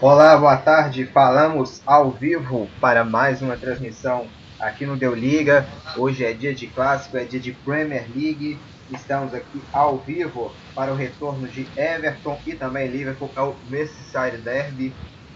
Olá, boa tarde. Falamos ao vivo para mais uma transmissão aqui no Deu Liga. Hoje é dia de clássico, é dia de Premier League. Estamos aqui ao vivo para o retorno de Everton e também Liverpool ao Merseyside Derby,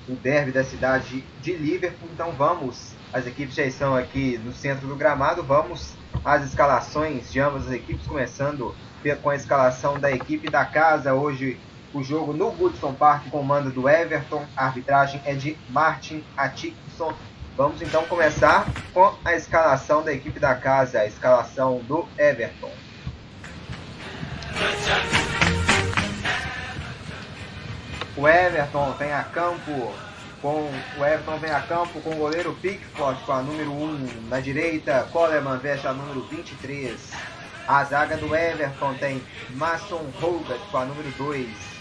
o derby da cidade de Liverpool. Então vamos, as equipes já estão aqui no centro do gramado. Vamos às escalações de ambas as equipes, começando com a escalação da equipe da casa hoje o jogo no Goodson Park, comando do Everton. A arbitragem é de Martin Atkinson. Vamos então começar com a escalação da equipe da casa, a escalação do Everton. O Everton vem a campo com o Everton vem a campo com o goleiro Pickford com a número 1 na direita, Coleman veste a número 23. A zaga do Everton tem Mason Hogarth com a número 2,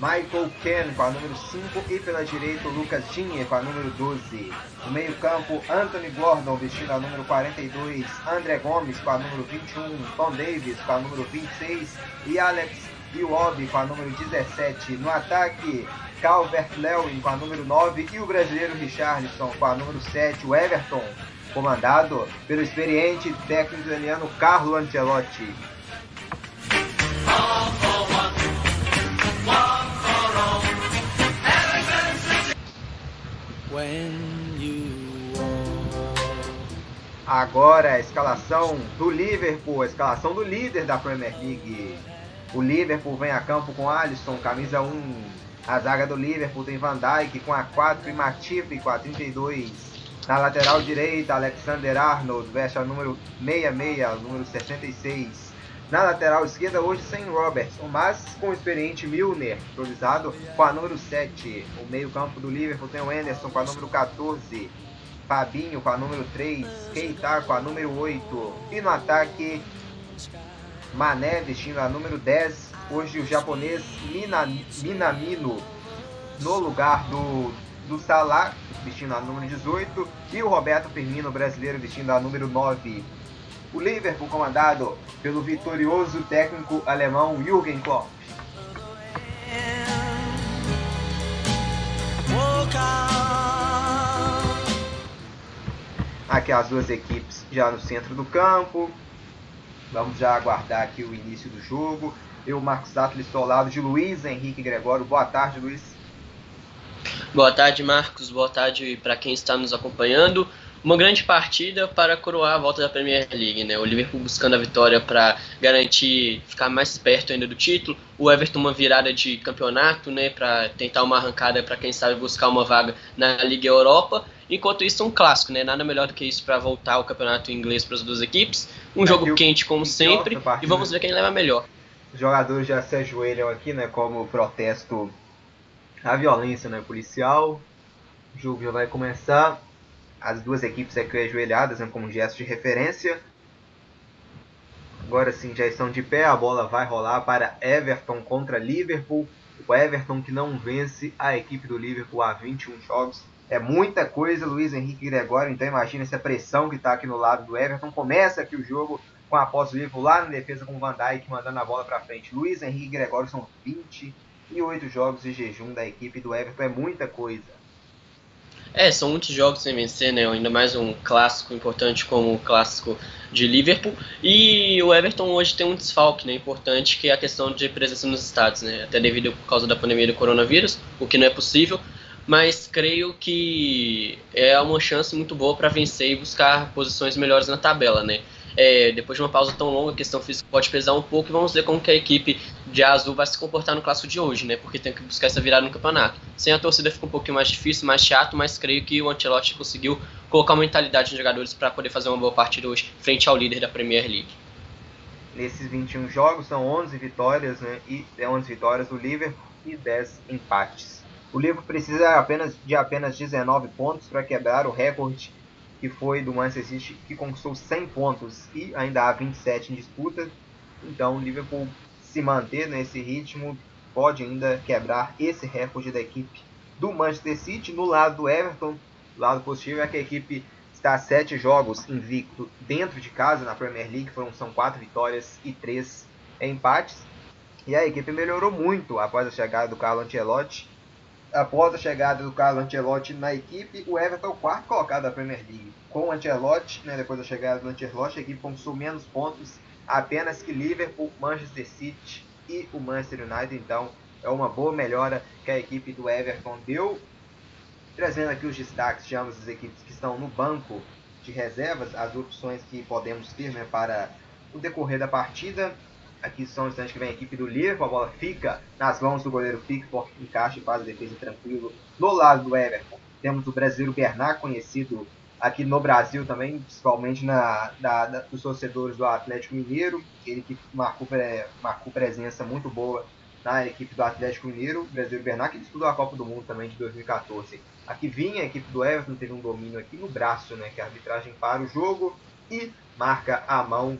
Michael Ken com a número 5 e pela direita Lucas Digne com a número 12. No meio campo, Anthony Gordon vestindo a número 42, André Gomes com a número 21, Tom Davis com a número 26 e Alex Iwobi com a número 17. No ataque, Calvert-Lewin com a número 9 e o brasileiro Richarlison com a número 7, o Everton, comandado pelo experiente técnico italiano Carlo Ancelotti. Agora a escalação do Liverpool, a escalação do líder da Premier League. O Liverpool vem a campo com Alisson, camisa 1. A zaga do Liverpool tem Van Dijk com a 4 e Matip com a 32. Na lateral direita, Alexander Arnold veste a número 66, número 66. Na lateral esquerda, hoje sem Roberts, mas com o experiente Milner, improvisado com a número 7. O meio-campo do Liverpool tem o Anderson com a número 14. Fabinho com a número 3. Keita com a número 8. E no ataque, Mané vestindo a número 10. Hoje o japonês Minamino no lugar do, do Salah, vestindo a número 18. E o Roberto Firmino, brasileiro, vestindo a número 9 o Liverpool comandado pelo vitorioso técnico alemão Jürgen Klopp. Aqui as duas equipes já no centro do campo. Vamos já aguardar aqui o início do jogo. Eu, Marcos Atlas, estou ao lado de Luiz Henrique Gregório. Boa tarde, Luiz. Boa tarde, Marcos. Boa tarde para quem está nos acompanhando uma grande partida para coroar a volta da Premier League, né? O Liverpool buscando a vitória para garantir ficar mais perto ainda do título, o Everton uma virada de campeonato, né, para tentar uma arrancada para quem sabe buscar uma vaga na Liga Europa. Enquanto isso, um clássico, né? Nada melhor do que isso para voltar ao campeonato inglês para as duas equipes. Um é, jogo quente como sempre e vamos ver quem leva melhor. Os jogadores já se ajoelham aqui, né, como protesto à violência, né, policial. O jogo já vai começar as duas equipes aqui ajoelhadas né, como gesto de referência. Agora sim já estão de pé, a bola vai rolar para Everton contra Liverpool. O Everton que não vence a equipe do Liverpool há 21 jogos. É muita coisa, Luiz Henrique Gregório. Então imagina essa pressão que está aqui no lado do Everton. Começa aqui o jogo com a posse do Liverpool lá na defesa com o Van Dijk mandando a bola para frente. Luiz Henrique Gregório são 28 jogos de jejum da equipe do Everton. É muita coisa. É, são muitos jogos sem vencer, né? Ainda mais um clássico importante como o clássico de Liverpool. E o Everton hoje tem um desfalque, né? Importante, que é a questão de presença nos estados, né? Até devido por causa da pandemia do coronavírus, o que não é possível. Mas creio que é uma chance muito boa para vencer e buscar posições melhores na tabela, né? É, depois de uma pausa tão longa, a questão física pode pesar um pouco e vamos ver como que a equipe de azul vai se comportar no clássico de hoje, né? Porque tem que buscar essa virada no campeonato. Sem a torcida fica um pouquinho mais difícil, mais chato, mas creio que o Ancelotti conseguiu colocar uma mentalidade nos jogadores para poder fazer uma boa partida hoje frente ao líder da Premier League. Nesses 21 jogos são 11 vitórias, né? E 11 é, vitórias do Liverpool e 10 empates. O Liverpool precisa apenas de apenas 19 pontos para quebrar o recorde que foi do Manchester City, que conquistou 100 pontos e ainda há 27 em disputa. Então, o Liverpool se manter nesse ritmo pode ainda quebrar esse recorde da equipe do Manchester City. No lado do Everton, o lado positivo é que a equipe está a 7 jogos invicto dentro de casa na Premier League, foram, são 4 vitórias e 3 empates. E a equipe melhorou muito após a chegada do Carlo Ancelotti após a chegada do Carlo Ancelotti na equipe, o Everton é o quarto colocado da Premier League. Com o Ancelotti, né, depois da chegada do Ancelotti, a equipe conquistou menos pontos apenas que Liverpool, Manchester City e o Manchester United. Então, é uma boa melhora que a equipe do Everton deu. Trazendo aqui os destaques de ambas as equipes que estão no banco de reservas, as opções que podemos ter né, para o decorrer da partida. Aqui são os instantes que vem a equipe do Liverpool, a bola fica nas mãos do goleiro Pickford, encaixa e faz a defesa tranquilo. No lado do Everton, temos o brasileiro Bernard, conhecido aqui no Brasil também, principalmente na, da, da, dos torcedores do Atlético Mineiro, ele que marcou, marcou presença muito boa na equipe do Atlético Mineiro, o brasileiro Bernard, que disputou a Copa do Mundo também de 2014. Aqui vinha a equipe do Everton, teve um domínio aqui no braço, né, que a arbitragem para o jogo e marca a mão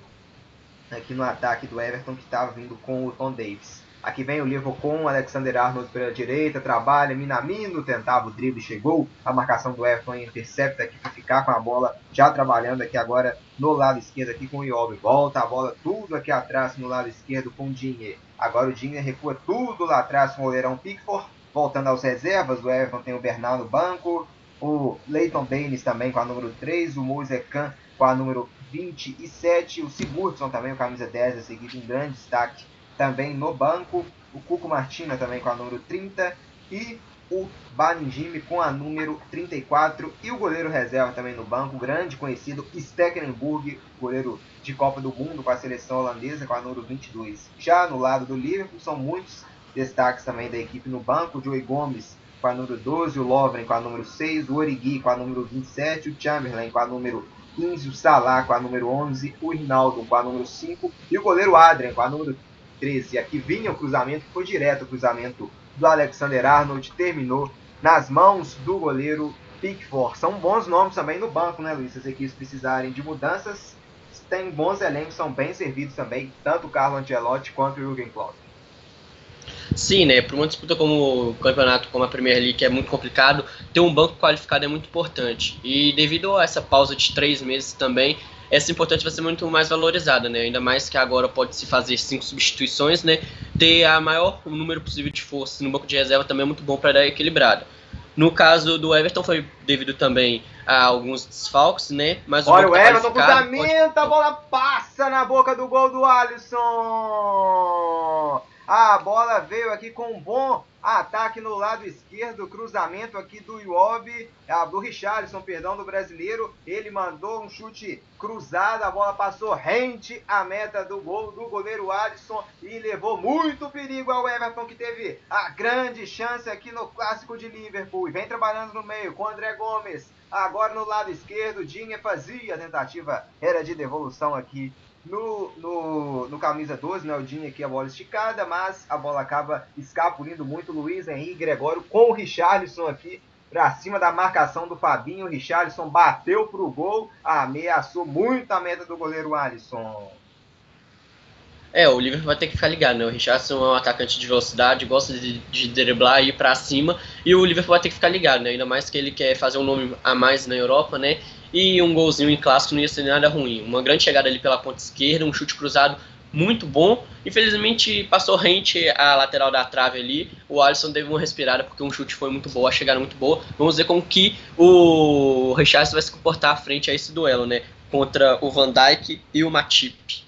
aqui no ataque do Everton que estava vindo com o Tom Davis. Aqui vem o o Alexander Arnold pela direita, trabalha, Minamino tentava o drible, chegou, a marcação do Everton intercepta aqui para ficar com a bola, já trabalhando aqui agora no lado esquerdo aqui com o Iobi, volta a bola tudo aqui atrás no lado esquerdo com o Dinhe. Agora o Dinhe recua tudo lá atrás com o goleirão Pickford, voltando aos reservas, o Everton tem o Bernardo banco, o Leighton Baines também com a número 3, o Moise Khan com a número 27. O Sigurdsson também, o camisa 10 dessa equipe, um grande destaque também no banco. O Cuco Martina também com a número 30. E o Banjime com a número 34. E o goleiro reserva também no banco, grande conhecido Stecklenburg, goleiro de Copa do Mundo com a seleção holandesa com a número 22. Já no lado do Liverpool são muitos destaques também da equipe no banco. O Joey Gomes com a número 12, o Lovren com a número 6, o Origi com a número 27, o Chamberlain com a número 15, o Salah com a número 11, o Rinaldo com a número 5 e o goleiro Adrian com a número 13. Aqui vinha o cruzamento, foi direto o cruzamento do Alexander Arnold, terminou nas mãos do goleiro Pickford. São bons nomes também no banco, né, Luiz? Se as equipes precisarem de mudanças, tem bons elencos, são bem servidos também, tanto o Carlo Ancelotti quanto o Jürgen Klopp. Sim, né? Para uma disputa como o campeonato, como a Premier League, é muito complicado, ter um banco qualificado é muito importante. E devido a essa pausa de três meses também, essa importante vai ser muito mais valorizada, né? Ainda mais que agora pode se fazer cinco substituições, né? Ter a maior número possível de força no banco de reserva também é muito bom para dar equilibrada. No caso do Everton foi devido também a alguns desfalques, né? Mas Olha o, o Everton cruzamento, pode... a bola passa na boca do gol do Alisson. A bola veio aqui com um bom ataque no lado esquerdo, cruzamento aqui do Iobi, ah, do Richarlison, perdão, do brasileiro. Ele mandou um chute cruzado, a bola passou rente à meta do gol do goleiro Alisson e levou muito perigo ao Everton, que teve a grande chance aqui no clássico de Liverpool. E vem trabalhando no meio com André Gomes. Agora no lado esquerdo, Dinha fazia a tentativa, era de devolução aqui no, no, no camisa 12, né, o Dinho aqui a bola esticada, mas a bola acaba escapulindo muito. Luiz Henrique Gregório com o Richarlison aqui para cima da marcação do Fabinho. O Richarlison bateu pro gol, ameaçou muito a meta do goleiro Alisson. É, o Liverpool vai ter que ficar ligado, né? O Richardson é um atacante de velocidade, gosta de, de driblar e ir pra cima. E o Liverpool vai ter que ficar ligado, né? Ainda mais que ele quer fazer um nome a mais na Europa, né? E um golzinho em clássico não ia ser nada ruim. Uma grande chegada ali pela ponta esquerda, um chute cruzado muito bom. Infelizmente passou rente a lateral da trave ali. O Alisson teve uma respirada porque um chute foi muito bom, a chegada muito boa. Vamos ver como que o Richardson vai se comportar frente a esse duelo, né? Contra o Van Dijk e o Matip.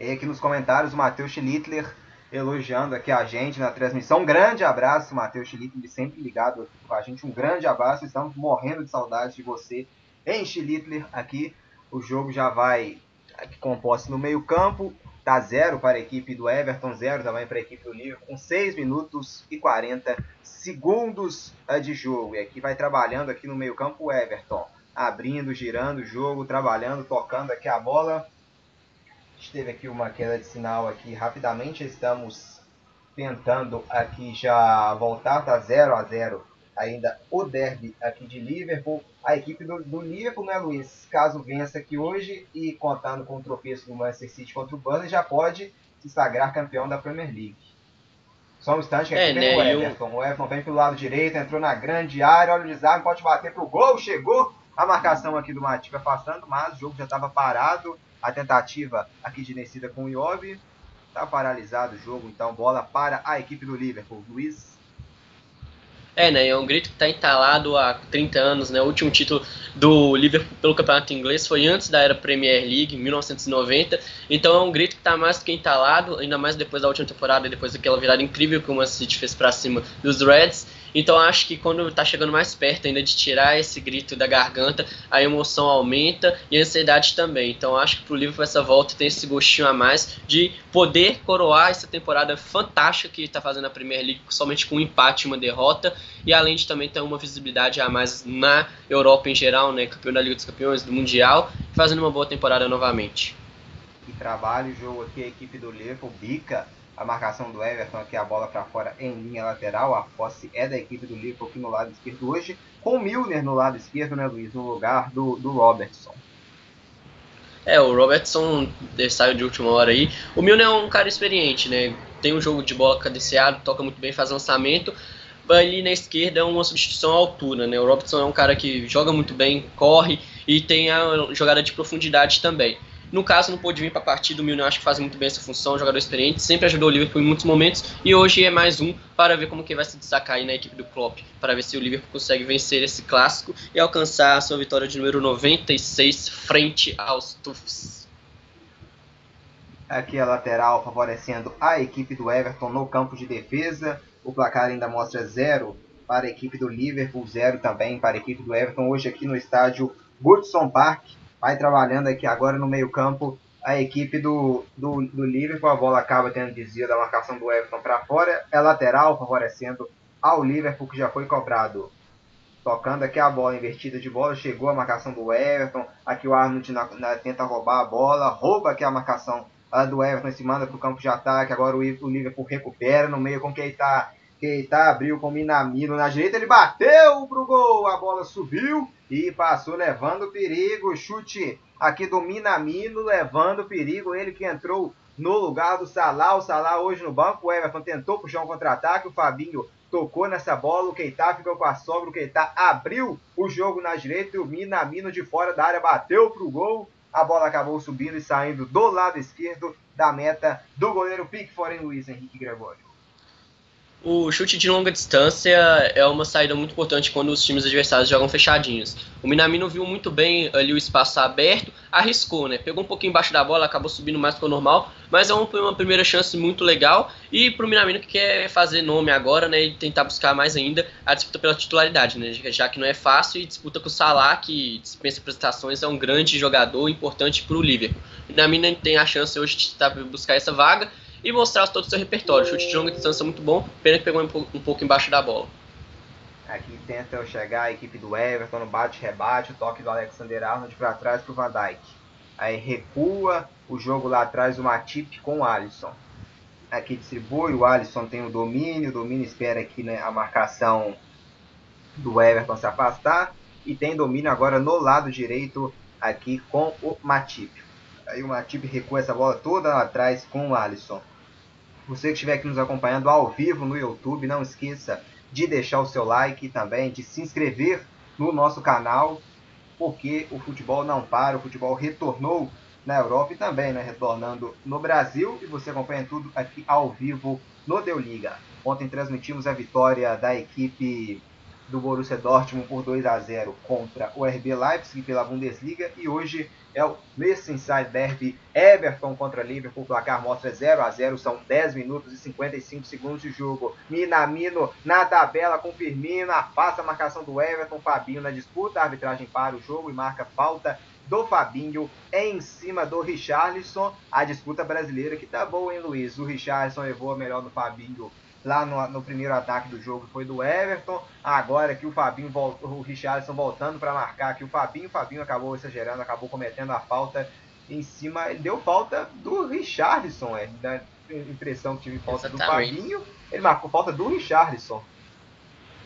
E aqui nos comentários o Matheus Schlittler elogiando aqui a gente na transmissão. Um grande abraço, Matheus Schlittler, sempre ligado com a gente. Um grande abraço, estamos morrendo de saudade de você em Schlittler aqui. O jogo já vai aqui composto no meio campo. Tá zero para a equipe do Everton, zero também para a equipe do Liverpool, com 6 minutos e 40 segundos de jogo. E aqui vai trabalhando aqui no meio campo o Everton. Abrindo, girando o jogo, trabalhando, tocando aqui a bola teve aqui uma queda de sinal aqui rapidamente. Estamos tentando aqui já voltar, tá 0 a 0 ainda o derby aqui de Liverpool. A equipe do, do, Liverpool, né, Luiz? Caso vença aqui hoje e contando com o tropeço do Manchester City contra o Burnley, já pode se sagrar campeão da Premier League. Só um instante que aqui é, vem né, o Everton. Eu... O Everton vem pelo lado direito, entrou na grande área, olha o desarme, pode bater pro gol, chegou. A marcação aqui do Matip passando, mas o jogo já estava parado a tentativa aqui de descida com o Iobi. Está paralisado o jogo, então bola para a equipe do Liverpool. Luiz. É, né? É um grito que está entalado há 30 anos, né? O último título do Liverpool pelo campeonato inglês foi antes da era Premier League, em 1990. Então é um grito que está mais do que entalado, ainda mais depois da última temporada e depois daquela virada incrível que o Man City fez para cima dos Reds. Então acho que quando está chegando mais perto ainda de tirar esse grito da garganta, a emoção aumenta e a ansiedade também. Então acho que para o Liverpool essa volta tem esse gostinho a mais de poder coroar essa temporada fantástica que está fazendo a Premier League somente com um empate e uma derrota e além de também ter uma visibilidade a mais na Europa em geral, né, campeão da Liga dos Campeões, do Mundial, fazendo uma boa temporada novamente. Que trabalho jogo aqui a equipe do Liverpool bica a marcação do Everton aqui, a bola para fora em linha lateral. A posse é da equipe do Liverpool aqui no lado esquerdo hoje, com o Milner no lado esquerdo, né, Luiz? No lugar do, do Robertson. É, o Robertson saiu de última hora aí. O Milner é um cara experiente, né? Tem um jogo de bola cadenciado, toca muito bem, faz lançamento. Ali na esquerda é uma substituição à altura, né? O Robertson é um cara que joga muito bem, corre e tem a jogada de profundidade também. No caso, não pôde vir para a partida, o Milner acho que faz muito bem essa função, jogador experiente, sempre ajudou o Liverpool em muitos momentos, e hoje é mais um para ver como que vai se destacar aí na equipe do Klopp, para ver se o Liverpool consegue vencer esse clássico e alcançar a sua vitória de número 96 frente aos Tufs. Aqui a lateral favorecendo a equipe do Everton no campo de defesa. O placar ainda mostra zero para a equipe do Liverpool, zero também para a equipe do Everton. Hoje aqui no estádio Goodson Park, vai trabalhando aqui agora no meio campo a equipe do, do, do Liverpool. A bola acaba tendo desvio da marcação do Everton para fora. É lateral, favorecendo ao Liverpool, que já foi cobrado. Tocando aqui a bola invertida de bola. Chegou a marcação do Everton. Aqui o Arnold na, na, tenta roubar a bola. Rouba aqui a marcação a do Everton e se manda para o campo de ataque. Agora o, o Liverpool recupera no meio com Keita. Keita abriu com o Minamino na direita. Ele bateu pro gol. A bola subiu e passou levando perigo. Chute aqui do Minamino, levando perigo. Ele que entrou no lugar do Salah. O Salah hoje no banco. O Everton tentou puxar um contra-ataque. O Fabinho tocou nessa bola. O Keita ficou com a sobra. O Keita abriu o jogo na direita. E o Minamino de fora da área bateu pro gol. A bola acabou subindo e saindo do lado esquerdo da meta do goleiro Pickford em Luiz Henrique Gregório. O chute de longa distância é uma saída muito importante quando os times adversários jogam fechadinhos. O Minamino viu muito bem ali o espaço aberto, arriscou, né? Pegou um pouquinho embaixo da bola, acabou subindo mais do que o normal, mas é uma primeira chance muito legal. E para o Minamino que quer fazer nome agora, né? E tentar buscar mais ainda a disputa pela titularidade, né? Já que não é fácil e disputa com o Salah, que dispensa apresentações, é um grande jogador importante para o Liverpool. O Minamino tem a chance hoje de tentar buscar essa vaga e mostrar todo o seu repertório. Chute de longa distância muito bom, pena que pegou um, um pouco embaixo da bola. Aqui tenta chegar a equipe do Everton no bate-rebate, o toque do Alexander Arnold para trás para o Van Dijk. Aí recua o jogo lá atrás do Matip com o Alisson. Aqui distribui, o Alisson tem o domínio, o domínio espera aqui né, a marcação do Everton se afastar. E tem domínio agora no lado direito aqui com o Matip. Aí o Matip recua essa bola toda lá atrás com o Alisson. Você que estiver aqui nos acompanhando ao vivo no YouTube, não esqueça de deixar o seu like e também de se inscrever no nosso canal, porque o futebol não para, o futebol retornou na Europa e também né, retornando no Brasil. E você acompanha tudo aqui ao vivo no Deu Liga. Ontem transmitimos a vitória da equipe do Borussia Dortmund por 2 a 0 contra o RB Leipzig pela Bundesliga e hoje é o Merseyside Derby Everton contra Liverpool, o placar mostra 0 a 0 são 10 minutos e 55 segundos de jogo. Minamino na tabela com Firmino, a marcação do Everton, Fabinho na disputa, a arbitragem para o jogo e marca falta do Fabinho em cima do Richarlison. A disputa brasileira que tá boa, hein, Luiz? O Richarlison levou a melhor do Fabinho lá no, no, primeiro ataque do jogo foi do Everton. Agora que o Fabinho voltou, o Richardson voltando para marcar aqui o Fabinho, o Fabinho acabou exagerando, acabou cometendo a falta em cima, ele deu falta do Richardson, é, da impressão que tive falta Exatamente. do Fabinho, ele marcou falta do Richardson.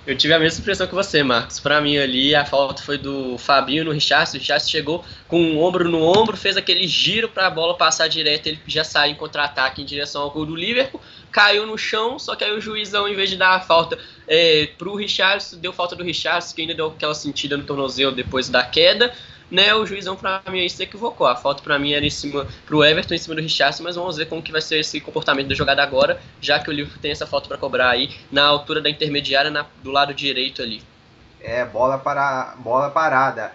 Eu tive a mesma impressão que você, Marcos. Para mim ali a falta foi do Fabinho no Richardson. O Richardson chegou com o um ombro no ombro, fez aquele giro para a bola passar direto, ele já saiu em contra-ataque em direção ao gol do Liverpool caiu no chão, só que aí o juizão, em vez de dar a falta é, pro Richardson, deu falta do Richardson, que ainda deu aquela sentida no tornozelo depois da queda, né, o juizão para mim aí se equivocou. A falta para mim era em cima pro Everton em cima do Richardson, mas vamos ver como que vai ser esse comportamento da jogada agora, já que o Liverpool tem essa falta para cobrar aí na altura da intermediária na, do lado direito ali. É, bola para bola parada.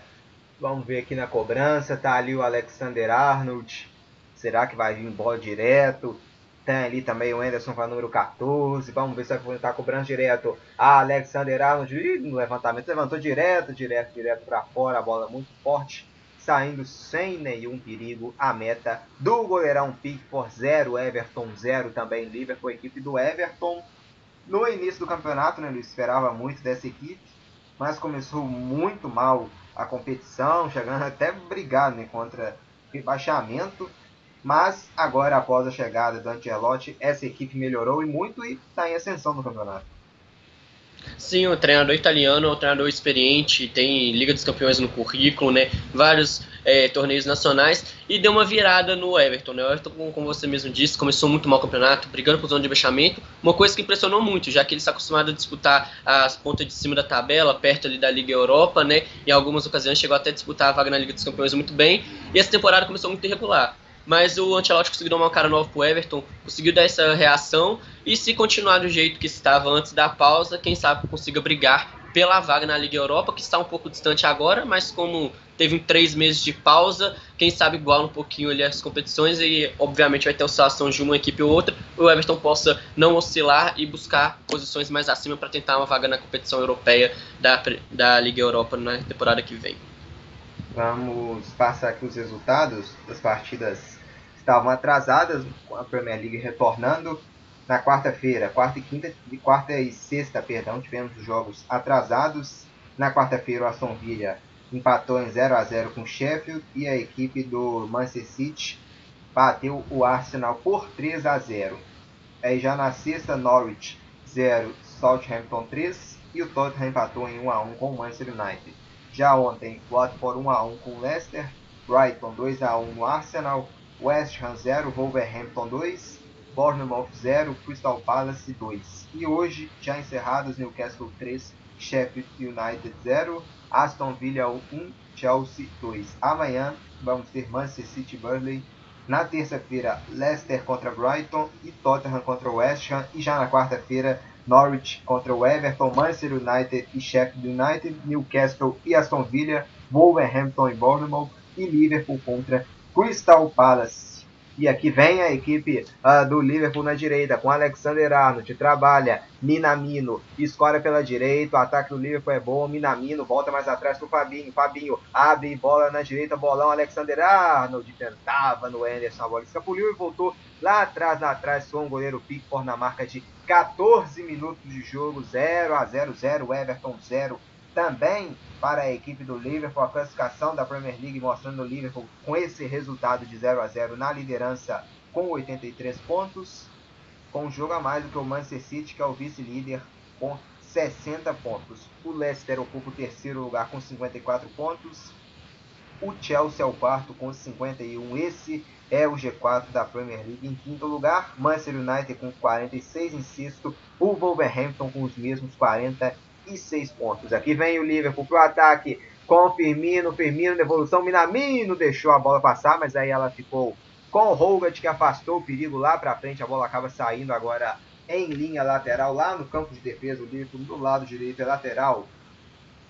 Vamos ver aqui na cobrança, tá ali o Alexander Arnold. Será que vai vir bola direto? Tem ali também o Anderson para número 14. Vamos ver se vai estar cobrando direto. A Alexander Arnold no levantamento levantou direto, direto, direto para fora. A bola muito forte. Saindo sem nenhum perigo a meta do goleirão Pickford 0, Everton 0 também. Liverpool, equipe do Everton. No início do campeonato, né, ele esperava muito dessa equipe, mas começou muito mal a competição, chegando até brigar né, contra rebaixamento. Mas agora, após a chegada do Ancelotti, essa equipe melhorou e muito e está em ascensão no campeonato. Sim, o treinador italiano é um treinador experiente, tem Liga dos Campeões no currículo, né? Vários é, torneios nacionais e deu uma virada no Everton. Né? O Everton, como você mesmo disse, começou muito mal o campeonato, brigando por zona de rebaixamento, uma coisa que impressionou muito, já que ele está acostumado a disputar as pontas de cima da tabela, perto ali da Liga Europa, né? Em algumas ocasiões chegou até a disputar a vaga na Liga dos Campeões muito bem, e essa temporada começou muito irregular mas o Ancelotti conseguiu dar uma cara nova pro Everton, conseguiu dar essa reação e se continuar do jeito que estava antes da pausa, quem sabe consiga brigar pela vaga na Liga Europa, que está um pouco distante agora, mas como teve três meses de pausa, quem sabe igual um pouquinho ali as competições e obviamente vai ter oscilação de uma equipe ou outra, o Everton possa não oscilar e buscar posições mais acima para tentar uma vaga na competição europeia da, da Liga Europa na temporada que vem. Vamos passar aqui os resultados das partidas estavam atrasadas, com a Premier League retornando na quarta-feira, quarta e quinta, quarta e sexta, perdão, tivemos os jogos atrasados. Na quarta-feira, o Aston Villa empatou em 0 a 0 com o Sheffield e a equipe do Manchester City bateu o Arsenal por 3 a 0. Aí já na sexta, Norwich 0, Southampton 3 e o Tottenham empatou em 1 a 1 com o Manchester United. Já ontem, Watford 1 a 1 com Leicester, Brighton 2 a 1 no Arsenal, West Ham 0, Wolverhampton 2, Bournemouth 0, Crystal Palace 2. E hoje, já encerrados, Newcastle 3, Sheffield United 0, Aston Villa 1, Chelsea 2. Amanhã vamos ter Manchester City Burnley. Na terça-feira, Leicester contra Brighton e Tottenham contra West Ham. E já na quarta-feira, Norwich contra o Everton, Manchester United e Sheffield United, Newcastle e Aston Villa, Wolverhampton e Bournemouth e Liverpool contra Crystal Palace. E aqui vem a equipe uh, do Liverpool na direita, com Alexander Arnold, trabalha, Minamino, escora pela direita, o ataque do Liverpool é bom, Minamino volta mais atrás pro Fabinho, Fabinho abre bola na direita, bolão, Alexander Arnold tentava no Anderson, a bola escapuliu e voltou lá atrás, lá atrás, com o goleiro Pickford na marca de 14 minutos de jogo, 0 a 0, 0, Everton 0, também para a equipe do Liverpool, a classificação da Premier League mostrando o Liverpool com esse resultado de 0 a 0 na liderança com 83 pontos, com um jogo a mais do que o Manchester City, que é o vice-líder com 60 pontos. O Leicester ocupa o terceiro lugar com 54 pontos. O Chelsea é o quarto com 51. Esse é o G4 da Premier League em quinto lugar. Manchester United com 46 em sexto. O Wolverhampton com os mesmos 40 6 pontos. Aqui vem o Liverpool pro ataque com Firmino, Firmino, devolução, Minamino deixou a bola passar, mas aí ela ficou com o Hogarth que afastou o perigo lá para frente, a bola acaba saindo agora em linha lateral, lá no campo de defesa, o Liverpool do lado direito é lateral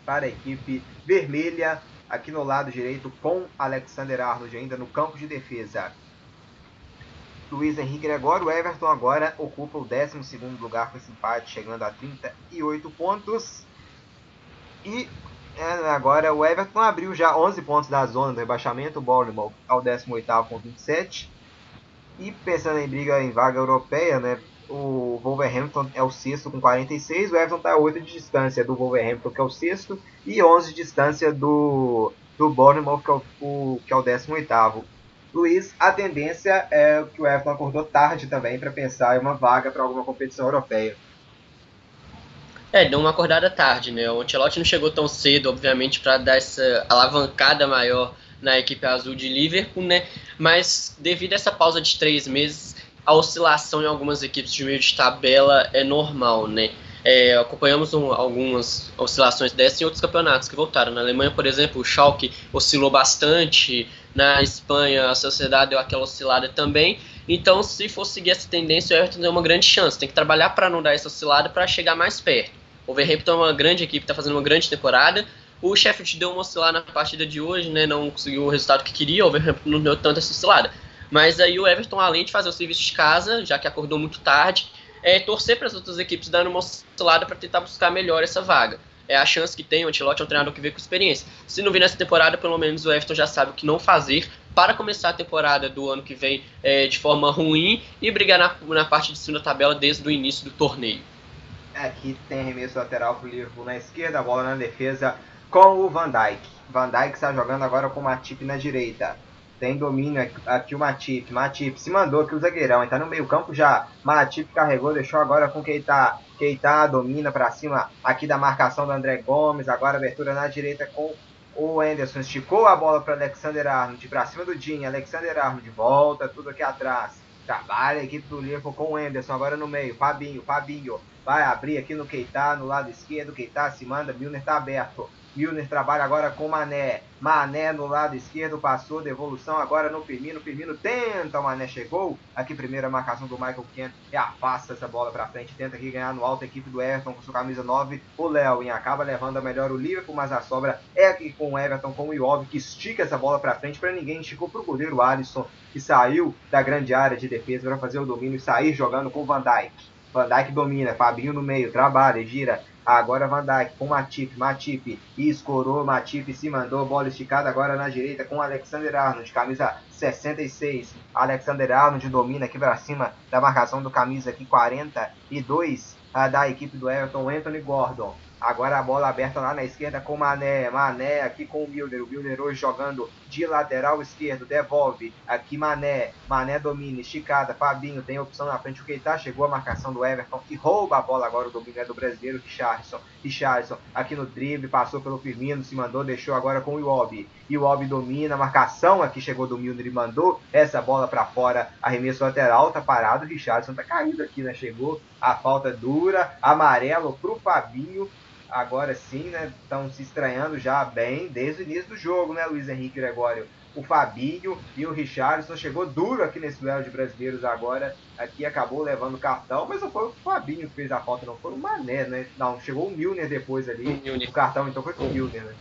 para a equipe vermelha, aqui no lado direito com Alexander Arnold ainda no campo de defesa. Luiz Henrique Gregório. O Everton agora ocupa o 12 lugar com esse empate, chegando a 38 pontos. E é, agora o Everton abriu já 11 pontos da zona do rebaixamento. O Bournemouth ao 18 com 27. E pensando em briga em vaga europeia, né? O Wolverhampton é o sexto com 46. O Everton está a 8 de distância do Wolverhampton, que é o sexto. E 11 de distância do, do Bournemouth, que é o, o, que é o 18 Luiz, a tendência é que o Everton acordou tarde também para pensar em uma vaga para alguma competição europeia. É, deu uma acordada tarde, né? O Ancelotti não chegou tão cedo, obviamente, para dar essa alavancada maior na equipe azul de Liverpool, né? Mas devido a essa pausa de três meses, a oscilação em algumas equipes de meio de tabela é normal, né? É, acompanhamos um, algumas oscilações dessas em outros campeonatos que voltaram. Na Alemanha, por exemplo, o Schalke oscilou bastante. Na Espanha, a Sociedade deu aquela oscilada também. Então, se for seguir essa tendência, o Everton tem uma grande chance. Tem que trabalhar para não dar essa oscilada para chegar mais perto. O Wolverhampton é uma grande equipe, está fazendo uma grande temporada. O Sheffield deu uma oscilada na partida de hoje, né? Não conseguiu o resultado que queria. O Wolverhampton não deu tanta essa oscilada. Mas aí o Everton, além de fazer o serviço de casa, já que acordou muito tarde, é torcer para as outras equipes dando uma oscilada para tentar buscar melhor essa vaga. É a chance que tem, o Antilote é um treinador que vem com experiência. Se não vir nessa temporada, pelo menos o Everton já sabe o que não fazer para começar a temporada do ano que vem é, de forma ruim e brigar na, na parte de cima da tabela desde o início do torneio. Aqui tem arremesso lateral para o Liverpool na esquerda, a bola na defesa com o Van Dijk. Van Dijk está jogando agora com o Matip na direita. Tem domínio aqui o Matip. Matip se mandou aqui o zagueirão. Está no meio campo já. Matip carregou, deixou agora com Keita. Keita domina para cima aqui da marcação do André Gomes. Agora abertura na direita com o Anderson. Esticou a bola para Alexander Arnold. Para cima do Dinho. Alexander Arnold volta tudo aqui atrás. Trabalha a equipe do Liverpool com o Anderson. Agora no meio. Fabinho. Fabinho. Vai abrir aqui no Keita. No lado esquerdo. Keita se manda. Milner está aberto. Milner trabalha agora com Mané. Mané no lado esquerdo passou, devolução agora no Firmino. Firmino tenta, o Mané chegou. Aqui primeira marcação do Michael Kent e afasta essa bola para frente. Tenta aqui ganhar no alto a equipe do Everton com sua camisa 9. O Léo e acaba levando a melhor o Liverpool, mas a sobra é aqui com o Everton, com o Iov, que estica essa bola para frente para ninguém. Esticou para o goleiro Alisson, que saiu da grande área de defesa para fazer o domínio e sair jogando com o Van Dijk. Van Dijk domina, Fabinho no meio, trabalha, gira, Agora Van Dijk com Matip, Matip escorou, Matip se mandou, bola esticada agora na direita com Alexander Arnold, camisa 66. Alexander Arnold domina aqui para cima da marcação do camisa aqui 42 da equipe do Everton, Anthony Gordon. Agora a bola aberta lá na esquerda com Mané. Mané aqui com o Milner. O Milner hoje jogando de lateral esquerdo. Devolve. Aqui Mané. Mané domina. Esticada. Fabinho tem opção na frente. O Keita chegou a marcação do Everton. Que rouba a bola agora. O domínio é do brasileiro Richardson. Richardson aqui no drible. Passou pelo Firmino. Se mandou. Deixou agora com o Iwobi. Iwobi domina. Marcação aqui chegou do Milner e mandou essa bola para fora. Arremesso lateral. Tá parado. Richardson tá caído aqui, né? Chegou a falta dura. Amarelo pro Fabinho agora sim, né? Estão se estranhando já bem desde o início do jogo, né, Luiz Henrique Gregório? O Fabinho e o Richardson chegou duro aqui nesse duelo de brasileiros agora. Aqui acabou levando o cartão, mas não foi o Fabinho que fez a falta, não foi o Mané, né? Não, chegou o Milner depois ali. O, o cartão então foi pro Milner, né?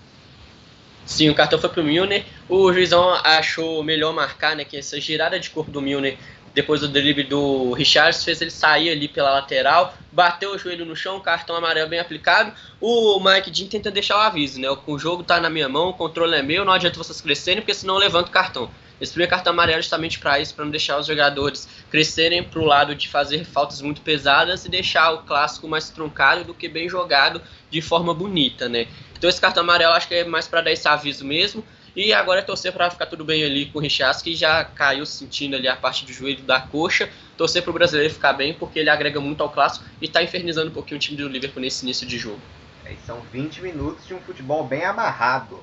Sim, o cartão foi pro Milner. O juizão achou melhor marcar, né? Que essa girada de corpo do Milner depois do drible do Richards, fez ele sair ali pela lateral, bateu o joelho no chão, cartão amarelo bem aplicado. O Mike Dean tenta deixar o aviso, né? O jogo tá na minha mão, o controle é meu, não adianta vocês crescerem, porque senão eu levanto o cartão. Esse primeiro cartão amarelo justamente para isso, para não deixar os jogadores crescerem para o lado de fazer faltas muito pesadas e deixar o clássico mais truncado do que bem jogado de forma bonita, né? Então esse cartão amarelo acho que é mais para dar esse aviso mesmo. E agora é torcer para ficar tudo bem ali com o Richas, que já caiu sentindo ali a parte do joelho da coxa. Torcer para o brasileiro ficar bem, porque ele agrega muito ao clássico e está infernizando um pouquinho o time do Liverpool nesse início de jogo. É, são 20 minutos de um futebol bem amarrado.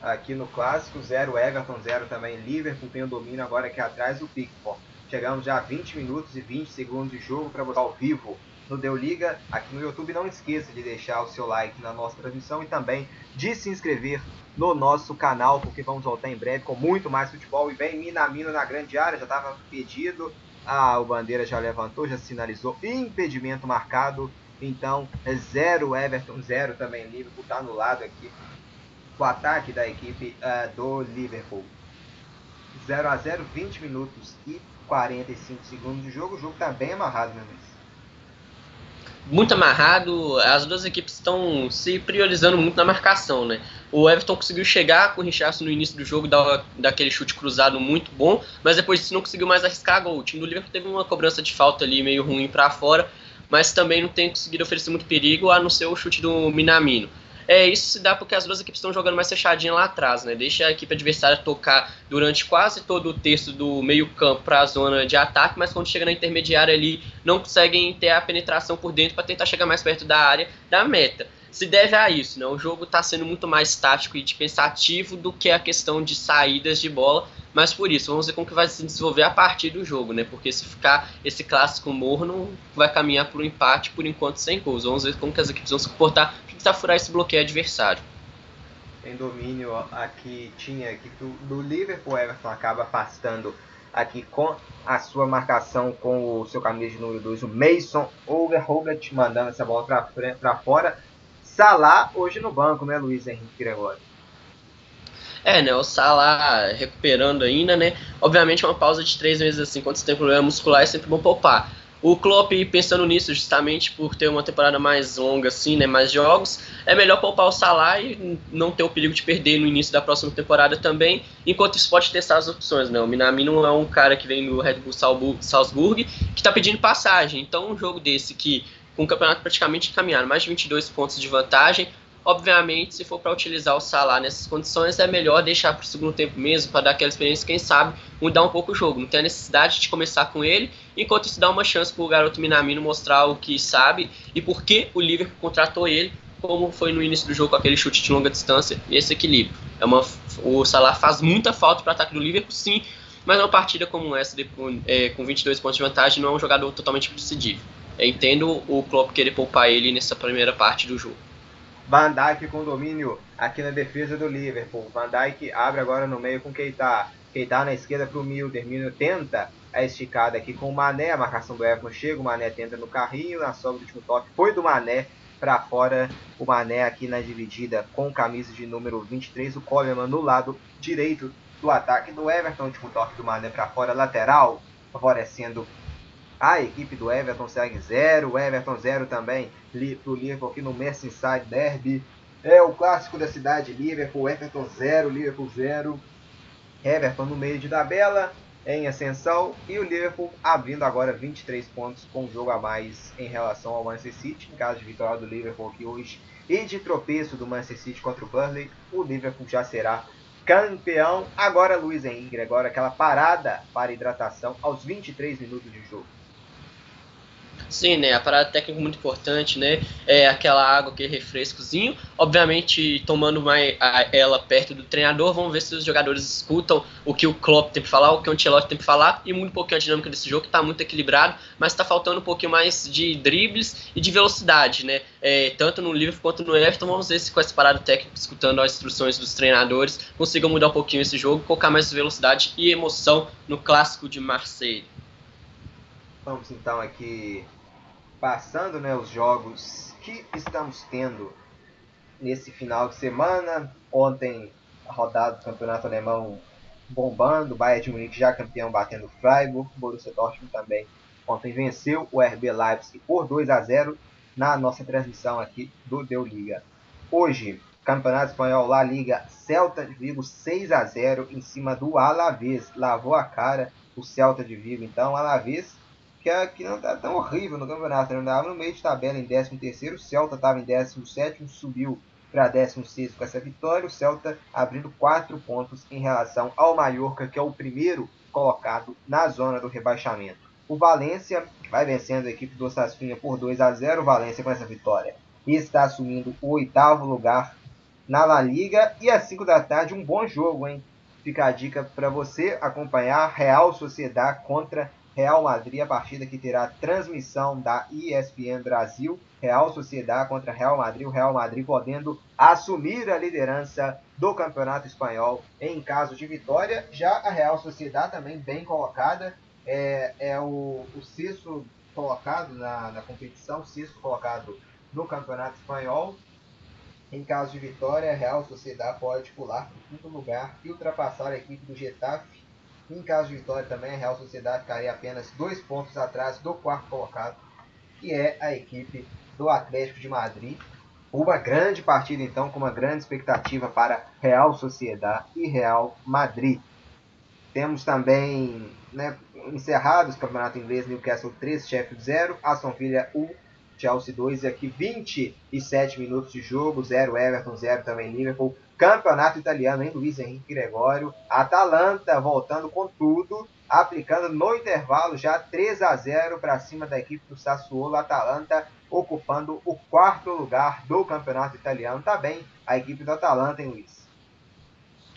Aqui no clássico, 0 Everton, 0 também Liverpool. Tem o domínio agora aqui atrás do Pickford. Chegamos já a 20 minutos e 20 segundos de jogo para você ao vivo no Deu Liga aqui no YouTube. Não esqueça de deixar o seu like na nossa transmissão e também de se inscrever no nosso canal, porque vamos voltar em breve com muito mais futebol. E vem Minamino na grande área, já estava pedido. Ah, o Bandeira já levantou, já sinalizou impedimento marcado. Então, é zero Everton, zero também Liverpool, está anulado aqui o ataque da equipe uh, do Liverpool. 0 a 0 20 minutos e 45 segundos de jogo. O jogo está bem amarrado, meu amigo muito amarrado, as duas equipes estão se priorizando muito na marcação, né? O Everton conseguiu chegar com o Richardson no início do jogo, dar daquele chute cruzado muito bom, mas depois disso não conseguiu mais arriscar gol. O time do Liverpool teve uma cobrança de falta ali meio ruim para fora, mas também não tem conseguido oferecer muito perigo, a não ser o chute do Minamino. É, isso se dá porque as duas equipes estão jogando mais fechadinha lá atrás, né? Deixa a equipe adversária tocar durante quase todo o terço do meio-campo para a zona de ataque, mas quando chega na intermediária ali, não conseguem ter a penetração por dentro para tentar chegar mais perto da área da meta. Se deve a isso, né? O jogo está sendo muito mais tático e pensativo do que a questão de saídas de bola, mas por isso, vamos ver como que vai se desenvolver a partir do jogo, né? Porque se ficar esse clássico morno, vai caminhar por um empate por enquanto sem gols. Vamos ver como que as equipes vão se comportar para tentar furar esse bloqueio adversário. Tem domínio aqui, tinha aqui do, Liverpool, Everton acaba afastando aqui com a sua marcação com o seu camisa de número 2, o Mason Overhogat, mandando essa bola para fora. Salah hoje no banco, né, Luiz Henrique Gregório? É, né? O Salah recuperando ainda, né? Obviamente, uma pausa de três meses assim, quando você tem problema muscular, é sempre bom poupar. O Klopp, pensando nisso, justamente por ter uma temporada mais longa, assim, né? Mais jogos, é melhor poupar o Salah e não ter o perigo de perder no início da próxima temporada também. Enquanto isso, pode testar as opções, né? O Minamino é um cara que vem do Red Bull Salzburg que está pedindo passagem. Então, um jogo desse que com o campeonato praticamente encaminhado, mais de 22 pontos de vantagem, Obviamente, se for para utilizar o Salah nessas condições, é melhor deixar para o segundo tempo mesmo, para dar aquela experiência, quem sabe, mudar um pouco o jogo. Não tem a necessidade de começar com ele, enquanto isso dá uma chance para o garoto Minamino mostrar o que sabe e por que o Liverpool contratou ele, como foi no início do jogo com aquele chute de longa distância e esse equilíbrio. É uma, o Salah faz muita falta para o ataque do Liverpool, sim, mas uma partida como essa, é, com 22 pontos de vantagem, não é um jogador totalmente. Eu entendo o Klopp querer poupar ele nessa primeira parte do jogo. Van Dijk com domínio aqui na defesa do Liverpool. Van Dijk abre agora no meio com Keita. Keita na esquerda para o Milder. Milder tenta a esticada aqui com o Mané. A marcação do Everton chega. O Mané tenta no carrinho. Na sobra do último toque foi do Mané para fora. O Mané aqui na dividida com camisa de número 23. O Coleman no lado direito do ataque do Everton. Último toque do Mané para fora. Lateral favorecendo a equipe do Everton segue 0, o Everton 0 também para o Liverpool aqui no Merseyside Derby. É o clássico da cidade, Liverpool, Everton 0, Liverpool 0. Everton no meio de tabela, em ascensão, e o Liverpool abrindo agora 23 pontos com um jogo a mais em relação ao Manchester City. Em caso de vitória do Liverpool aqui hoje e de tropeço do Manchester City contra o Burnley, o Liverpool já será campeão. Agora Luiz Henrique, agora aquela parada para hidratação aos 23 minutos de jogo. Sim, né? A parada técnica é muito importante, né? É aquela água, aquele refrescozinho. Obviamente, tomando mais ela perto do treinador, vamos ver se os jogadores escutam o que o Klopp tem para falar, o que o Ancelotti tem para falar, e muito pouquinho a dinâmica desse jogo, que tá muito equilibrado, mas tá faltando um pouquinho mais de dribles e de velocidade, né? É, tanto no Liverpool quanto no Everton, vamos ver se com essa parada técnica, escutando as instruções dos treinadores, consigam mudar um pouquinho esse jogo, colocar mais velocidade e emoção no clássico de Marseille. Vamos então aqui passando né, os jogos que estamos tendo nesse final de semana. Ontem, a rodada do campeonato alemão bombando, Bayern de Munique já campeão batendo o Freiburg, Borussia Dortmund também ontem venceu o RB Leipzig por 2 a 0 na nossa transmissão aqui do Deu Liga. Hoje, Campeonato Espanhol La Liga, Celta de Vigo 6 a 0 em cima do Alavés. Lavou a cara o Celta de Vigo, então Alavés que, é, que não tá tão horrível no campeonato. Não estava no meio de tabela em 13º, o Celta estava em 17º, subiu para 16 com essa vitória. O Celta abrindo 4 pontos em relação ao Mallorca, que é o primeiro colocado na zona do rebaixamento. O Valência vai vencendo a equipe do Sassuolo por 2 a 0. O Valência com essa vitória está assumindo o oitavo lugar na La Liga. E às 5 da tarde, um bom jogo, hein? Fica a dica para você acompanhar Real Sociedade contra Real Madrid, a partida que terá transmissão da ESPN Brasil, Real Sociedade contra Real Madrid, o Real Madrid podendo assumir a liderança do Campeonato Espanhol em caso de vitória. Já a Real Sociedade também bem colocada, é, é o, o sexto colocado na, na competição, sexto colocado no Campeonato Espanhol. Em caso de vitória, a Real Sociedade pode pular para o quinto lugar e ultrapassar a equipe do Getafe em caso de vitória também, a Real Sociedade ficaria apenas dois pontos atrás do quarto colocado, que é a equipe do Atlético de Madrid. Uma grande partida, então, com uma grande expectativa para Real Sociedade e Real Madrid. Temos também né, encerrados o campeonato inglês, Newcastle 3, Sheffield 0, Aston Villa 1, Chelsea 2 e aqui 27 minutos de jogo, 0 Everton, 0 também Liverpool. Campeonato italiano, hein, Luiz Henrique Gregório. Atalanta voltando com tudo, aplicando no intervalo já 3 a 0 para cima da equipe do Sassuolo. Atalanta ocupando o quarto lugar do campeonato italiano. Tá bem a equipe do Atalanta, hein, Luiz?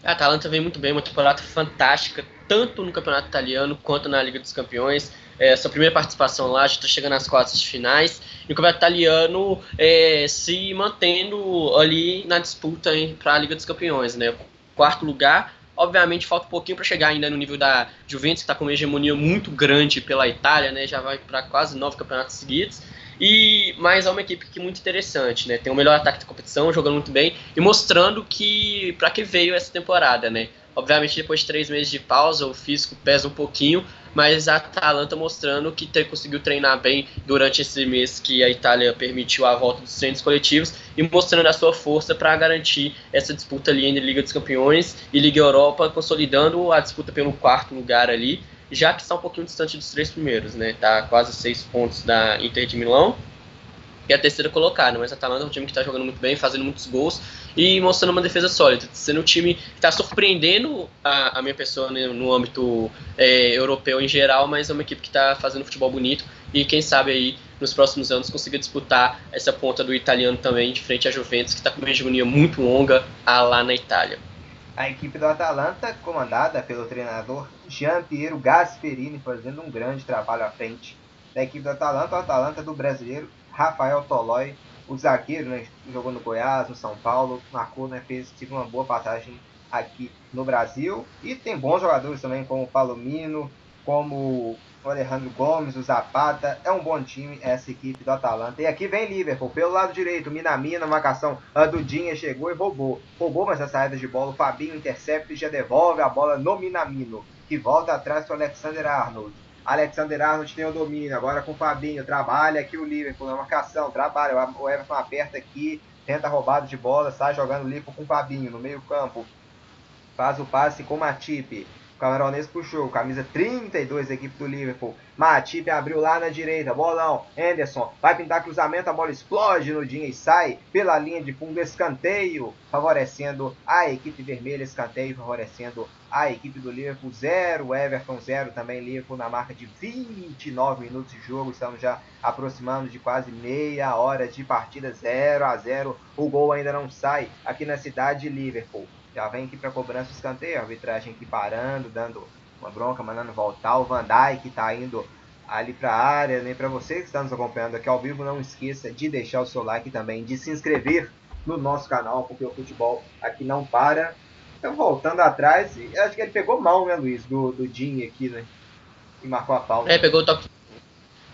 A Atalanta vem muito bem, uma temporada fantástica, tanto no Campeonato Italiano quanto na Liga dos Campeões. É, sua primeira participação lá, já está chegando às quartas de finais. E o Campeonato Italiano é, se mantendo ali na disputa para a Liga dos Campeões. Né? Quarto lugar, obviamente falta um pouquinho para chegar ainda no nível da Juventus, que está com uma hegemonia muito grande pela Itália, né? já vai para quase nove campeonatos seguidos. E mas é uma equipe que é muito interessante, né? Tem o melhor ataque da competição, jogando muito bem e mostrando que para que veio essa temporada, né? Obviamente depois de três meses de pausa o físico pesa um pouquinho, mas a Atalanta mostrando que ter, conseguiu treinar bem durante esse mês que a Itália permitiu a volta dos treinos coletivos e mostrando a sua força para garantir essa disputa ali entre Liga dos Campeões e Liga Europa, consolidando a disputa pelo quarto lugar ali já que está um pouquinho distante dos três primeiros, né? Tá quase seis pontos da Inter de Milão e a terceira colocada, mas a Atalanta é um time que está jogando muito bem, fazendo muitos gols e mostrando uma defesa sólida, sendo um time que está surpreendendo a, a, minha pessoa né, no âmbito é, europeu em geral, mas é uma equipe que está fazendo futebol bonito e quem sabe aí nos próximos anos consiga disputar essa ponta do italiano também de frente à Juventus, que está com uma hegemonia muito longa lá na Itália. A equipe do Atalanta, comandada pelo treinador Jean Piero Gasperini, fazendo um grande trabalho à frente da equipe do Atalanta. O Atalanta do brasileiro Rafael Tolói, o zagueiro, né, jogou no Goiás, no São Paulo, marcou, né, fez tive uma boa passagem aqui no Brasil. E tem bons jogadores também, como o Palomino, como o Alejandro Gomes, o Zapata. É um bom time essa equipe do Atalanta. E aqui vem Liverpool, pelo lado direito, Minamina, marcação. A Dudinha chegou e roubou. Roubou, mas essa saída de bola, o Fabinho intercepta e já devolve a bola no Minamino, que volta atrás para o Alexander Arnold. Alexander Arnold tem o domínio, agora com o Fabinho, trabalha aqui o Liverpool na marcação, trabalha, o Everton aperta aqui, tenta roubado de bola, sai jogando o Liverpool com o Fabinho no meio campo, faz o passe com o Matip, Camaronês puxou, camisa 32 da equipe do Liverpool. Matip abriu lá na direita, bolão. Anderson vai pintar cruzamento, a bola explode no Dinha e sai pela linha de fundo, escanteio, favorecendo a equipe vermelha, escanteio favorecendo a equipe do Liverpool 0, Everton 0 também, Liverpool na marca de 29 minutos de jogo, estamos já aproximando de quase meia hora de partida 0 a 0, o gol ainda não sai aqui na cidade de Liverpool. Já vem aqui para cobrança o escanteio, a arbitragem aqui parando, dando uma bronca, mandando voltar. O Van Dijk está indo ali para a área, nem para você que está nos acompanhando aqui ao vivo, não esqueça de deixar o seu like também, de se inscrever no nosso canal, porque o futebol aqui não para. Então, voltando atrás, acho que ele pegou mal, né, Luiz, do, do aqui, né? E marcou a falta. É, pegou o toque.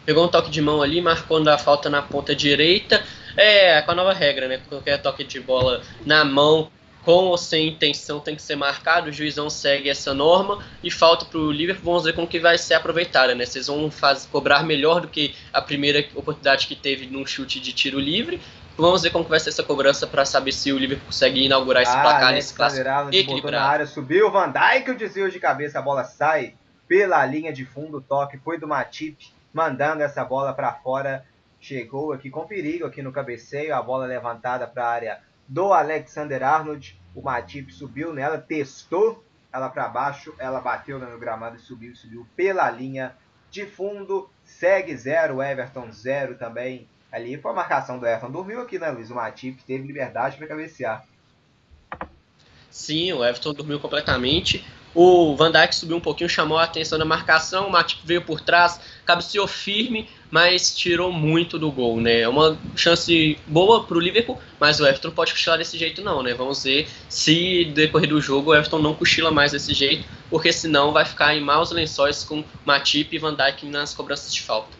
Pegou um toque de mão ali, marcando a falta na ponta direita. É, com a nova regra, né? Qualquer toque de bola na mão com ou sem intenção tem que ser marcado, o juizão segue essa norma e falta para o Liverpool, vamos ver como que vai ser aproveitada, né? Vocês vão faz, cobrar melhor do que a primeira oportunidade que teve num chute de tiro livre. Vamos ver como que vai ser essa cobrança para saber se o Liverpool consegue inaugurar esse ah, placar nesse clássico equilibrado. Na área, subiu o Van Dijk, o desvio de cabeça, a bola sai pela linha de fundo, o toque foi do Matip, mandando essa bola para fora. Chegou aqui com perigo aqui no cabeceio, a bola levantada para a área do Alexander Arnold. O Matip subiu nela, testou ela para baixo, ela bateu no gramado e subiu, subiu pela linha de fundo. Segue zero, Everton zero também. Ali foi a marcação do Everton. Dormiu aqui, né, Luiz? O Matip teve liberdade para cabecear. Sim, o Everton dormiu completamente. O Van Dijk subiu um pouquinho, chamou a atenção na marcação, o Matip veio por trás, cabeceou firme, mas tirou muito do gol, né? É uma chance boa para o Liverpool, mas o Everton pode cochilar desse jeito não, né? Vamos ver se decorrer do jogo o Everton não cochila mais desse jeito, porque senão vai ficar em maus lençóis com Matip e Van Dijk nas cobranças de falta.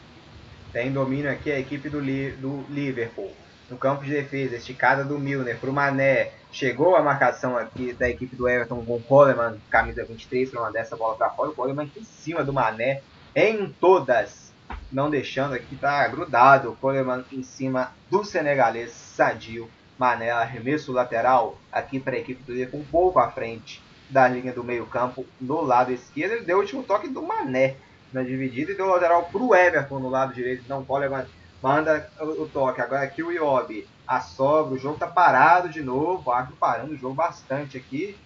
Tem domínio aqui a equipe do, do Liverpool no campo de defesa, esticada do Milner para o Mané. Chegou a marcação aqui da equipe do Everton com o Coleman, camisa 23, para mandar essa bola para fora. O Coleman em cima do Mané, em todas, não deixando aqui, tá grudado. O Coleman em cima do senegalês Sadio. Mané, arremesso lateral aqui para a equipe do Liverpool, um pouco à frente da linha do meio-campo, no lado esquerdo. Ele deu o último toque do Mané na dividida e deu lateral para o Everton no lado direito. Então, Coleman manda o, toque. Agora aqui o Iobi assobra, o jogo tá parado de novo, o árbitro parando o jogo bastante aqui.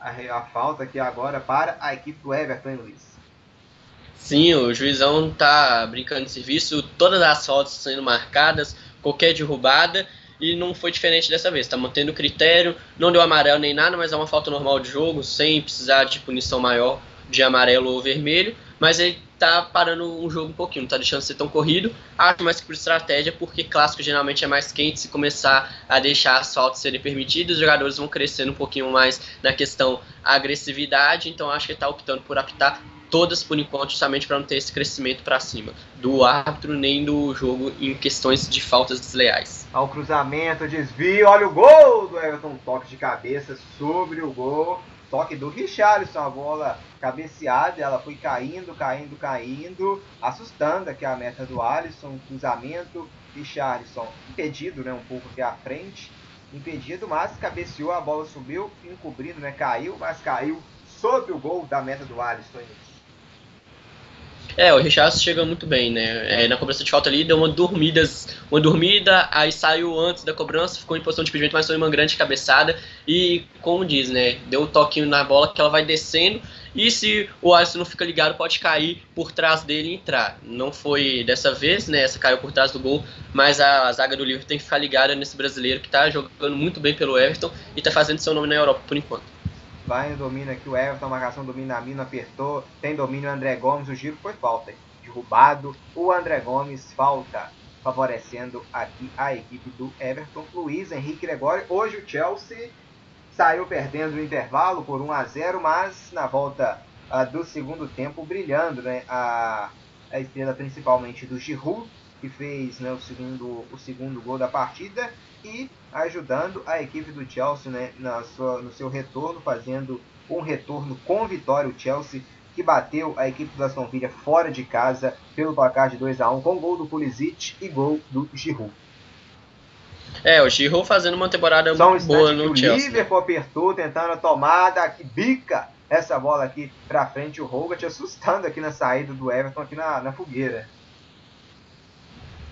A, a, falta aqui agora para a equipe do Everton, Luiz. Sim, o juizão tá brincando de serviço, todas as faltas sendo marcadas, qualquer derrubada. e não foi diferente dessa vez. Está mantendo o critério, não deu amarelo nem nada, mas é uma falta normal de jogo, sem precisar de punição maior de amarelo ou vermelho. Mas ele tá parando um jogo um pouquinho, não tá deixando de ser tão corrido. Acho mais que por estratégia, porque clássico geralmente é mais quente. Se começar a deixar as faltas serem permitidas, os jogadores vão crescendo um pouquinho mais na questão agressividade. Então acho que ele tá optando por apitar todas por enquanto, justamente para não ter esse crescimento para cima do árbitro nem do jogo em questões de faltas desleais. Ao cruzamento, desvio, olha o gol do Everton, toque de cabeça sobre o gol, toque do Richarlison, a bola cabeceada, ela foi caindo, caindo, caindo, assustando aqui a meta do Alisson, cruzamento, Richarlison impedido, né, um pouco aqui à frente, impedido, mas cabeceou, a bola subiu, encobrindo, né, caiu, mas caiu sobre o gol da meta do Alisson. É, o Richardson chega muito bem, né? É, na cobrança de falta ali, deu uma dormida, uma dormida, aí saiu antes da cobrança, ficou em posição de impedimento, mas foi uma grande cabeçada. E, como diz, né? Deu um toquinho na bola que ela vai descendo. E se o Alisson não fica ligado, pode cair por trás dele e entrar. Não foi dessa vez, né? Essa caiu por trás do gol, mas a, a zaga do Liverpool tem que ficar ligada nesse brasileiro que tá jogando muito bem pelo Everton e tá fazendo seu nome na Europa por enquanto. Vai domínio aqui o Everton, marcação domina a mina, apertou. Tem domínio o André Gomes, o giro foi falta. Derrubado o André Gomes, falta. Favorecendo aqui a equipe do Everton. Luiz Henrique Gregório. Hoje o Chelsea saiu perdendo no intervalo por 1 a 0 mas na volta uh, do segundo tempo brilhando, né? A, a estrela principalmente do Giroud, que fez né, o, segundo, o segundo gol da partida e ajudando a equipe do Chelsea né, na sua, no seu retorno, fazendo um retorno com vitória. O Chelsea que bateu a equipe do Aston Villa fora de casa pelo placar de 2 a 1 com gol do Pulisic e gol do Giroud. É, o Giroud fazendo uma temporada Só um boa no Chelsea. O? Liverpool apertou, tentando a tomada, que bica essa bola aqui pra frente. O Hogarth assustando aqui na saída do Everton, aqui na, na fogueira.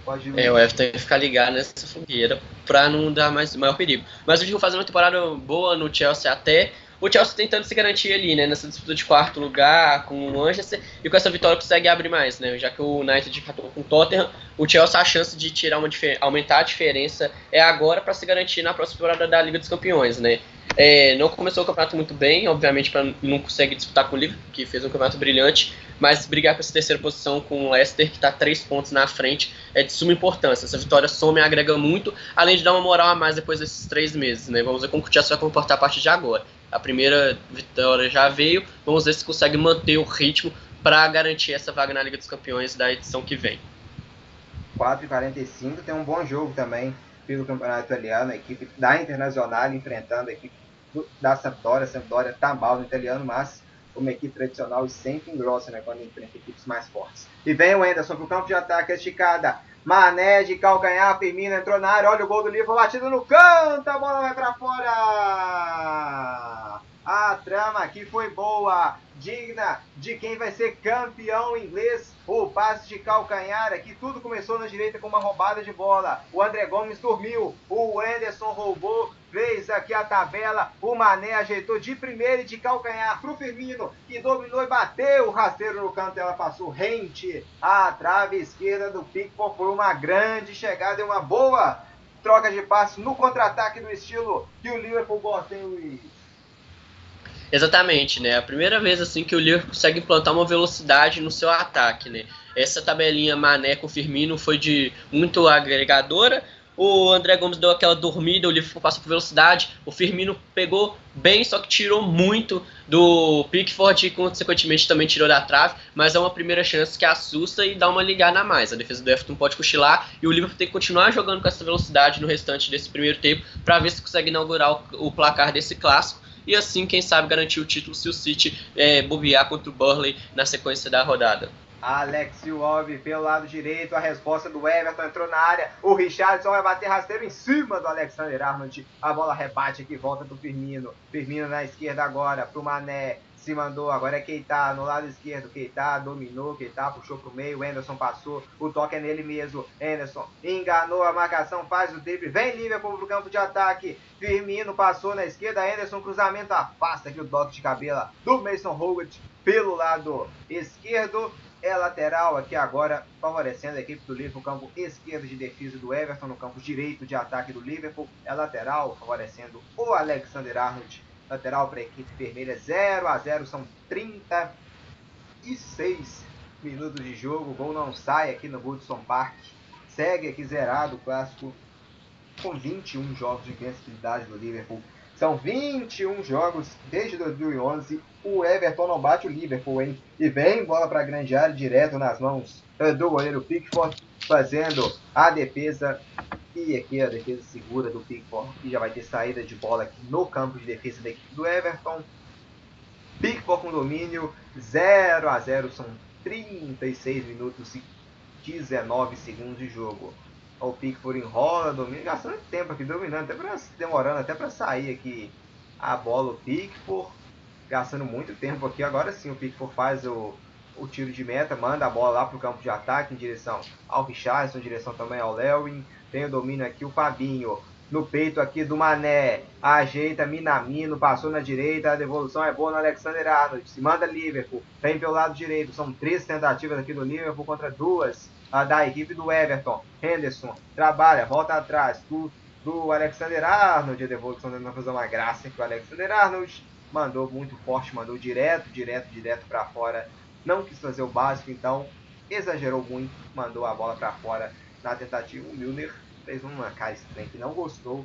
Pode é, o Everton tem que ficar ligado nessa fogueira pra não dar mais maior perigo. Mas o Giroud fazendo uma temporada boa no Chelsea até. O Chelsea tentando se garantir ali, né, nessa disputa de quarto lugar com o Manchester, e com essa vitória consegue abrir mais, né, já que o United empatou com o Tottenham, o Chelsea a chance de tirar uma aumentar a diferença é agora para se garantir na próxima temporada da Liga dos Campeões, né. É, não começou o campeonato muito bem, obviamente para não consegue disputar com o Liverpool, que fez um campeonato brilhante, mas brigar para essa terceira posição com o Leicester, que está três pontos na frente, é de suma importância. Essa vitória some e agrega muito, além de dar uma moral a mais depois desses três meses. Né? Vamos ver como o Chelsea vai comportar a partir de agora. A primeira vitória já veio, vamos ver se consegue manter o ritmo para garantir essa vaga na Liga dos Campeões da edição que vem. 4h45 tem um bom jogo também pelo Campeonato Italiano, a equipe da Internacional enfrentando a equipe da Sampdoria. A Sampdoria está mal no italiano, mas uma equipe tradicional e sempre engrossa né, quando enfrenta equipes mais fortes. E vem o Anderson para o campo de ataque, esticada. Mané de calcanhar, Firmino entrou na área, olha o gol do Liverpool, batido no canto, a bola vai para fora! A trama aqui foi boa, digna de quem vai ser campeão inglês. O passe de calcanhar aqui, tudo começou na direita com uma roubada de bola. O André Gomes dormiu, o Anderson roubou, fez aqui a tabela. O Mané ajeitou de primeira e de calcanhar para o Firmino, que dominou e bateu o rasteiro no canto. Ela passou rente à trave esquerda do Pickford. Foi uma grande chegada e uma boa troca de passe no contra-ataque do estilo que o Liverpool gosta, hein, Luiz? Exatamente, né? A primeira vez assim que o Liverpool consegue implantar uma velocidade no seu ataque, né? Essa tabelinha Mané com Firmino foi de muito agregadora. O André Gomes deu aquela dormida, o Liverpool passou por velocidade. O Firmino pegou bem, só que tirou muito do Pickford e consequentemente também tirou da trave, mas é uma primeira chance que assusta e dá uma ligada a mais. A defesa do Everton pode cochilar e o Liverpool tem que continuar jogando com essa velocidade no restante desse primeiro tempo para ver se consegue inaugurar o, o placar desse clássico e assim, quem sabe, garantir o título se o City é, bobear contra o Burley na sequência da rodada. Alex Iwobi pelo lado direito, a resposta do Everton entrou na área, o Richardson vai bater rasteiro em cima do Alexander Arnold, a bola rebate aqui, volta pro Firmino, Firmino na esquerda agora, pro Mané, se mandou, agora é Keita no lado esquerdo, Keita dominou, Keita puxou pro meio, Anderson passou, o toque é nele mesmo, Anderson enganou a marcação, faz o drible, vem Liverpool pro campo de ataque, Firmino passou na esquerda, Anderson cruzamento, afasta aqui o toque de cabela do Mason Howard pelo lado esquerdo, é lateral aqui agora, favorecendo a equipe do Liverpool, campo esquerdo de defesa do Everton, no campo direito de ataque do Liverpool, é lateral, favorecendo o Alexander Arnold, lateral para a equipe vermelha, 0 a 0 são 36 minutos de jogo, o gol não sai aqui no Goodson Park, segue aqui zerado o clássico, com 21 jogos de vencibilidade do Liverpool, são 21 jogos desde 2011. O Everton não bate o Liverpool, hein? E vem bola para a grande área, direto nas mãos do goleiro Pickford, fazendo a defesa. E aqui a defesa segura do Pickford, que já vai ter saída de bola aqui no campo de defesa da equipe do Everton. Pickford com domínio, 0 a 0 são 36 minutos e 19 segundos de jogo o Pickford enrola, domina, gastando tempo aqui, dominando, até pra, demorando até para sair aqui a bola, o Pickford, gastando muito tempo aqui, agora sim o Pickford faz o, o tiro de meta, manda a bola lá pro campo de ataque, em direção ao Richardson, em direção também ao Lewin, tem o domínio aqui o Fabinho, no peito aqui do Mané, ajeita Minamino, passou na direita, a devolução é boa no Alexander Arnold, se manda Liverpool, vem pelo lado direito, são três tentativas aqui do Liverpool contra duas a da equipe do Everton. Henderson trabalha, volta atrás do, do Alexander Arnold. A devolução tentando fazer uma graça que o Alexander Arnold mandou muito forte, mandou direto, direto, direto para fora. Não quis fazer o básico, então exagerou muito, mandou a bola para fora na tentativa. O Milner fez uma cara estranha que não gostou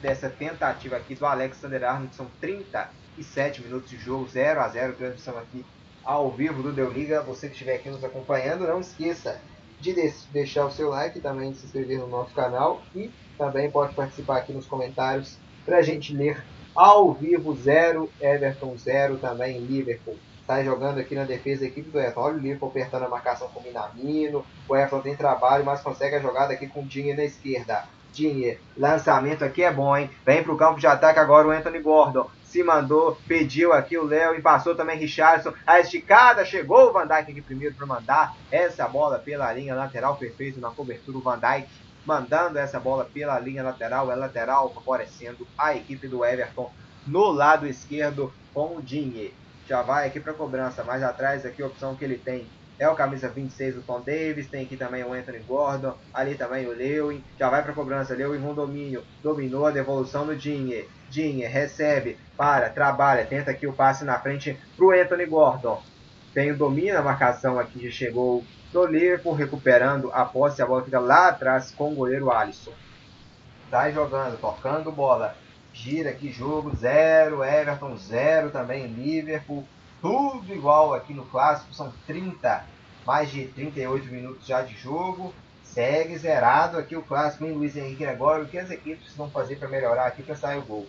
dessa tentativa aqui do Alexander Arnold. São 37 minutos de jogo, 0 a 0 transmissão aqui ao vivo do Deu Liga. Você que estiver aqui nos acompanhando, não esqueça de deixar o seu like, também de se inscrever no nosso canal e também pode participar aqui nos comentários para a gente ler ao vivo 0, Everton 0 também Liverpool. Está jogando aqui na defesa a equipe do Everton. Olha o Liverpool apertando a marcação com o Minamino. O Everton tem trabalho, mas consegue a jogada aqui com o Dinho na esquerda. Dinho, lançamento aqui é bom, hein? Vem para o campo de ataque agora o Anthony Gordon se mandou, pediu aqui o Léo e passou também Richardson. A esticada chegou o Van Dijk aqui primeiro para mandar essa bola pela linha lateral, perfeito na cobertura. O Van Dijk mandando essa bola pela linha lateral, é lateral, favorecendo a equipe do Everton no lado esquerdo com o Dinhe. Já vai aqui para cobrança, mais atrás aqui a opção que ele tem é o camisa 26 do Tom Davis, tem aqui também o Anthony Gordon, ali também o Lewin, já vai para cobrança, Lewin com domínio, dominou a devolução do Dinhe, Dinhe recebe, para, trabalha, tenta aqui o passe na frente para o Anthony Gordon, tem o domínio a marcação aqui, chegou do Liverpool, recuperando a posse, a bola fica lá atrás com o goleiro Alisson. Sai jogando, tocando bola, gira aqui jogo, 0, Everton 0 também, Liverpool, tudo igual aqui no clássico, são 30, mais de 38 minutos já de jogo. Segue zerado aqui o clássico em Luiz Henrique agora. O que as equipes vão fazer para melhorar aqui para sair o gol?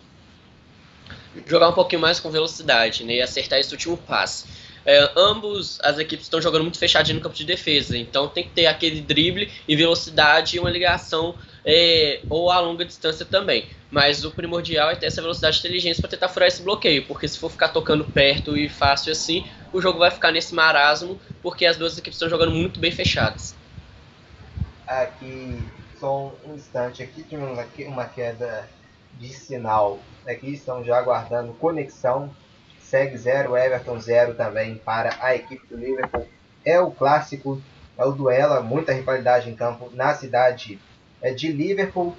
Jogar um pouquinho mais com velocidade né, e acertar esse último passe. É, ambos as equipes estão jogando muito fechadinho no campo de defesa, então tem que ter aquele drible e velocidade e uma ligação é, ou a longa distância também. Mas o primordial é ter essa velocidade e inteligência para tentar furar esse bloqueio, porque se for ficar tocando perto e fácil assim, o jogo vai ficar nesse marasmo, porque as duas equipes estão jogando muito bem fechadas. Aqui, só um instante, aqui tivemos aqui uma queda de sinal. Aqui estão já aguardando conexão. Segue 0, Everton 0 também para a equipe do Liverpool. É o clássico, é o duelo, muita rivalidade em campo na cidade é de Liverpool,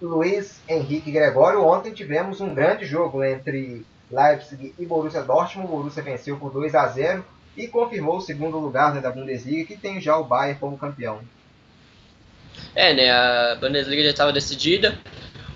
Luiz Henrique Gregório. Ontem tivemos um grande jogo entre Leipzig e Borussia Dortmund. O Borussia venceu por 2 a 0 e confirmou o segundo lugar né, da Bundesliga, que tem já o Bayern como campeão. É, né? A Bundesliga já estava decidida.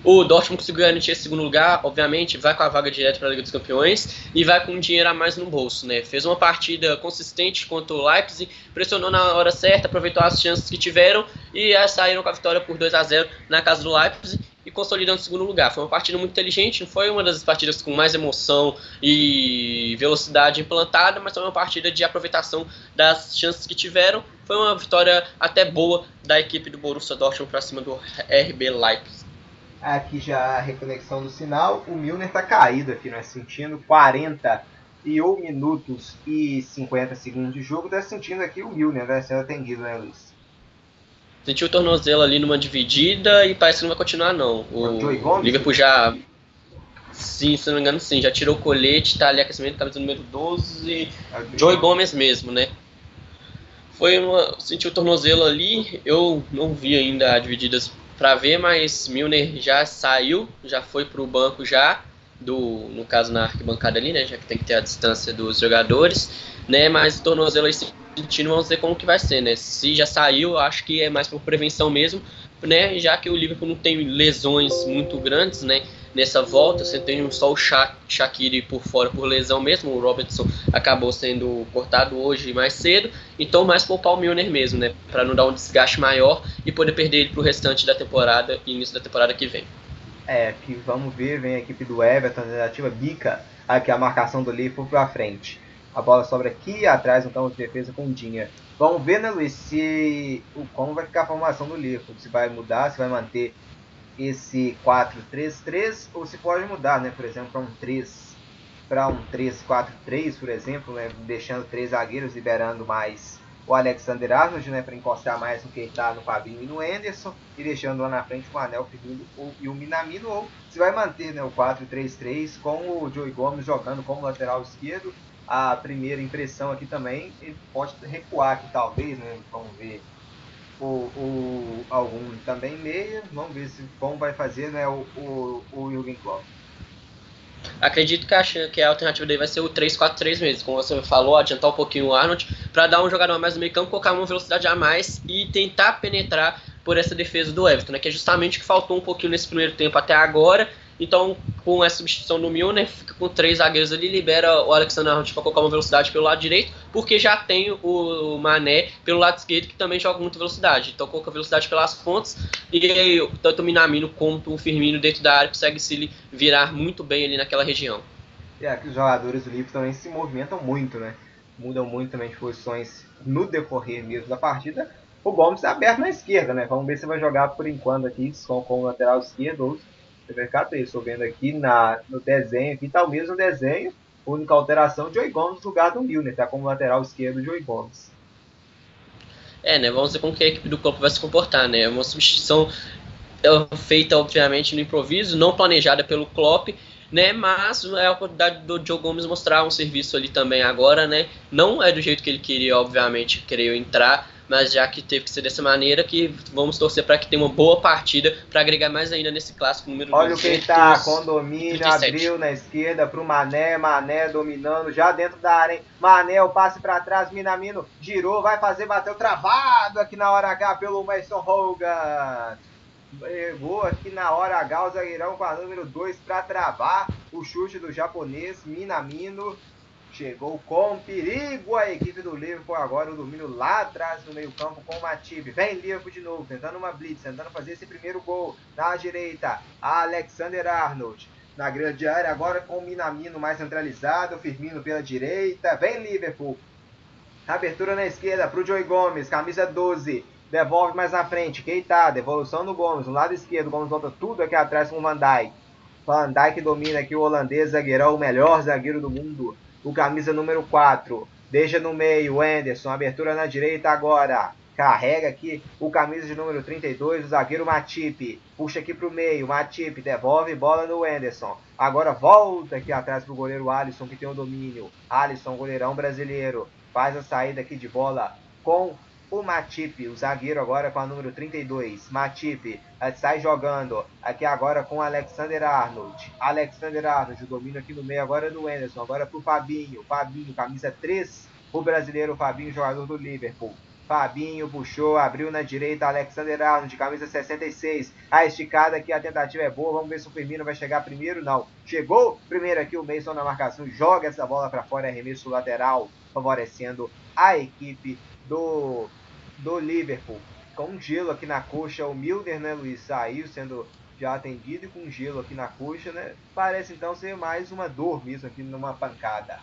O Dortmund conseguiu garantir esse segundo lugar, obviamente, vai com a vaga direto para a Liga dos Campeões e vai com dinheiro a mais no bolso, né? Fez uma partida consistente contra o Leipzig, pressionou na hora certa, aproveitou as chances que tiveram e saíram com a vitória por 2 a 0 na casa do Leipzig e consolidando o segundo lugar. Foi uma partida muito inteligente, não foi uma das partidas com mais emoção e velocidade implantada, mas foi uma partida de aproveitação das chances que tiveram. Foi uma vitória até boa da equipe do Borussia Dortmund para cima do RB Leipzig. Aqui já a reconexão do sinal. O Milner está caído aqui, nós sentindo 41 minutos e 50 segundos de jogo. Está sentindo aqui o Milner, vai sendo atendido, né, Luiz? Sentiu o tornozelo ali numa dividida e parece que não vai continuar, não. O Liverpool já. Sim, se não me engano, sim. Já tirou o colete, tá ali aquecimento, camisa número 12. É Joey Gomes mesmo, né? Foi uma. Sentiu o tornozelo ali, eu não vi ainda divididas para ver, mas Milner já saiu, já foi para o banco já, do, no caso na arquibancada ali, né? Já que tem que ter a distância dos jogadores, né? Mas o tornozelo aí sentindo, vamos ver como que vai ser, né? Se já saiu, acho que é mais por prevenção mesmo, né? Já que o Liverpool não tem lesões muito grandes, né? Nessa volta. Você tem só o Sha Shaqiri por fora por lesão mesmo. O Robertson acabou sendo cortado hoje mais cedo. Então, mais poupar o Milner mesmo, né? Para não dar um desgaste maior e poder perder ele para o restante da temporada e início da temporada que vem. É, que vamos ver, vem a equipe do Everton, tentativa bica aqui a marcação do Liverpool para frente. A bola sobra aqui atrás, então de defesa com Dinha. Vamos ver, né, Luiz, se o como vai ficar a formação do Liverpool. Se vai mudar, se vai manter esse 4-3-3 ou se pode mudar, né? Por exemplo, para um 3 para um 3-4-3, por exemplo, né? deixando três zagueiros, liberando mais o Alexander Arnold, né, para encostar mais no está no Fabinho e no Anderson, e deixando lá na frente o Anel Firmino e o Minamino, ou se vai manter né, o 4-3-3 com o Joey Gomes jogando como lateral esquerdo. A primeira impressão aqui também, ele pode recuar aqui talvez, né, vamos ver o, o, algum também meia. Vamos ver se como vai fazer né, o, o, o Jürgen Klopp. Acredito que a, que a alternativa dele vai ser o 3-4-3 mesmo, como você falou, adiantar um pouquinho o Arnold, para dar um jogador mais no meio campo, colocar uma velocidade a mais e tentar penetrar por essa defesa do Everton, né, que é justamente o que faltou um pouquinho nesse primeiro tempo até agora, então, com essa substituição do Milner, fica com três zagueiros ali, libera o Alexander Arnold para colocar uma velocidade pelo lado direito, porque já tem o Mané pelo lado esquerdo, que também joga muita velocidade. Então, coloca velocidade pelas pontas, e aí, tanto o Minamino quanto o Firmino dentro da área consegue se virar muito bem ali naquela região. É, que os jogadores do Liverpool também se movimentam muito, né? Mudam muito também de posições no decorrer mesmo da partida. O Gomes está aberto na esquerda, né? Vamos ver se vai jogar por enquanto aqui com, com o lateral esquerdo ou TV estou vendo aqui na, no desenho, aqui está o mesmo desenho, única alteração, Joey Gomes no lugar do Milner, está como lateral esquerdo Joey Gomes. É, né, vamos ver como que a equipe do campo vai se comportar, né, é uma substituição é, feita, obviamente, no improviso, não planejada pelo Klopp, né? Mas é a oportunidade do Joe Gomes mostrar um serviço ali também agora, né? Não é do jeito que ele queria, obviamente, queria entrar, mas já que teve que ser dessa maneira, que vamos torcer para que tenha uma boa partida para agregar mais ainda nesse clássico número Olha o que está, condomínio, abriu na esquerda para o Mané, Mané dominando já dentro da área, hein? Mané, o passe para trás, Minamino girou, vai fazer, bateu travado aqui na hora H pelo Mason Hogan. Errou aqui na hora H o zagueirão com a número 2 para travar o chute do japonês Minamino. Chegou com perigo a equipe do Liverpool agora, o domínio lá atrás no meio campo com o Matip. Vem Liverpool de novo, tentando uma blitz, tentando fazer esse primeiro gol. Na direita, Alexander Arnold. Na grande área agora com o Minamino mais centralizado, Firmino pela direita. Vem Liverpool. Abertura na esquerda para o Joey Gomes, camisa 12. Devolve mais na frente, Keita, devolução no Gomes, no lado esquerdo, Gomes volta tudo aqui atrás com o Van Dijk. Van Dijk domina aqui o holandês zagueirão, o melhor zagueiro do mundo o camisa número 4. Deixa no meio, Anderson, abertura na direita agora. Carrega aqui o camisa de número 32, o zagueiro Matip. Puxa aqui para o meio, Matip devolve bola no Anderson. Agora volta aqui atrás para o goleiro Alisson, que tem o domínio. Alisson, goleirão brasileiro, faz a saída aqui de bola com o Matip, o zagueiro agora com a número 32. Matip eh, sai jogando aqui agora com Alexander Arnold. Alexander Arnold, o domínio aqui no meio agora é do Anderson. Agora para o Fabinho. Fabinho, camisa 3. O brasileiro Fabinho, jogador do Liverpool. Fabinho puxou, abriu na direita, Alexander Arnold, camisa 66. A esticada aqui, a tentativa é boa. Vamos ver se o Firmino vai chegar primeiro. Não. Chegou primeiro aqui o Mason na marcação. Joga essa bola para fora, arremesso lateral, favorecendo a equipe do do Liverpool. Com gelo aqui na coxa, o Milner, né, Luiz, saiu sendo já atendido e com gelo aqui na coxa, né? Parece então ser mais uma dor mesmo aqui numa pancada.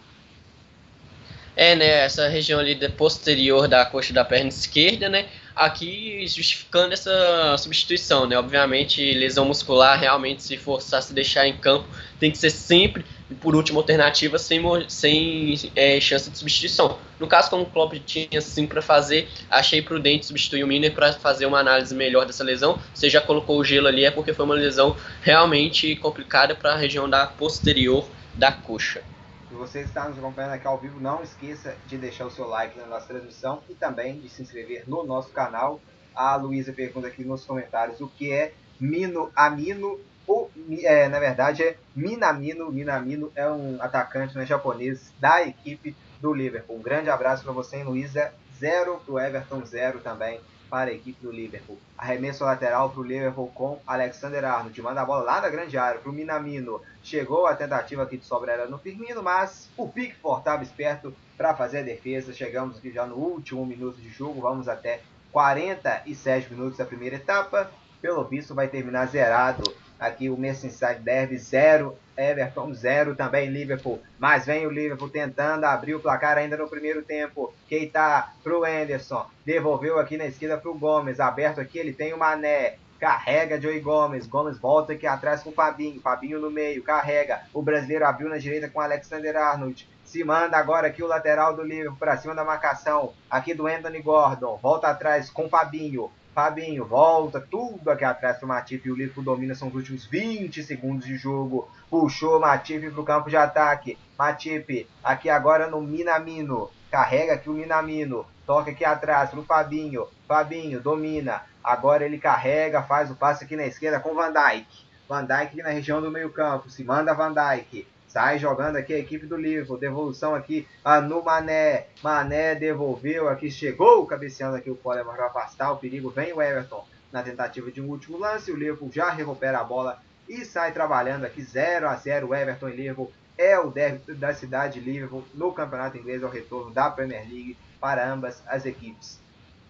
É, né, essa região ali posterior da coxa da perna esquerda, né? Aqui justificando essa substituição, né? Obviamente, lesão muscular, realmente, se forçar se deixar em campo, tem que ser sempre por última alternativa sem, sem é, chance de substituição. No caso, como o Klopp tinha sim para fazer, achei prudente substituir o Miner para fazer uma análise melhor dessa lesão. Você já colocou o gelo ali, é porque foi uma lesão realmente complicada para a região da posterior da coxa. Se você está nos acompanhando aqui ao vivo, não esqueça de deixar o seu like na nossa transmissão e também de se inscrever no nosso canal. A Luísa pergunta aqui nos comentários o que é Mino Amino. O, é, na verdade é Minamino. Minamino é um atacante né, japonês da equipe do Liverpool. Um grande abraço para você, Luísa. Zero para o Everton, zero também para a equipe do Liverpool. Arremesso lateral para o Liverpool com Alexander Arnold. Manda a bola lá na grande área para o Minamino. Chegou a tentativa aqui de sobra era no Firmino, mas o Pickford estava esperto para fazer a defesa. Chegamos aqui já no último minuto de jogo. Vamos até 47 minutos da primeira etapa. Pelo visto vai terminar zerado Aqui o Merseyside Derby 0, Everton 0 também, Liverpool. Mas vem o Liverpool tentando abrir o placar ainda no primeiro tempo. Keita pro Anderson. Devolveu aqui na esquerda pro Gomes. Aberto aqui, ele tem o Mané. Carrega Joey Gomes. Gomes volta aqui atrás com o Fabinho. Fabinho no meio, carrega. O brasileiro abriu na direita com Alexander Arnold. Se manda agora aqui o lateral do Liverpool para cima da marcação. Aqui do Anthony Gordon. Volta atrás com o Fabinho. Fabinho volta, tudo aqui atrás pro Matip e o Liverpool domina são os últimos 20 segundos de jogo. Puxou Matip pro campo de ataque. Matip aqui agora no Minamino. Carrega aqui o Minamino. Toca aqui atrás pro Fabinho. Fabinho domina. Agora ele carrega, faz o passe aqui na esquerda com Van Dijk. Van Dijk na região do meio campo. Se manda Van Dijk. Sai jogando aqui a equipe do Liverpool. Devolução aqui ah, no Mané. Mané devolveu aqui. Chegou cabeceando aqui o Coleman para afastar o perigo. Vem o Everton na tentativa de um último lance. O Liverpool já recupera a bola e sai trabalhando aqui 0 a 0 Everton e Liverpool é o derby da cidade de Liverpool no campeonato inglês ao retorno da Premier League para ambas as equipes.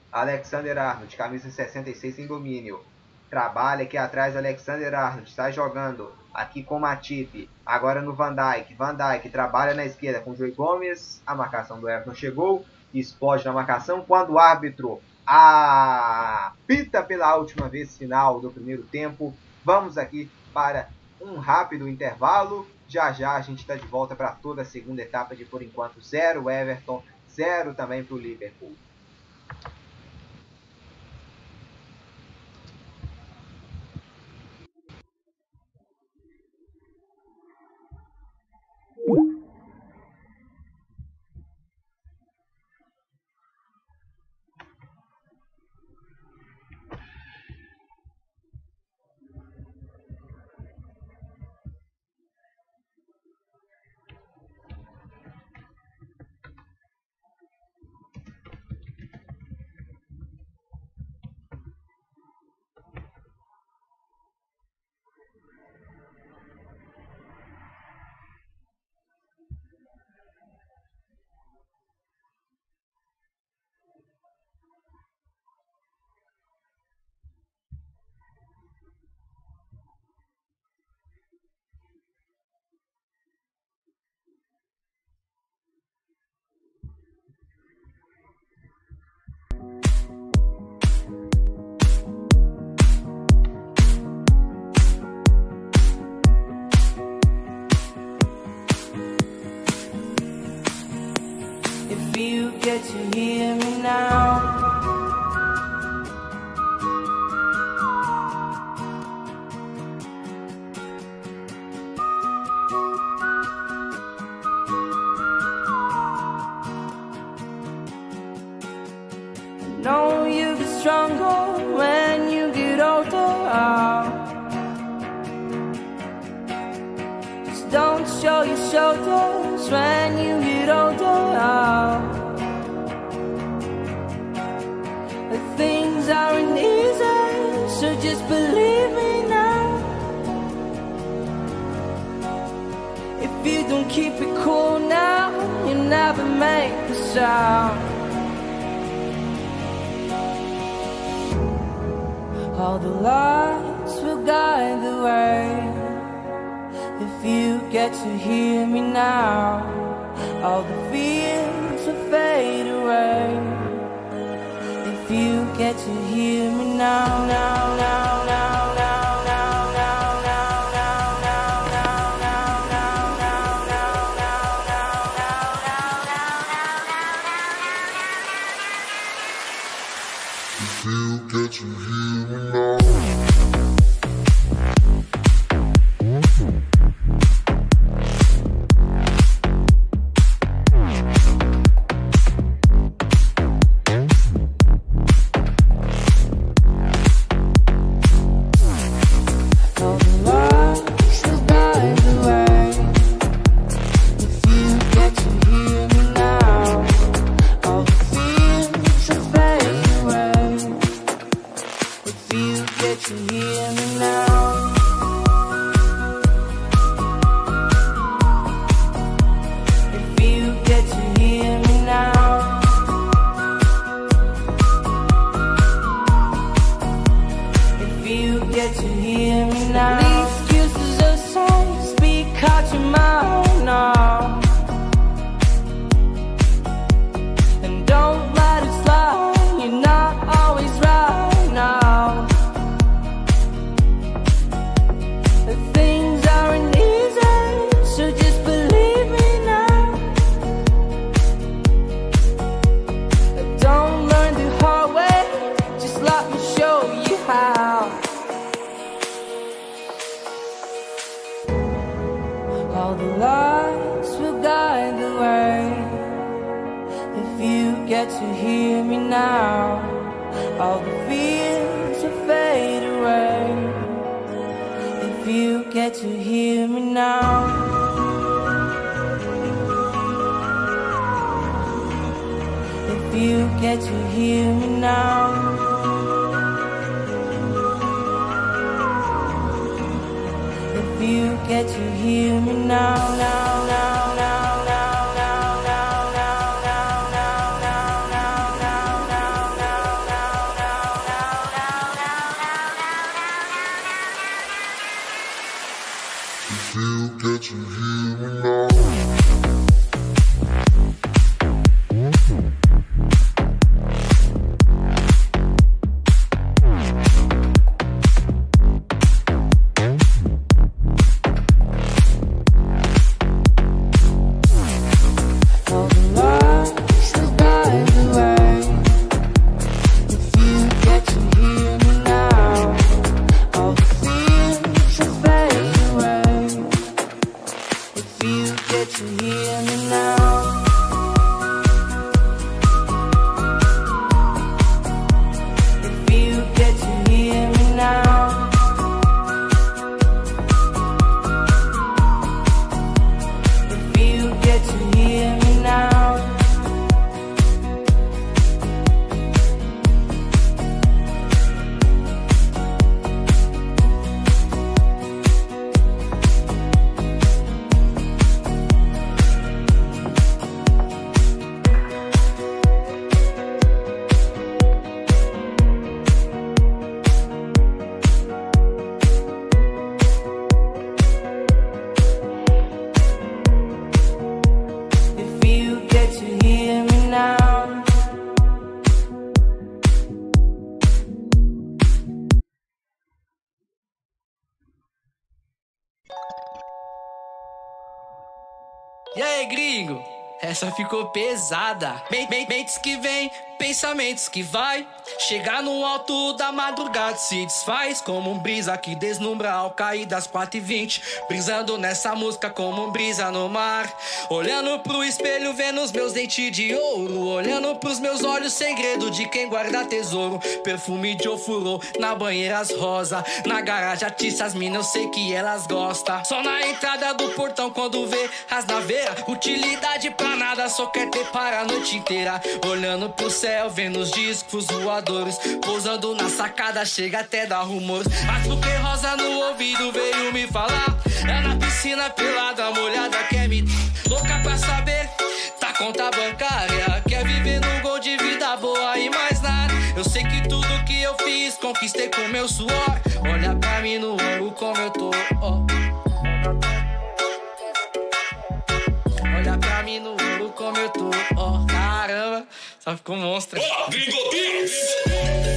Alexander Arnold, camisa 66 em domínio. Trabalha aqui atrás Alexander Arnold, está jogando aqui com Matip, agora no Van Dijk. Van Dijk trabalha na esquerda com o Joey Gomes, a marcação do Everton chegou, explode na marcação, quando o árbitro apita pela última vez final do primeiro tempo. Vamos aqui para um rápido intervalo. Já já a gente está de volta para toda a segunda etapa de por enquanto zero Everton, zero também para o Liverpool. Pesada. Men- men- Mentes que vem, pensamentos que vai. Chegar no alto da madrugada se desfaz. Como um brisa que deslumbra ao cair das 4 e 20 Brisando nessa música como um brisa no mar. Olhando pro espelho, vendo os meus dentes de ouro. Olhando pros meus olhos, segredo de quem guarda tesouro. Perfume de ofurô na banheira as rosa. Na garagem, atiça as minas, eu sei que elas gostam. Só na entrada do portão quando vê as naveiras. Utilidade pra nada, só quer ter para a noite inteira. Olhando pro céu, vendo os discos voadores. Pousando na sacada, chega até dar rumores. Mas porque rosa no ouvido veio me falar. É na piscina pelada, molhada, quer me. Louca pra saber, tá conta bancária. Quer viver no gol de vida boa e mais nada. Eu sei que tudo que eu fiz, conquistei com meu suor. Olha pra mim no olho como eu tô, ó. Olha Ela ficou um monstro. Oh, gringo, gringo.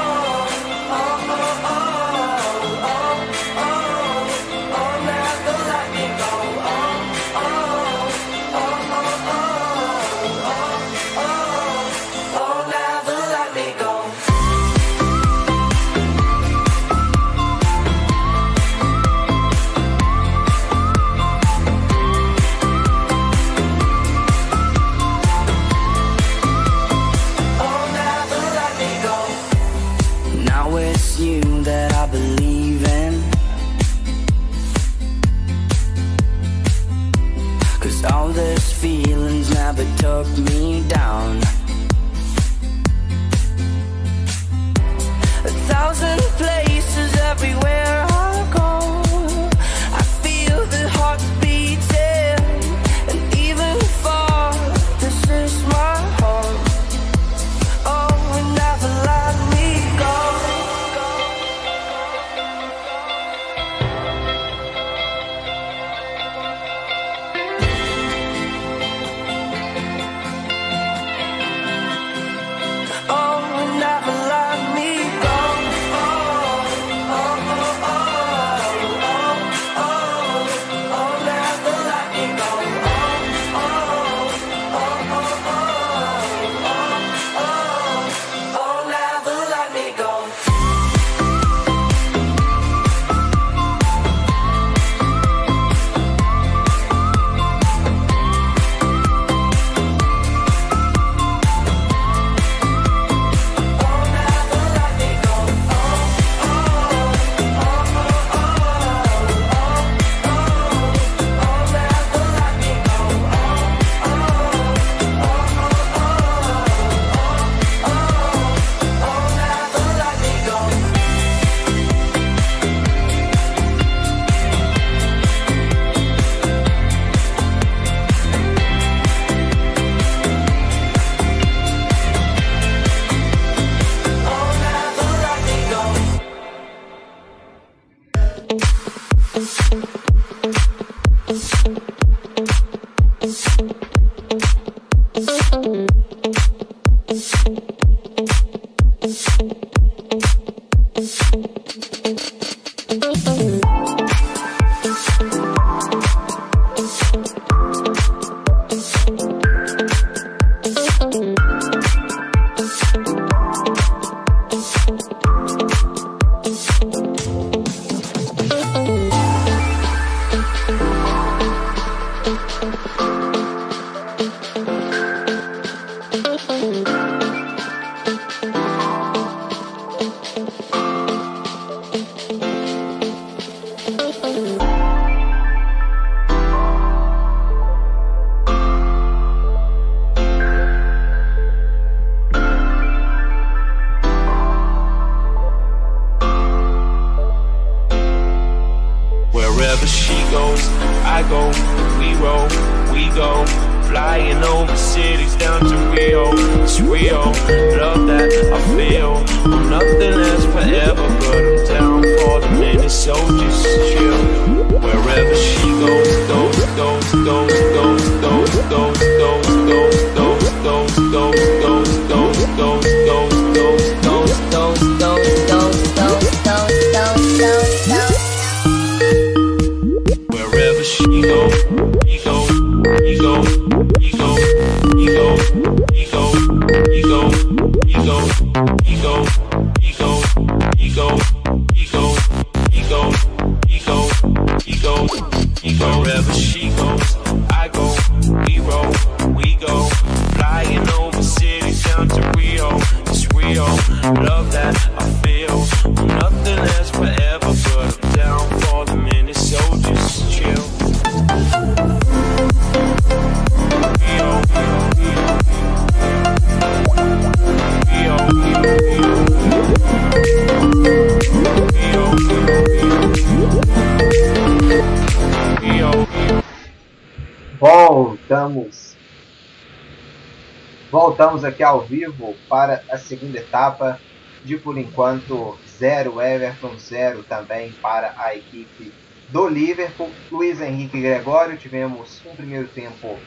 Ao vivo para a segunda etapa de por enquanto 0 Everton 0 também para a equipe do Liverpool. Luiz Henrique Gregório tivemos um primeiro tempo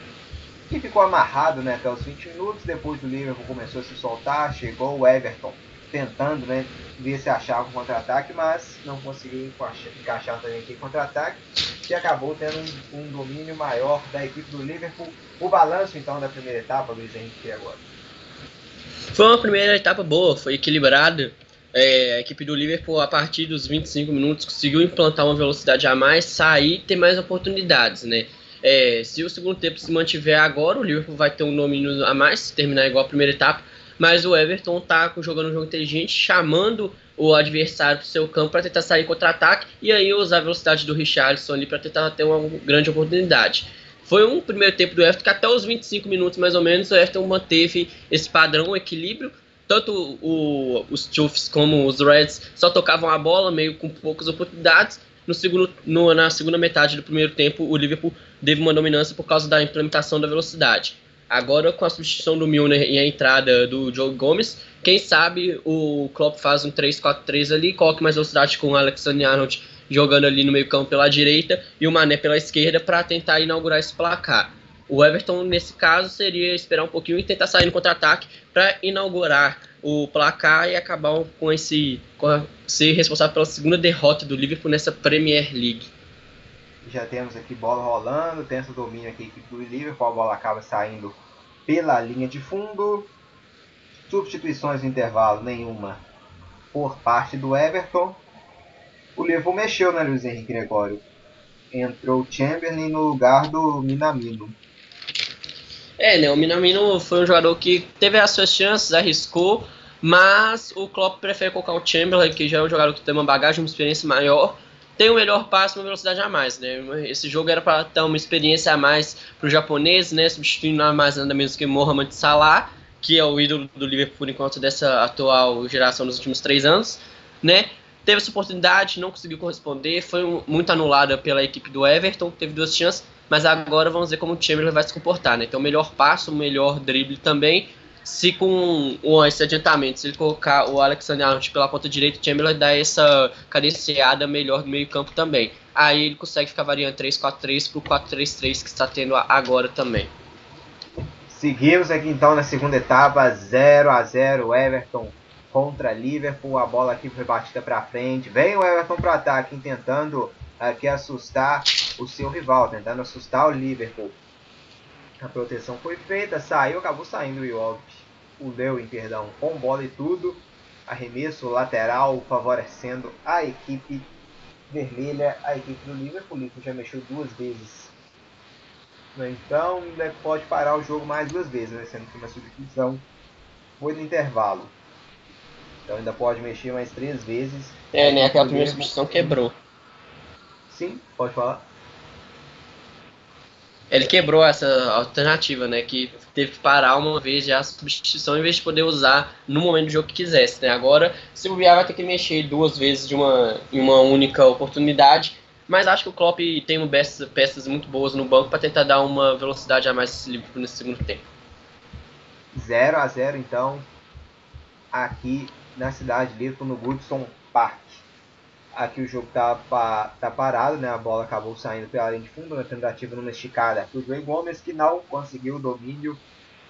que ficou amarrado né, até os 20 minutos. Depois o Liverpool começou a se soltar, chegou o Everton tentando né, ver se achava um contra-ataque, mas não conseguiu encaixar, também aqui contra-ataque e acabou tendo um, um, domínio maior da equipe do Liverpool. O balanço então da primeira etapa, Luiz Henrique, agora. Foi uma primeira etapa boa, foi equilibrada. É, a equipe do Liverpool, a partir dos 25 minutos, conseguiu implantar uma velocidade a mais, sair e ter mais oportunidades, né? É, se o segundo tempo se mantiver agora, o Liverpool vai ter um domínio a mais, se terminar igual a primeira etapa, mas o Everton tá jogando um jogo inteligente, chamando o adversário para o seu campo para tentar sair contra-ataque e aí usar a velocidade do Richarlison ali para tentar ter uma grande oportunidade. Foi um primeiro tempo do Everton que até os 25 minutos mais ou menos o Everton manteve esse padrão, um equilíbrio. Tanto o, os Chiefs como os Reds só tocavam a bola, meio com poucas oportunidades. No segundo, no, na segunda metade do primeiro tempo, o Liverpool teve uma dominância por causa da implementação da velocidade. Agora, com a substituição do Milner e a entrada do Joe Gomes, quem sabe o Klopp faz um 3-4-3 ali, coloque mais velocidade com o Alexander Arnold jogando ali no meio campo pela direita e o Mané pela esquerda para tentar inaugurar esse placar. O Everton, nesse caso, seria esperar um pouquinho e tentar sair no contra-ataque para inaugurar o placar e acabar com esse com ser responsável pela segunda derrota do Liverpool nessa Premier League. Já temos aqui bola rolando, tem esse domínio aqui do Liverpool, a bola acaba saindo pela linha de fundo. Substituições no intervalo, nenhuma por parte do Everton. O Liverpool mexeu, né, Luiz Henrique Gregório? Entrou o Chamberlain no lugar do Minamino. É, né, o Minamino foi um jogador que teve as suas chances, arriscou, mas o Klopp prefere colocar o Chamberlain, que já é um jogador que tem uma bagagem, uma experiência maior, tem um melhor passe, uma velocidade a mais, né? Esse jogo era para ter uma experiência a mais para o japonês, né? Substituindo nada mais nada menos que Mohamed Salah, que é o ídolo do Liverpool por enquanto dessa atual geração dos últimos três anos, né? Teve essa oportunidade, não conseguiu corresponder, foi muito anulada pela equipe do Everton, teve duas chances, mas agora vamos ver como o Chamberlain vai se comportar, né? Então, melhor passo, melhor drible também. Se com esse adiantamento, se ele colocar o Alexander Arnold pela ponta direita, o Chamberlain dá essa cadenciada melhor no meio campo também. aí ele consegue ficar variando 3-4-3 pro 4-3-3 que está tendo agora também. Seguimos aqui então na segunda etapa, 0 a 0 Everton contra Liverpool. A bola aqui foi batida para frente. Vem o Everton para ataque, tentando aqui assustar o seu rival, tentando assustar o Liverpool. A proteção foi feita, saiu, acabou saindo o Iov, o Lewin, perdão, com bola e tudo. Arremesso lateral favorecendo a equipe vermelha, a equipe do Liverpool. O Liverpool já mexeu duas vezes. Então ainda pode parar o jogo mais duas vezes, né? sendo que uma substituição foi no intervalo. Então ainda pode mexer mais três vezes. É, né? Aquela primeira substituição quebrou. Sim, pode falar. Ele quebrou essa alternativa, né? Que teve que parar uma vez já a substituição em vez de poder usar no momento do jogo que quisesse, né? Agora, se o vai ter que mexer duas vezes de uma, em uma única oportunidade. Mas acho que o Klopp tem peças, peças muito boas no banco para tentar dar uma velocidade a mais nesse segundo tempo. 0 a 0 então, aqui na cidade de Liverpool, no Goodson Park. Aqui o jogo tá, tá parado, né? A bola acabou saindo pela linha de fundo na tentativa numa esticada o Joey Gomes, que não conseguiu o domínio.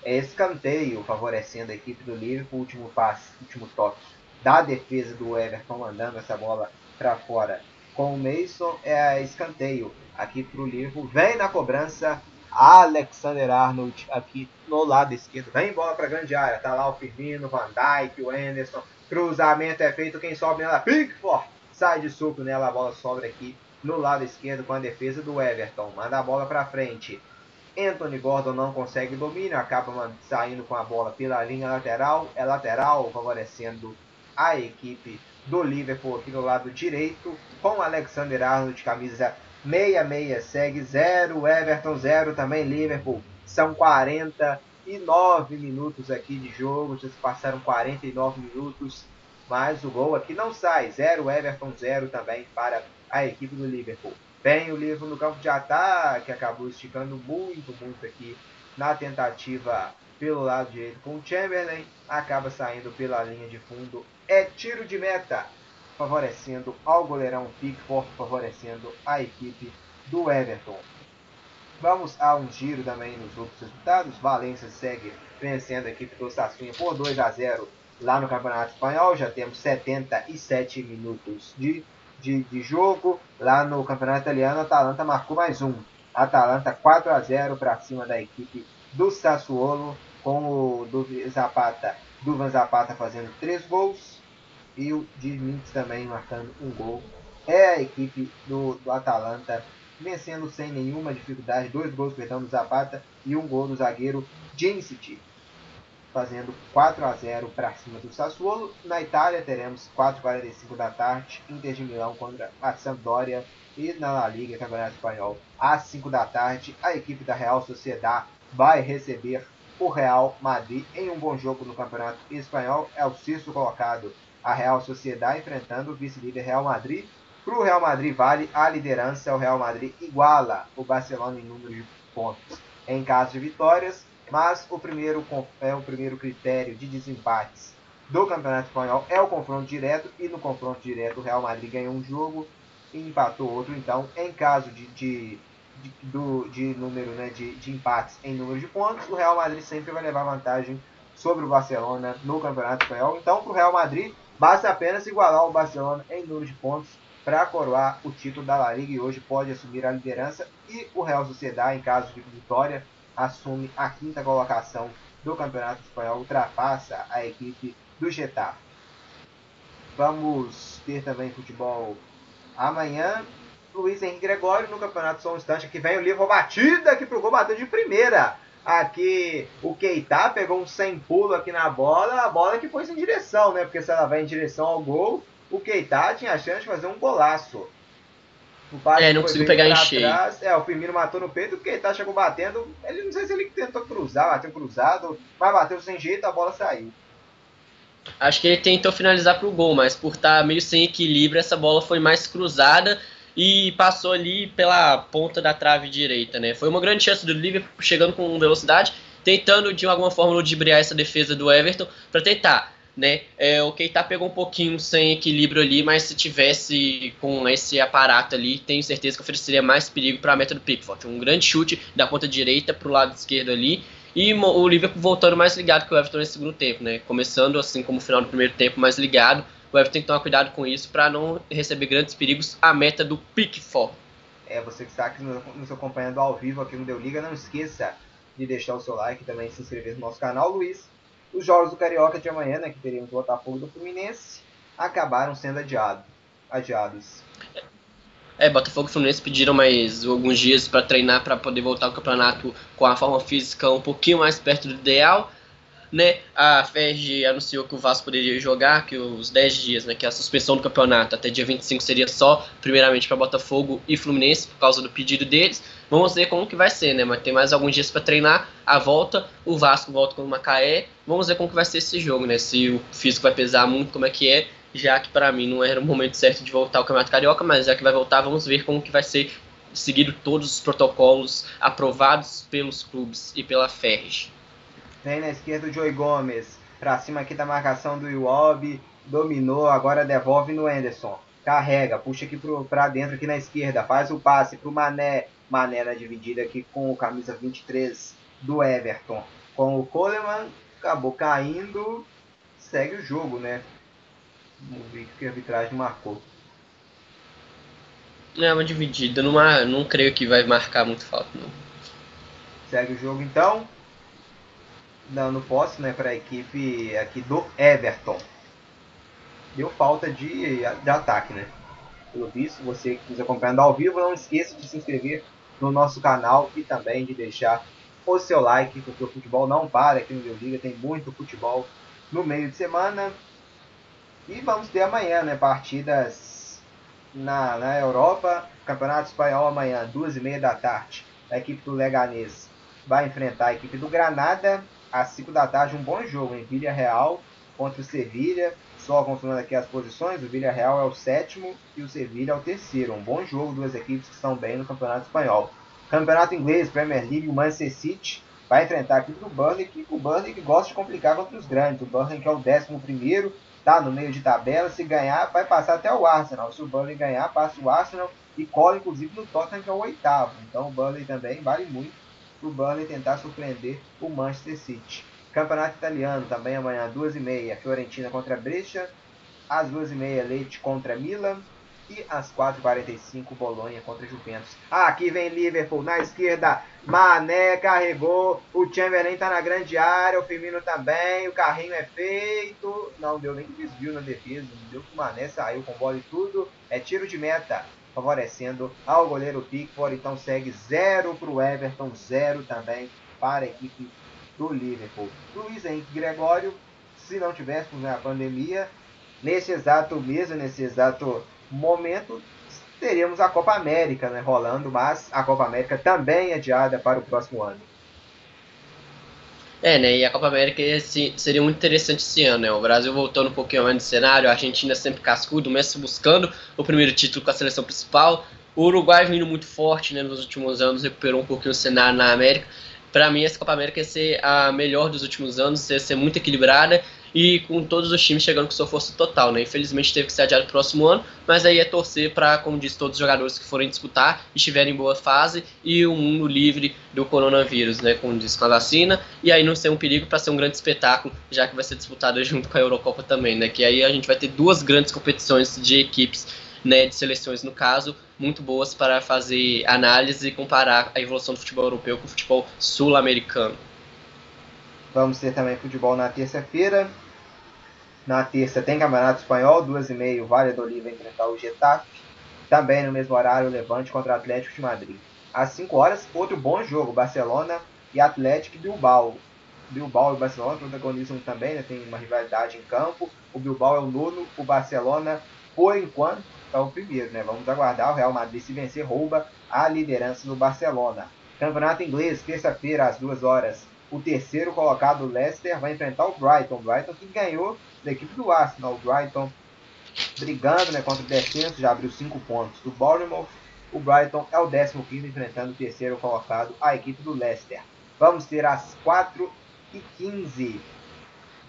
É escanteio, favorecendo a equipe do Liverpool. Último passe, último toque da defesa do Everton, mandando essa bola para fora com o Mason. É escanteio aqui para o Liverpool. Vem na cobrança Alexander Arnold aqui no lado esquerdo. Vem bola para grande área. Tá lá o Firmino, Van Dijk, o Anderson. Cruzamento é feito. Quem sobe nela? Pickford sai de suco nela, a bola sobra aqui no lado esquerdo com a defesa do Everton. Manda a bola para frente. Anthony Gordon não consegue domínio, acaba saindo com a bola pela linha lateral. É lateral, favorecendo a equipe do Liverpool aqui no lado direito. Com Alexander Arnold, camisa 66, segue 0. Everton 0 também, Liverpool. São 49 minutos aqui de jogo, já se passaram 49 minutos mas o gol aqui não sai. 0 Everton, 0 também para a equipe do Liverpool. Bem, o Liverpool no campo de ataque acabou esticando muito, muito aqui na tentativa pelo lado direito com o Chamberlain. Acaba saindo pela linha de fundo. É tiro de meta, favorecendo ao goleirão Pickford, favorecendo a equipe do Everton. Vamos a um giro também nos outros resultados. Valência segue vencendo a equipe do Sassuolo por 2 a 0 lá no Campeonato Espanhol. Já temos 77 minutos de, de, de jogo. Lá no Campeonato Italiano, a Atalanta marcou mais um. Atalanta 4 a 0 para cima da equipe do Sassuolo, com o Duvan Zapata, Duvan Zapata fazendo 3 gols e o Dimitrov também marcando um gol. É a equipe do, do Atalanta vencendo sem nenhuma dificuldade, dois gols perdão, do Zapata e um gol do zagueiro Jensic fazendo 4 a 0 para cima do Sassuolo. Na Itália teremos 4h45 da tarde, Inter de Milão contra a Sampdoria. E na La Liga, Campeonato Espanhol, às 5 da tarde, a equipe da Real Sociedad vai receber o Real Madrid em um bom jogo no Campeonato Espanhol. É o sexto colocado, a Real Sociedad enfrentando o vice-líder Real Madrid. Para o Real Madrid vale a liderança, o Real Madrid iguala o Barcelona em número de pontos em caso de vitórias mas o primeiro, é o primeiro critério de desempates do Campeonato Espanhol é o confronto direto, e no confronto direto o Real Madrid ganhou um jogo e empatou outro. Então, em caso de, de, de, do, de número né, de, de empates em número de pontos, o Real Madrid sempre vai levar vantagem sobre o Barcelona no Campeonato Espanhol. Então, para o Real Madrid, basta apenas igualar o Barcelona em número de pontos para coroar o título da La Liga e hoje pode assumir a liderança. E o Real Sociedad, em caso de vitória, assume a quinta colocação do Campeonato Espanhol, ultrapassa a equipe do Getafe. Vamos ter também futebol amanhã. Luiz Henrique Gregório no Campeonato Só um Instante. Aqui vem o livro batida aqui pro gol, bateu de primeira. Aqui o Keita pegou um sem pulo aqui na bola. A bola que foi em direção, né? Porque se ela vai em direção ao gol, o Keita tinha a chance de fazer um golaço. O é, não conseguiu pegar em cheio. É, o Firmino matou no peito, o Keita chegou batendo. Ele não sei se ele tentou cruzar, bateu cruzado, mas bateu sem jeito, a bola saiu. Acho que ele tentou finalizar pro gol, mas por estar tá meio sem equilíbrio, essa bola foi mais cruzada e passou ali pela ponta da trave direita, né? Foi uma grande chance do Liverpool chegando com velocidade, tentando de alguma forma ludibriar essa defesa do Everton para tentar né? É, o Keita pegou um pouquinho sem equilíbrio ali, mas se tivesse com esse aparato ali, tenho certeza que ofereceria mais perigo para a meta do Pickford. Um grande chute da ponta direita para o lado esquerdo ali. E o Liverpool voltando mais ligado que o Everton nesse segundo tempo, né? Começando assim como o final do primeiro tempo mais ligado. O Everton tem que tomar cuidado com isso para não receber grandes perigos à meta do Pickford. É, você que está aqui nos acompanhando ao vivo aqui no Deu Liga, não esqueça de deixar o seu like e também se inscrever no nosso canal, Luiz. Os jogos do Carioca de amanhã, né, que teríamos o Botafogo do Fluminense, acabaram sendo adiado, adiados. É, Botafogo e Fluminense pediram mais alguns dias para treinar para poder voltar ao campeonato com a forma física um pouquinho mais perto do ideal. Né? A FERJ anunciou que o Vasco poderia jogar, que os 10 dias, né, que a suspensão do campeonato até dia 25 seria só, primeiramente, para Botafogo e Fluminense, por causa do pedido deles. Vamos ver como que vai ser, né? Mas tem mais alguns dias para treinar. A volta, o Vasco volta com o Macaé. Vamos ver como que vai ser esse jogo, né? Se o físico vai pesar muito, como é que é. Já que para mim não era o momento certo de voltar ao Campeonato Carioca, mas já que vai voltar, vamos ver como que vai ser seguido todos os protocolos aprovados pelos clubes e pela FERJ. Vem na esquerda o Joey Gomes. Pra cima aqui da marcação do Iwobi. Dominou, agora devolve no Anderson. Carrega, puxa aqui pro, pra dentro aqui na esquerda. Faz o passe pro Mané. Mané na dividida aqui com o camisa 23 do Everton. Com o Coleman. Acabou caindo. Segue o jogo, né? Vamos ver o que a arbitragem marcou. É uma dividida, não, não creio que vai marcar muito falta, não. Segue o jogo então dando posse né, para a equipe aqui do Everton. Deu falta de, de ataque, né? Pelo visto, você que nos acompanhando ao vivo, não esqueça de se inscrever no nosso canal e também de deixar o seu like, porque o futebol não para aqui no Deu Liga, tem muito futebol no meio de semana. E vamos ter amanhã, né, partidas na, na Europa, Campeonato Espanhol amanhã, duas e meia da tarde. A equipe do Leganês vai enfrentar a equipe do Granada às 5 da tarde, um bom jogo em Vila Real contra o Sevilha. Só confirmando aqui as posições, o Vila Real é o sétimo e o Sevilha é o terceiro. Um bom jogo, duas equipes que estão bem no Campeonato Espanhol. Campeonato Inglês, Premier League, o Manchester City vai enfrentar a equipe do Burnley, que o Burnley que gosta de complicar contra os grandes. O Burnley que é o décimo primeiro, está no meio de tabela, se ganhar vai passar até o Arsenal. Se o Burnley ganhar, passa o Arsenal e cola inclusive no Tottenham que é o oitavo. Então o Burnley também vale muito para o Burnley tentar surpreender o Manchester City. Campeonato Italiano também amanhã, 2h30, Fiorentina contra Brescia. Às 2h30, Leite contra Milan. E às 4h45, Bolonha contra Juventus. Aqui vem Liverpool na esquerda. Mané carregou. O Chamberlain tá na grande área. O Firmino também. O carrinho é feito. Não deu nem desvio na defesa. Não deu que o Mané saiu com bola e tudo. É tiro de meta. Favorecendo ao goleiro Pickford. Então segue 0 para o Everton. 0 também para a equipe do Liverpool. Luiz Henrique Gregório, se não tivéssemos a pandemia, nesse exato mesmo, nesse exato momento, teríamos a Copa América né, rolando, mas a Copa América também é adiada para o próximo ano. É, né? E a Copa América seria muito interessante esse ano, né? O Brasil voltando um pouquinho mais no cenário, a Argentina sempre cascudo, o Messi buscando o primeiro título com a seleção principal, o Uruguai vindo muito forte né, nos últimos anos, recuperou um pouquinho o cenário na América para mim essa Copa América ia ser a melhor dos últimos anos, ia ser muito equilibrada e com todos os times chegando com sua força total, né? Infelizmente teve que ser adiado o próximo ano, mas aí é torcer para, como disse, todos os jogadores que forem disputar estiverem em boa fase e o um mundo livre do coronavírus, né? Como diz com a vacina, e aí não ser um perigo para ser um grande espetáculo, já que vai ser disputado junto com a Eurocopa também, né? Que aí a gente vai ter duas grandes competições de equipes, né? De seleções no caso, muito boas para fazer análise e comparar a evolução do futebol europeu com o futebol sul-americano. Vamos ter também futebol na terça-feira. Na terça tem Campeonato Espanhol, duas e meia, Vale do Oliva enfrentar o Getafe. Também no mesmo horário, Levante contra o Atlético de Madrid. Às 5 horas, outro bom jogo, Barcelona e Atlético Bilbao. Bilbao e Barcelona protagonizam também, né, tem uma rivalidade em campo. O Bilbao é o nono, o Barcelona, por enquanto, é o primeiro, né? Vamos aguardar. O Real Madrid, se vencer, rouba a liderança do Barcelona. Campeonato Inglês, terça-feira, às 2 horas. O terceiro colocado, Leicester, vai enfrentar o Brighton. Brighton que ganhou da equipe do Arsenal. O Brighton brigando né, contra o descenso, já abriu 5 pontos do Bournemouth. O Brighton é o 15 enfrentando o terceiro colocado, a equipe do Leicester. Vamos ter às 4 e 15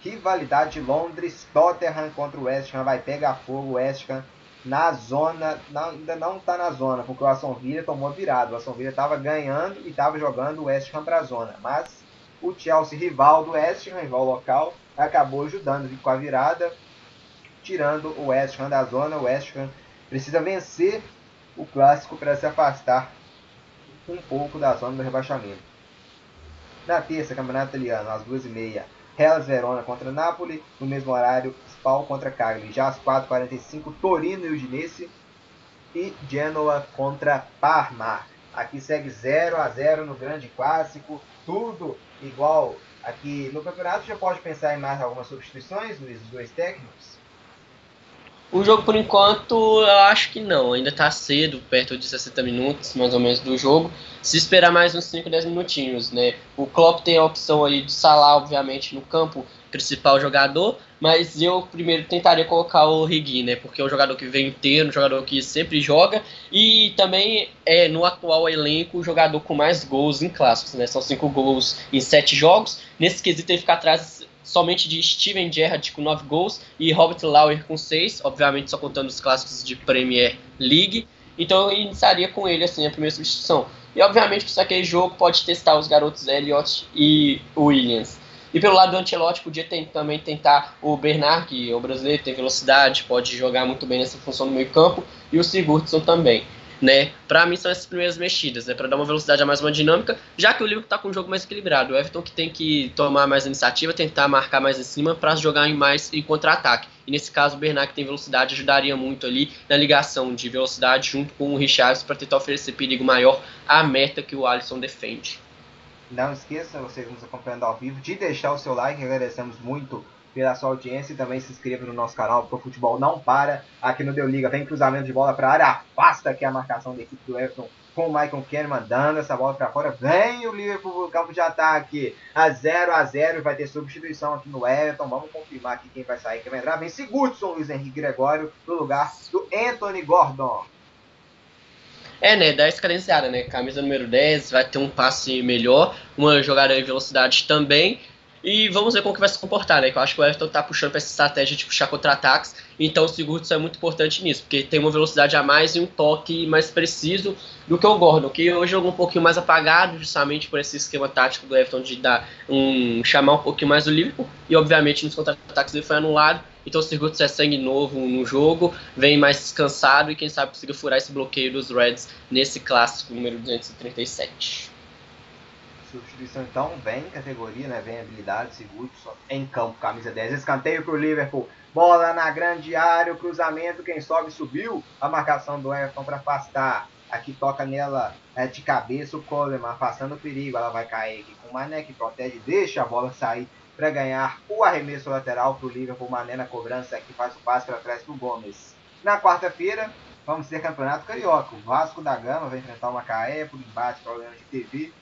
rivalidade de Londres, Tottenham contra o West Ham vai pegar fogo, o West Ham na zona, não, ainda não está na zona, porque o Aston Villa tomou virado, o Aston Villa estava ganhando e estava jogando o West Ham para a zona, mas o Chelsea, rival do West Ham, rival local, acabou ajudando com a virada, tirando o West Ham da zona, o West Ham precisa vencer o clássico para se afastar um pouco da zona do rebaixamento. Na terça, campeonato italiano, às duas e meia, Hellas Verona contra Napoli. No mesmo horário, Spal contra Cagliari. Já às 4h45, Torino e Udinese. E Genoa contra Parma. Aqui segue 0 a 0 no grande clássico. Tudo igual aqui no campeonato. Já pode pensar em mais algumas substituições, Luiz, dos dois técnicos? O jogo, por enquanto, eu acho que não. Ainda está cedo, perto de 60 minutos, mais ou menos, do jogo. Se esperar mais uns 5, 10 minutinhos, né? O Klopp tem a opção aí de Salah, obviamente, no campo, principal jogador. Mas eu primeiro tentaria colocar o Rigui, né? Porque é um jogador que vem inteiro, um jogador que sempre joga. E também é, no atual elenco, o jogador com mais gols em clássicos, né? São 5 gols em 7 jogos. Nesse quesito, ele fica atrás somente de Steven Gerrard com 9 gols e Robert Lauer com 6, obviamente só contando os clássicos de Premier League. Então eu iniciaria com ele assim a primeira substituição. E obviamente que aquele jogo pode testar os garotos Elliott e Williams. E pelo lado do Ancelotti podia ter, também tentar o Bernard, que é o brasileiro, tem velocidade, pode jogar muito bem nessa função no meio campo, e o Sigurdsson também né? Para mim são essas primeiras mexidas, né? Para dar uma velocidade a mais uma dinâmica, já que o Liverpool está com um jogo mais equilibrado. O Everton que tem que tomar mais iniciativa, tentar marcar mais em cima para jogar em mais em contra-ataque. E nesse caso o Bernard que tem velocidade ajudaria muito ali na ligação de velocidade junto com o Richardson para tentar oferecer perigo maior à meta que o Alisson defende. Não esqueça, vocês nos acompanhando ao vivo, de deixar o seu like, agradecemos muito pela sua audiência e também se inscreva no nosso canal, porque o futebol não para. Aqui no Deu Liga vem cruzamento de bola para a área, afasta aqui a marcação da equipe do Everton com o Michael Kenny mandando essa bola para fora. Vem o Liverpool no campo de ataque a 0 a 0 vai ter substituição aqui no Everton. Vamos confirmar aqui quem vai sair, quem vai entrar. Vem Sigurdsson, Luiz Henrique Gregório no lugar do Anthony Gordon. É, né, dá essa cadenciada, né, camisa número 10, vai ter um passe melhor, uma jogada em velocidade também, e vamos ver como que vai se comportar, né? Que eu acho que o Everton tá puxando para essa estratégia de puxar contra-ataques. Então o Sigurdsson é muito importante nisso, porque tem uma velocidade a mais e um toque mais preciso do que o Gordon, que hoje jogou um pouquinho mais apagado, justamente por esse esquema tático do Everton de dar um chamar um pouquinho mais o Liverpool. E obviamente nos contra-ataques ele foi anulado. Então o Sigurdsson é sangue novo no jogo, vem mais descansado e quem sabe consiga furar esse bloqueio dos Reds nesse clássico número 237 substituição então vem categoria, né? Vem habilidade, seguro, só em campo, camisa 10. Escanteio pro Liverpool. Bola na grande área, o cruzamento, quem sobe subiu. A marcação do Everton para afastar. Aqui toca nela é, de cabeça o Coleman, afastando o perigo. Ela vai cair aqui com o Mané que protege, deixa a bola sair para ganhar o arremesso lateral pro Liverpool. Mané na cobrança que faz o passe para trás pro Gomes. Na quarta-feira, vamos ter campeonato carioca. O Vasco da Gama vai enfrentar o Macaé por embate, problema de TV.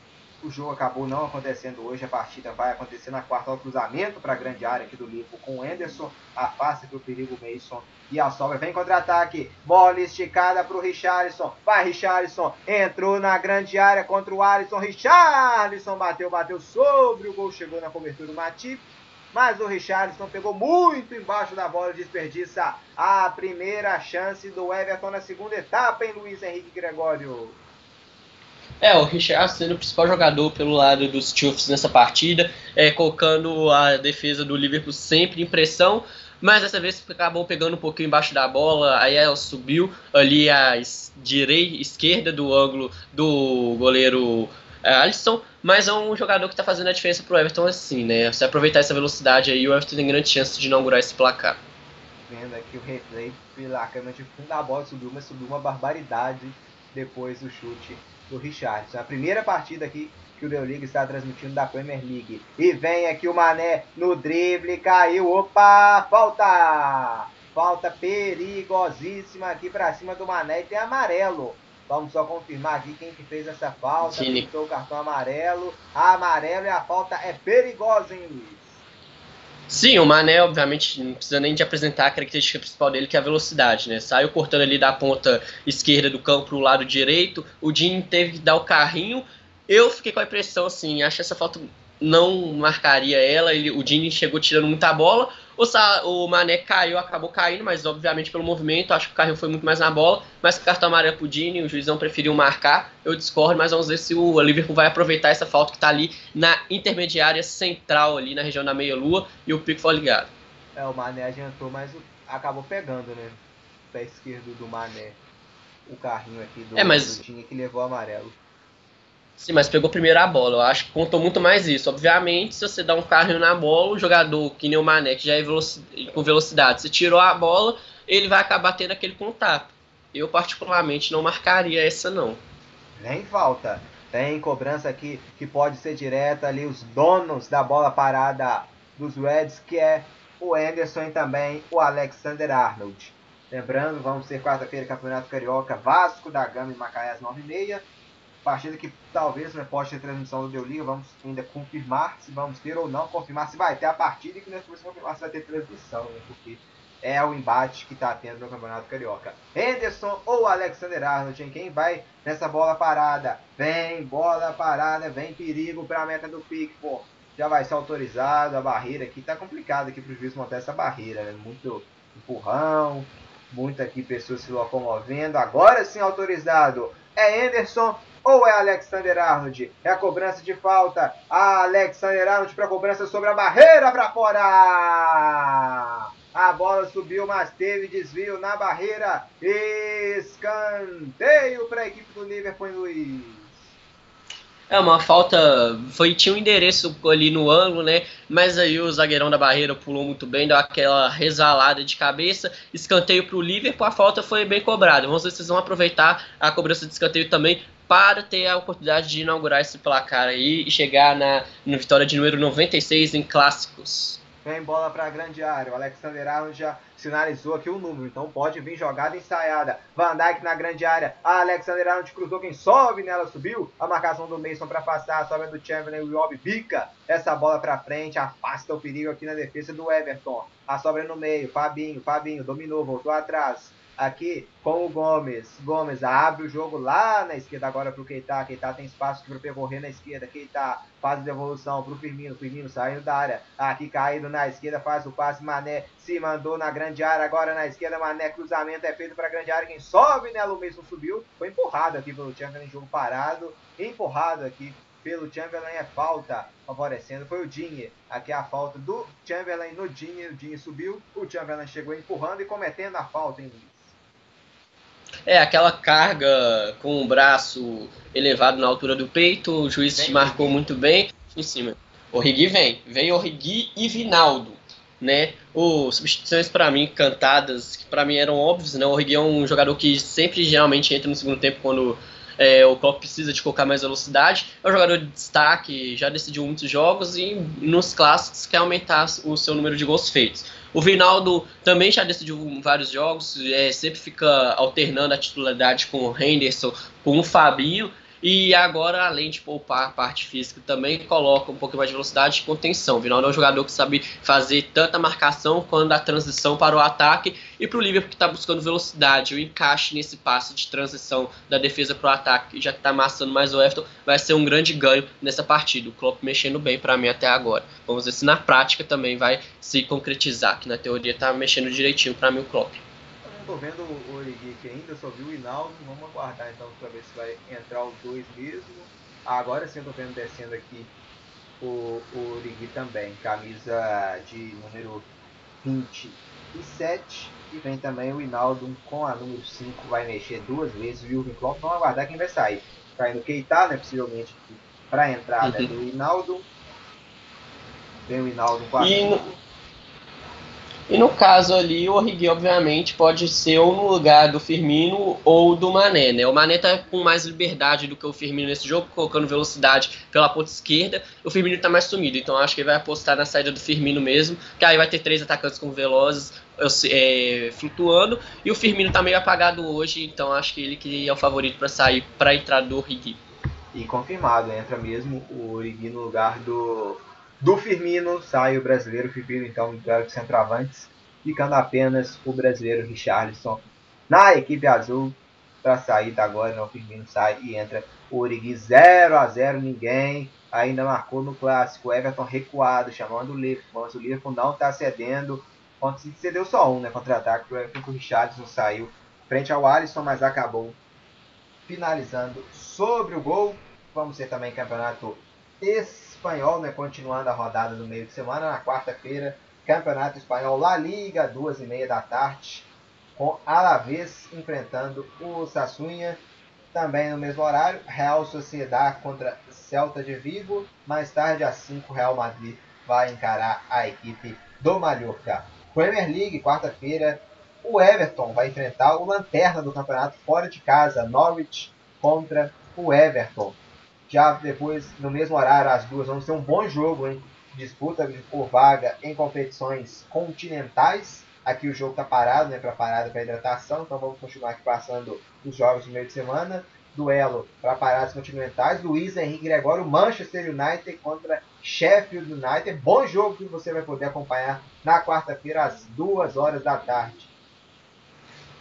O jogo acabou não acontecendo hoje, a partida vai acontecer na quarta ao cruzamento para a grande área aqui do Liverpool com o Anderson, afasta para o perigo Mason e a sobra vem contra-ataque, bola esticada para o Richarlison, vai Richarlison, entrou na grande área contra o Alisson, Richarlison bateu, bateu sobre o gol, chegou na cobertura do Matip, mas o Richarlison pegou muito embaixo da bola, desperdiça a primeira chance do Everton na segunda etapa em Luiz Henrique Gregório. É, o Richard sendo o principal jogador pelo lado dos Chiefs nessa partida, é, colocando a defesa do Liverpool sempre em pressão, mas dessa vez acabou pegando um pouquinho embaixo da bola, aí ela subiu ali a direita, esquerda do ângulo do goleiro é, Alisson, mas é um jogador que está fazendo a diferença pro Everton assim, né? Se aproveitar essa velocidade aí, o Everton tem grande chance de inaugurar esse placar. Vendo aqui o replay pela câmera de fundo da bola, subiu, mas subiu uma barbaridade depois do chute do Richardson. A primeira partida aqui que o Leo League está transmitindo da Premier League. E vem aqui o Mané no drible, caiu, opa, falta! Falta perigosíssima aqui para cima do Mané e tem amarelo. Vamos só confirmar aqui quem que fez essa falta. Pintou o cartão amarelo. Amarelo e a falta é perigosa, hein, Luiz? Sim, o Mané, obviamente, não precisa nem de apresentar a característica principal dele, que é a velocidade, né? Saiu cortando ali da ponta esquerda do campo para o lado direito, o Jim teve que dar o carrinho. Eu fiquei com a impressão, assim, acho essa falta não marcaria ela. Ele, o Dini chegou tirando muita bola. O, Sa, o Mané caiu, acabou caindo, mas obviamente pelo movimento, acho que o carrinho foi muito mais na bola. Mas cartão amarelo pro Dini, o juizão preferiu marcar. Eu discordo, mas vamos ver se o Liverpool vai aproveitar essa falta que está ali na intermediária central, ali na região da meia-lua, e o pico foi ligado. É, o Mané adiantou, mas o- acabou pegando, né? O pé esquerdo do Mané. O carrinho aqui do, É, mas- do Dinho que levou o amarelo. Sim, mas pegou primeiro a bola. Eu acho que contou muito mais isso. Obviamente, se você dá um carrinho na bola, o jogador, que nem o Mané, que já é veloci- com velocidade, você tirou a bola, ele vai acabar tendo aquele contato. Eu, particularmente, não marcaria essa, não. Nem falta. Tem cobrança aqui que pode ser direta ali, os donos da bola parada dos Reds, que é o Anderson e também o Alexander Arnold. Lembrando, vamos ter quarta-feira Campeonato Carioca, Vasco da Gama e Macaé às 9h30. Partida que talvez né, pode ter transmissão do Deu vamos ainda confirmar se vamos ter ou não, confirmar se vai ter a partida e que nós vamos confirmar se vai ter transmissão, né, porque é o embate que está tendo no Campeonato Carioca. Henderson ou Alexander Arnold, em quem vai nessa bola parada? Vem, bola parada, vem perigo para a meta do Pickford. Já vai ser autorizado, a barreira aqui tá complicado aqui para o juiz montar essa barreira, né? Muito empurrão, muito aqui pessoas se locomovendo. Agora sim autorizado. É Henderson ou é Alexander Arnold? É a cobrança de falta. Alexander Arnold para cobrança sobre a barreira para fora. A bola subiu, mas teve desvio na barreira. Escanteio para a equipe do Liverpool, Luiz. É uma falta. Foi, tinha um endereço ali no ângulo, né? Mas aí o zagueirão da barreira pulou muito bem, deu aquela resvalada de cabeça. Escanteio para o Liverpool, a falta foi bem cobrada. Vamos ver se vocês vão aproveitar a cobrança de escanteio também para ter a oportunidade de inaugurar esse placar aí e chegar na, na vitória de número 96 em clássicos. Vem bola para a grande área. O Alexander Arnold já sinalizou aqui o número, então pode vir jogada ensaiada. Van Dijk na grande área. A Alexander Arnold cruzou. Quem sobe nela subiu. A marcação do Mason para passar. A sobra do Chamberlain. O Iob bica essa bola para frente. Afasta o perigo aqui na defesa do Everton. A sobra no meio. Fabinho. Fabinho dominou. Voltou atrás. Aqui com o Gomes. Gomes abre o jogo lá na esquerda agora para o Keita. Keita tem espaço para percorrer na esquerda. Keita faz a devolução para o Firmino. Firmino saindo da área. Aqui caído na esquerda. Faz o passe. Mané se mandou na grande área. Agora na esquerda. Mané cruzamento é feito para a grande área. Quem sobe nela o mesmo subiu. Foi empurrado aqui pelo Chamberlain. Jogo parado. Empurrado aqui pelo Chamberlain é falta, favorecendo, foi o Dinhe. Aqui é a falta do Chamberlain no Dinhe, o Dinhe subiu, o Chamberlain chegou empurrando e cometendo a falta, hein? É, aquela carga com o braço elevado na altura do peito, o juiz Vem, marcou Origi. muito bem em cima. Origi vem, vem Origi e Vinaldo, né? O substituições para mim cantadas, que para mim eram óbvias, né? O Origi é um jogador que sempre geralmente entra no segundo tempo quando é, o Klopp precisa de colocar mais velocidade. É um jogador de destaque, já decidiu muitos jogos e nos clássicos quer aumentar o seu número de gols feitos. O Vinaldo também já decidiu vários jogos, é, sempre fica alternando a titularidade com o Henderson, com o Fabinho. E agora, além de poupar a parte física, também coloca um pouco mais de velocidade e contenção. O Vinaldo é um jogador que sabe fazer tanta marcação quanto a transição para o ataque. E para o Liverpool que está buscando velocidade, o encaixe nesse passe de transição da defesa para o ataque, já que está amassando mais o Everton, vai ser um grande ganho nessa partida. O Klopp mexendo bem para mim até agora. Vamos ver se na prática também vai se concretizar, que na teoria está mexendo direitinho para mim o Klopp. Eu não tô vendo o aqui ainda, só vi o Hinaldo, vamos aguardar então para ver se vai entrar os dois mesmo. Ah, agora sim eu tô vendo descendo aqui o, o Origi também, camisa de número 27. E vem também o Hinaldo com a número 5, vai mexer duas vezes o Jürgen Klopp. Vamos aguardar quem vai sair. Caindo Keita, né, possivelmente, para a entrada Uhum. do Hinaldo. Vem o Hinaldo com a E E no caso ali, o Origi, obviamente, pode ser ou no lugar do Firmino ou do Mané, né? O Mané tá com mais liberdade do que o Firmino nesse jogo, colocando velocidade pela ponta esquerda. O Firmino tá mais sumido, então acho que ele vai apostar na saída do Firmino mesmo, que aí vai ter três atacantes com velozes é, flutuando. E o Firmino tá meio apagado hoje, então acho que ele que é o favorito para sair para a entrada do Origi. E confirmado, entra mesmo o Origi no lugar do, do Firmino, sai o brasileiro Firmino, então, no duelo de centroavantes, ficando apenas o brasileiro Richarlison na equipe azul para sair da agora, não, o Firmino sai e entra o Origi 0 a 0 ninguém ainda marcou no clássico. O Everton recuado, chamando o Liverpool, mas o Liverpool não está cedendo. Cedeu só um, né? Contra-ataque para o Richardson saiu frente ao Alisson, mas acabou finalizando sobre o gol. Vamos ter também campeonato espanhol, né? Continuando a rodada do meio de semana. Na quarta-feira, campeonato espanhol La Liga, duas e meia da tarde, com Alavés enfrentando o Sassunha. Também no mesmo horário, Real Sociedad contra Celta de Vigo. Mais tarde, às 5, Real Madrid vai encarar a equipe do Mallorca. Premier League, quarta-feira, o Everton vai enfrentar o lanterna do campeonato fora de casa, Norwich contra o Everton. Já depois, no mesmo horário, às duas, vamos ter um bom jogo, hein? Disputa por vaga em competições continentais. Aqui o jogo está parado, né? Para parada para hidratação, então vamos continuar aqui passando os jogos de meio de semana. Duelo para paradas continentais. Luiz Henrique Gregório, Manchester United contra Sheffield United. Bom jogo que você vai poder acompanhar na quarta-feira às duas horas da tarde.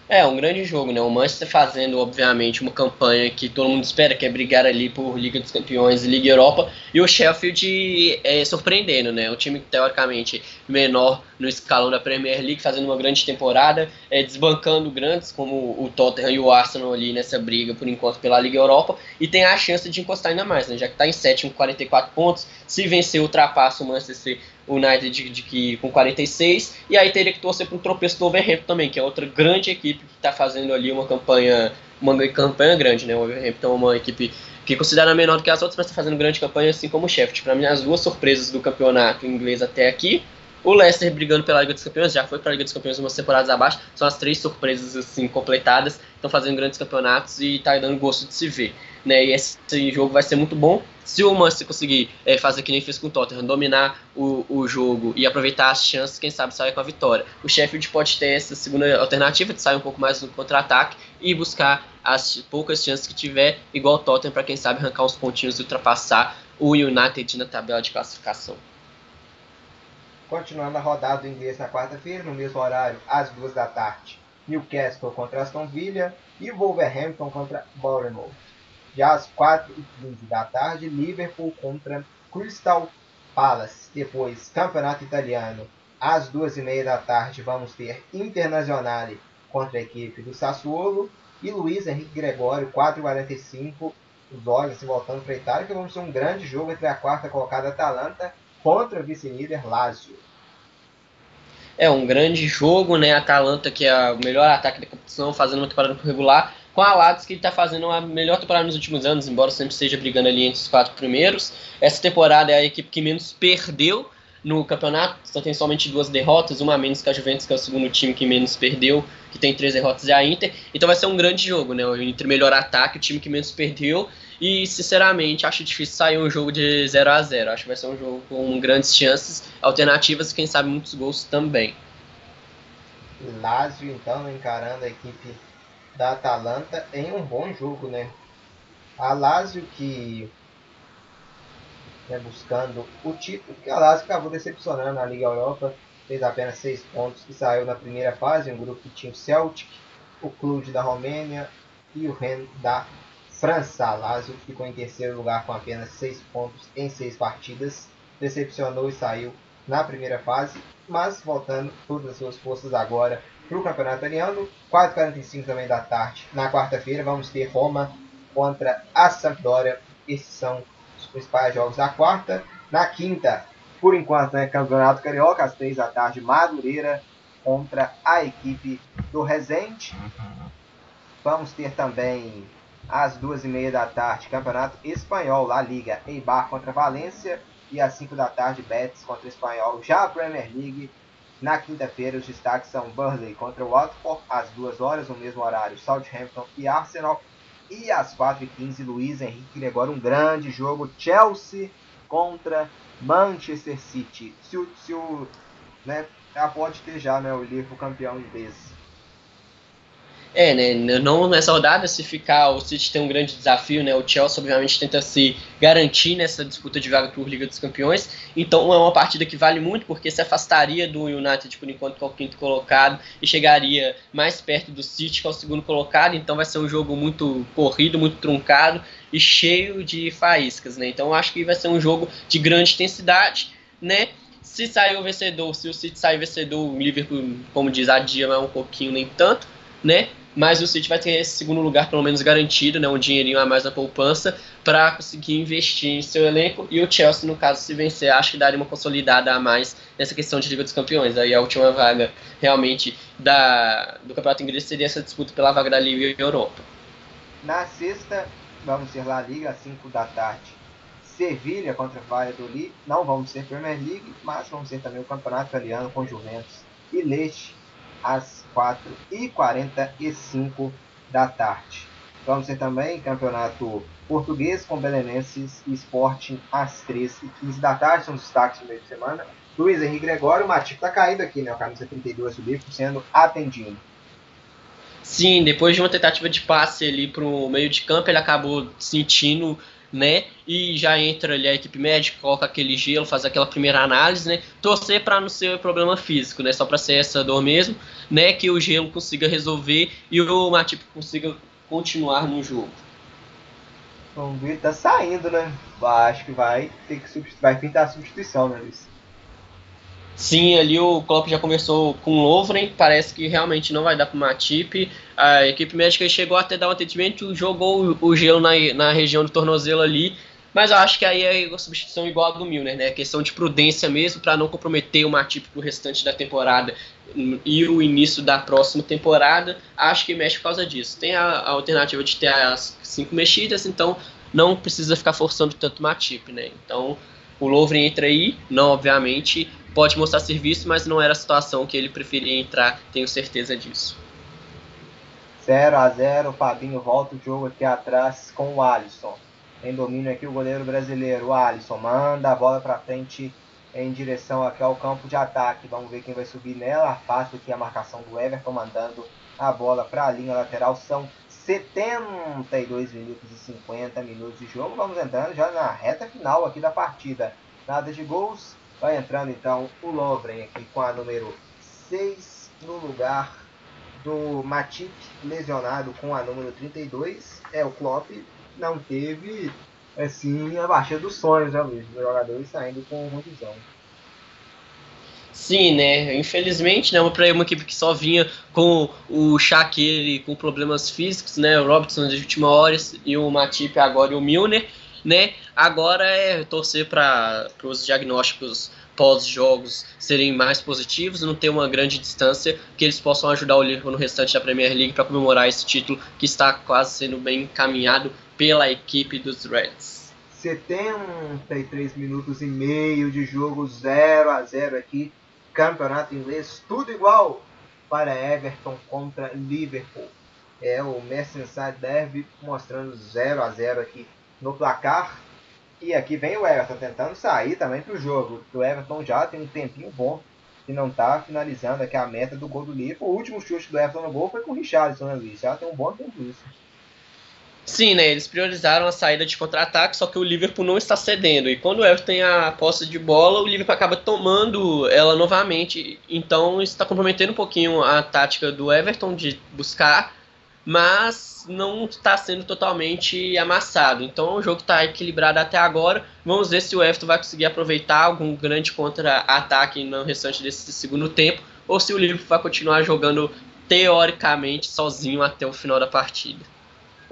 É, um grande jogo, né? O Manchester fazendo, obviamente, uma campanha que todo mundo espera, que é brigar ali por Liga dos Campeões e Liga Europa, e o Sheffield é, surpreendendo, né? O time, teoricamente, menor no escalão da Premier League, fazendo uma grande temporada, é, desbancando grandes como o Tottenham e o Arsenal ali nessa briga, por enquanto, pela Liga Europa, e tem a chance de encostar ainda mais, né? Já que está em sétimo com 44 pontos, se vencer, ultrapassa o Manchester United de, de, de, com 46, e aí teria que torcer para um tropeço do Overhampton também, que é outra grande equipe que está fazendo ali uma campanha, uma campanha grande, né? O Overhampton é uma equipe que considera menor do que as outras, mas está fazendo grande campanha, assim como o Sheffield. Para mim, as duas surpresas do campeonato inglês até aqui, o Leicester brigando pela Liga dos Campeões, já foi para a Liga dos Campeões umas temporadas abaixo, são as três surpresas assim completadas, estão fazendo grandes campeonatos e está dando gosto de se ver. Né? E esse jogo vai ser muito bom. Se o Manchester conseguir é, fazer que nem fez com o Tottenham, dominar o, o jogo e aproveitar as chances, quem sabe sair com a vitória. O Sheffield pode ter essa segunda alternativa de sair um pouco mais no contra-ataque e buscar as poucas chances que tiver, igual o Tottenham, para quem sabe arrancar uns pontinhos e ultrapassar o United na tabela de classificação. Continuando a rodada do inglês na quarta-feira, no mesmo horário, às duas da tarde, Newcastle contra Aston Villa e Wolverhampton contra Bournemouth. Já às 4h15 da tarde, Liverpool contra Crystal Palace. Depois, Campeonato Italiano, às 2h30 da tarde, vamos ter Internazionale contra a equipe do Sassuolo e Luiz Henrique Gregório, 4h45, os olhos se voltando para a Itália, que vamos ter um grande jogo entre a quarta colocada Atalanta contra o vice-líder Lazio. É um grande jogo, né? Atalanta, que é o melhor ataque da competição, fazendo uma temporada regular, com a Lazio, que está fazendo a melhor temporada nos últimos anos, embora sempre esteja brigando ali entre os quatro primeiros. Essa temporada é a equipe que menos perdeu no campeonato, só tem somente duas derrotas, uma a menos que a Juventus, que é o segundo time que menos perdeu, que tem três derrotas, é a Inter. Então vai ser um grande jogo, né? O Inter melhor ataque, o time que menos perdeu e, sinceramente, acho difícil sair um jogo de 0 a 0 Acho que vai ser um jogo com grandes chances, alternativas e, quem sabe, muitos gols também. Lazio, então, encarando a equipe da Atalanta em um bom jogo, né? A Lazio que né, buscando o título, que a Lazio acabou decepcionando na Liga Europa, fez apenas seis pontos e saiu na primeira fase, um grupo que tinha o Celtic, o Clube da Romênia e o Rennes da França, Lazio ficou em terceiro lugar com apenas 6 pontos em 6 partidas. Decepcionou e saiu na primeira fase, mas voltando todas as suas forças agora para o Campeonato Italiano. 4h45 também da tarde. Na quarta-feira vamos ter Roma contra a Sampdoria. Esses são os principais jogos da quarta. Na quinta, por enquanto, né, Campeonato Carioca, às 3 da tarde, Madureira contra a equipe do Resende. Vamos ter também às duas e meia da tarde, Campeonato Espanhol, La Liga, Eibar contra Valência. E às 5 da tarde, Betis contra Espanhol. Já a Premier League, na quinta-feira, os destaques são Burnley contra Watford, às 2 horas, no mesmo horário, Southampton e Arsenal. E às 4h15, Luiz Henrique Gregório, um grande jogo, Chelsea contra Manchester City. Se o, se o né, pode ter já né, o livro campeão inglês. É, né? Não nessa rodada, se ficar, o City tem um grande desafio, né? O Chelsea, obviamente, tenta se garantir nessa disputa de vaga por Liga dos Campeões. Então é uma partida que vale muito, porque se afastaria do United por enquanto, que é o quinto colocado, e chegaria mais perto do City, que é o segundo colocado. Então vai ser um jogo muito corrido, muito truncado e cheio de faíscas, né? Então acho que vai ser um jogo de grande intensidade, né? Se sair o vencedor, se o City sair vencedor, o Liverpool, como diz, adia mais um pouquinho, nem tanto, né? Mas o City vai ter esse segundo lugar pelo menos garantido, né, um dinheirinho a mais na poupança para conseguir investir em seu elenco e o Chelsea no caso se vencer acho que daria uma consolidada a mais nessa questão de Liga dos Campeões. Aí a última vaga realmente da do Campeonato Inglês seria essa disputa pela vaga da Liga Europa. Na sexta vamos ter La Liga às 5 da tarde. Sevilha contra Valladolid, não vamos ser Premier League, mas vamos ser também o Campeonato Italiano com Juventus e Leite às 4h45 da tarde. Vamos ter também campeonato português com Belenenses e Sporting às 3h15 da tarde. São os destaques do meio de semana. Luiz Henrique Gregório, o Matip está caído aqui, né? O camisa 32 do Liverpool sendo atendido. Sim, depois de uma tentativa de passe ali para o meio de campo, ele acabou sentindo né? E já entra ali a equipe médica, coloca aquele gelo, faz aquela primeira análise, né? Torcer para não ser problema físico, né? Só para ser essa dor mesmo, né? Que o gelo consiga resolver e o Matip consiga continuar no jogo. Vamos ver, tá saindo, né? Acho que vai ter que vai pintar a substituição, né, Luiz? Sim, ali o Klopp já conversou com o Lovren, parece que realmente não vai dar para o Matip. A equipe médica chegou até dar um atendimento, jogou o gelo na, na região do tornozelo ali, mas eu acho que aí é uma substituição igual a do Milner, né? Questão de prudência mesmo para não comprometer o Matip para o restante da temporada e o início da próxima temporada. Acho que mexe por causa disso. Tem a, a alternativa de ter as cinco mexidas, então não precisa ficar forçando tanto Matip, né? Então o Lovren entra aí, não obviamente, pode mostrar serviço, mas não era a situação que ele preferia entrar, tenho certeza disso. 0 a 0 o Fabinho volta o jogo aqui atrás com o Alisson. Em domínio aqui o goleiro brasileiro, o Alisson, manda a bola para frente em direção aqui ao campo de ataque. Vamos ver quem vai subir nela. Afasta aqui a marcação do Everton, mandando a bola para a linha lateral. São 72 minutos e 50 minutos de jogo. Vamos entrando já na reta final aqui da partida. Nada de gols, Vai entrando então o Lovren aqui com a número 6 no lugar do Matip, lesionado com a número 32. É, o Klopp não teve assim a baixa dos sonhos, né, Luiz? Os jogadores saindo com condição. Sim, né? Infelizmente, né? Para uma equipe que só vinha com o Shaqiri com problemas físicos, né? O Robertson de última hora e o Matip agora e o Milner né? Agora é torcer para os diagnósticos pós-jogos serem mais positivos, não ter uma grande distância, que eles possam ajudar o Liverpool no restante da Premier League para comemorar esse título que está quase sendo bem encaminhado pela equipe dos Reds. 73 minutos e meio de jogo 0 a 0 aqui, campeonato inglês, tudo igual para Everton contra Liverpool. É o Merseyside Derby mostrando 0 a 0 aqui no placar. E aqui vem o Everton tentando sair também para o jogo. O Everton já tem um tempinho bom que não está finalizando aqui a meta do gol do Liverpool. O último chute do Everton no gol foi com o Richarlison, né, Luiz? Já tem um bom tempo isso. Sim, né? Eles priorizaram a saída de contra-ataque, só que o Liverpool não está cedendo. E quando o Everton tem a posse de bola, o Liverpool acaba tomando ela novamente. Então está comprometendo um pouquinho a tática do Everton de buscar mas não está sendo totalmente amassado. Então o jogo está equilibrado até agora. Vamos ver se o Everton vai conseguir aproveitar algum grande contra-ataque no restante desse segundo tempo, ou se o Liverpool vai continuar jogando teoricamente sozinho até o final da partida.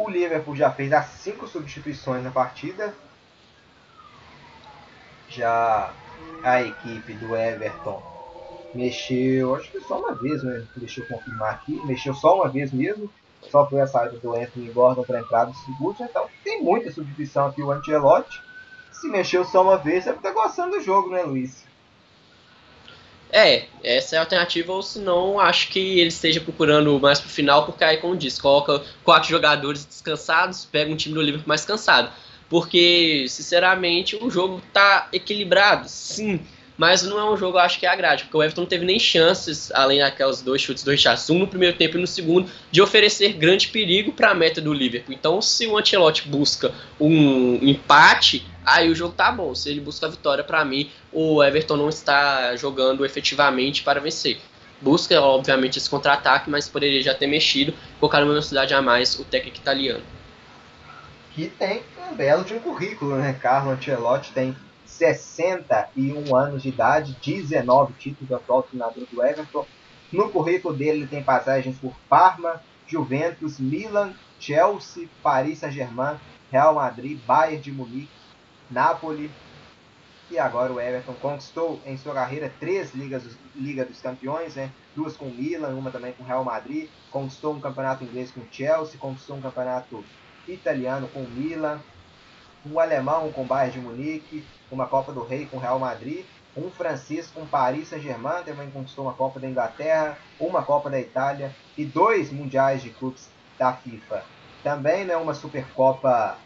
O Liverpool já fez as cinco substituições na partida. Já a equipe do Everton mexeu, acho que só uma vez, né? Deixa eu confirmar aqui. Mexeu só uma vez mesmo só foi a saída do Anthony Gordon para entrada do Sigurdsson, então tem muita substituição aqui o Ancelotti. Se mexeu só uma vez, é porque tá gostando do jogo, né, Luiz? É, essa é a alternativa, ou senão acho que ele esteja procurando mais pro final, porque aí, como diz, coloca quatro jogadores descansados, pega um time do Liverpool mais cansado. Porque, sinceramente, o jogo tá equilibrado, sim, mas não é um jogo, acho que agrade, porque o Everton não teve nem chances, além daquelas dois chutes do Richardson, um no primeiro tempo e no segundo, de oferecer grande perigo para a meta do Liverpool. Então, se o Ancelotti busca um empate, aí o jogo tá bom. Se ele busca a vitória, para mim, o Everton não está jogando efetivamente para vencer. Busca, obviamente, esse contra-ataque, mas poderia já ter mexido, colocar uma velocidade a mais o técnico italiano. Que tem um belo de um currículo, né? Carlo Ancelotti tem 61 anos de idade, 19 títulos atual treinador do Everton. No currículo dele ele tem passagens por Parma, Juventus, Milan, Chelsea, Paris Saint-Germain, Real Madrid, Bayern de Munique, Napoli. E agora o Everton conquistou em sua carreira três ligas, Liga dos Campeões, né? duas com Milan, uma também com Real Madrid. Conquistou um campeonato inglês com Chelsea, conquistou um campeonato italiano com Milan, um alemão com Bayern de Munique, uma Copa do Rei com Real Madrid, um francês com Paris Saint-Germain, também conquistou uma Copa da Inglaterra, uma Copa da Itália e dois mundiais de clubes da FIFA. Também né, uma Supercopa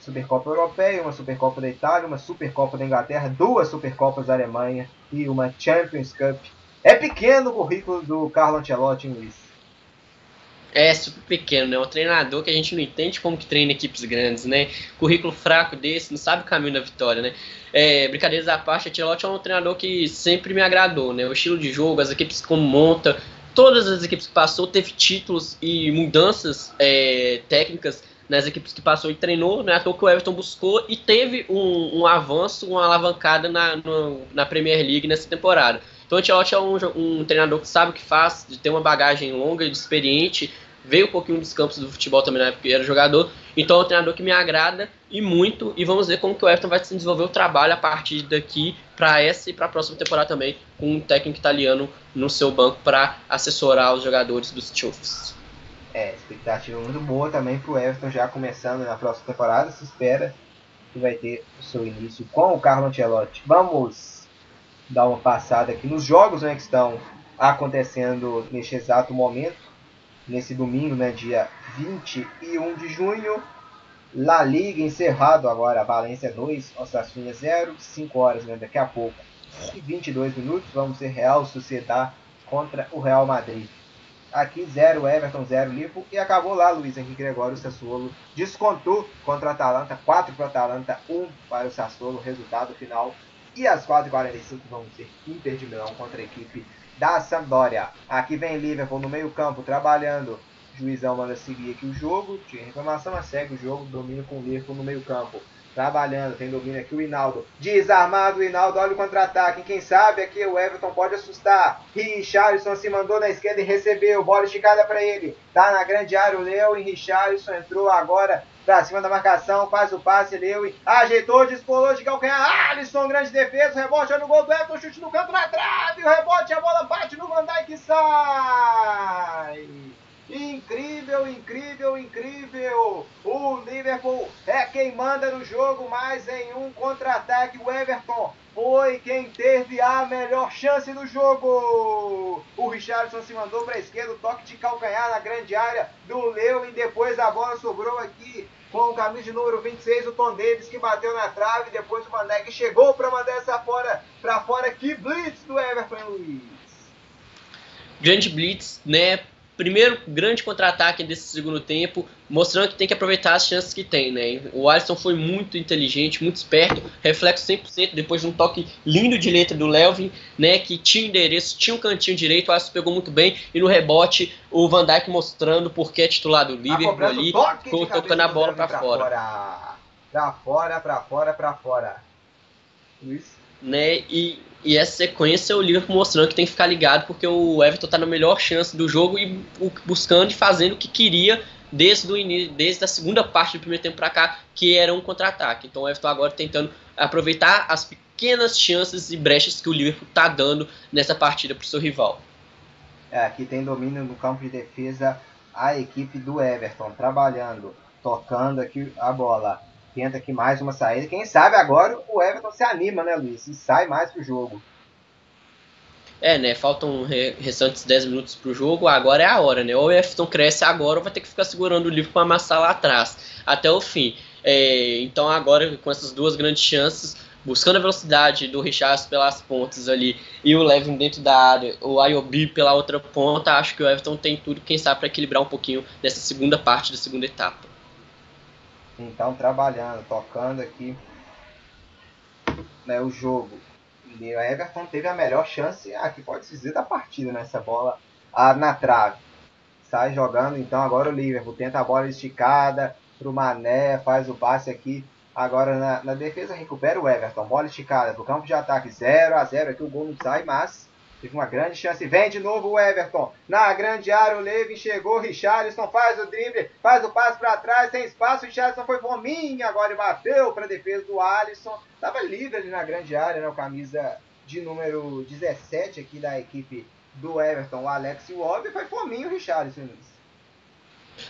Supercopa Europeia, uma Supercopa da Itália, uma Supercopa da Inglaterra, duas Supercopas da Alemanha e uma Champions Cup. É pequeno o currículo do Carlo Ancelotti, em Luiz. É super pequeno, né? Um treinador que a gente não entende como que treina equipes grandes, né? Currículo fraco desse, não sabe o caminho da vitória, né? É, brincadeiras à parte, a Ancelotti é um treinador que sempre me agradou, né? O estilo de jogo, as equipes como monta, todas as equipes que passou teve títulos e mudanças é, técnicas nas equipes que passou e treinou, né? À toa que o Everton buscou e teve um, um avanço, uma alavancada na, no, na Premier League nessa temporada. Então o Ancelotti é um, um, treinador que sabe o que faz, de ter uma bagagem longa e experiente, veio um pouquinho dos campos do futebol também na época que era jogador, então é um treinador que me agrada e muito, e vamos ver como que o Everton vai se desenvolver o trabalho a partir daqui para essa e para a próxima temporada também, com um técnico italiano no seu banco para assessorar os jogadores dos Chiefs. É, expectativa muito boa também para o Everton já começando na próxima temporada, se espera que vai ter o seu início com o Carlo Ancelotti. Vamos dar uma passada aqui nos jogos né, que estão acontecendo neste exato momento, nesse domingo, né, dia 21 de junho. La Liga encerrado agora, Valência 2, Osasuna 0, 5 horas né, daqui a pouco e 22 minutos, vamos ser Real Sociedad contra o Real Madrid. Aqui 0 Everton, 0 Liverpool e acabou lá Luiz Henrique Gregório, o Sassuolo descontou contra o Atalanta, 4 para o Atalanta, 1 para o Sassuolo, resultado final e às 4h45 vamos ter Inter de Milão contra a equipe da Sampdoria. Aqui vem Liverpool no meio campo trabalhando. Juizão manda seguir aqui o jogo. Tinha reclamação, mas segue o jogo. Domínio com o Liverpool no meio campo. Trabalhando, tem domínio aqui o Hinaldo. Desarmado o Hinaldo, olha o contra-ataque. Quem sabe aqui o Everton pode assustar. Richarlison se mandou na esquerda e recebeu. Bola esticada para ele. Tá na grande área o Leo e Richarlison entrou agora pra cima da marcação, faz o passe, Lewin, ajeitou, descolou de calcanhar, Alisson, grande defesa, rebote no gol do Everton, chute no canto na trave, o rebote, a bola bate no Van Dijk e sai! Incrível, incrível, incrível! O Liverpool é quem manda no jogo, mas em um contra-ataque o Everton foi quem teve a melhor chance do jogo. O Richardson se mandou para a esquerda, toque de calcanhar na grande área do Lewin. Depois a bola sobrou aqui com o camisa de número 26, o Tom Davis, que bateu na trave. Depois o Manek chegou para mandar essa fora, para fora. Que blitz do Everton Luiz. Grande blitz, né? Primeiro grande contra-ataque desse segundo tempo, mostrando que tem que aproveitar as chances que tem, né? O Alisson foi muito inteligente, muito esperto, reflexo 100% depois de um toque lindo de letra do Levin, né, que tinha endereço, tinha um cantinho direito, o Alisson pegou muito bem e no rebote o Van Dijk mostrando porque é titular do Liverpool ali, tocando a bola para fora. fora. Pra fora, pra fora, pra fora. Luiz? Né? E e essa sequência o Liverpool mostrando que tem que ficar ligado porque o Everton está na melhor chance do jogo e buscando e fazendo o que queria desde, o início, desde a segunda parte do primeiro tempo para cá, que era um contra-ataque. Então o Everton agora tentando aproveitar as pequenas chances e brechas que o Liverpool está dando nessa partida para o seu rival. É, aqui tem domínio no campo de defesa a equipe do Everton trabalhando, tocando aqui a bola tenta aqui mais uma saída. Quem sabe agora o Everton se anima, né, Luiz? E sai mais pro jogo. É, né? Faltam restantes 10 minutos pro jogo, agora é a hora, né? Ou o Everton cresce agora ou vai ter que ficar segurando o livro para amassar lá atrás, até o fim. É, então agora, com essas duas grandes chances, buscando a velocidade do Richardson pelas pontas ali e o Levin dentro da área, o Ayobi pela outra ponta, acho que o Everton tem tudo, quem sabe, para equilibrar um pouquinho dessa segunda parte da segunda etapa. Então, trabalhando, tocando aqui né, o jogo. E o Everton teve a melhor chance, aqui pode se dizer, da partida nessa bola ah, na trave. Sai jogando, então agora o Liverpool tenta a bola esticada pro Mané, faz o passe aqui. Agora na, na defesa recupera o Everton, bola esticada pro campo de ataque 0 a 0 aqui o gol não sai, mas Teve uma grande chance. Vem de novo o Everton. Na grande área, o Levin chegou. Richarlison faz o drible, faz o passe para trás, tem espaço. Richarlison foi fominha. Agora bateu para a defesa do Alisson. Tava livre ali na grande área, né? O camisa de número 17 aqui da equipe do Everton, o Alex Wobb. Foi fominho o Richarlison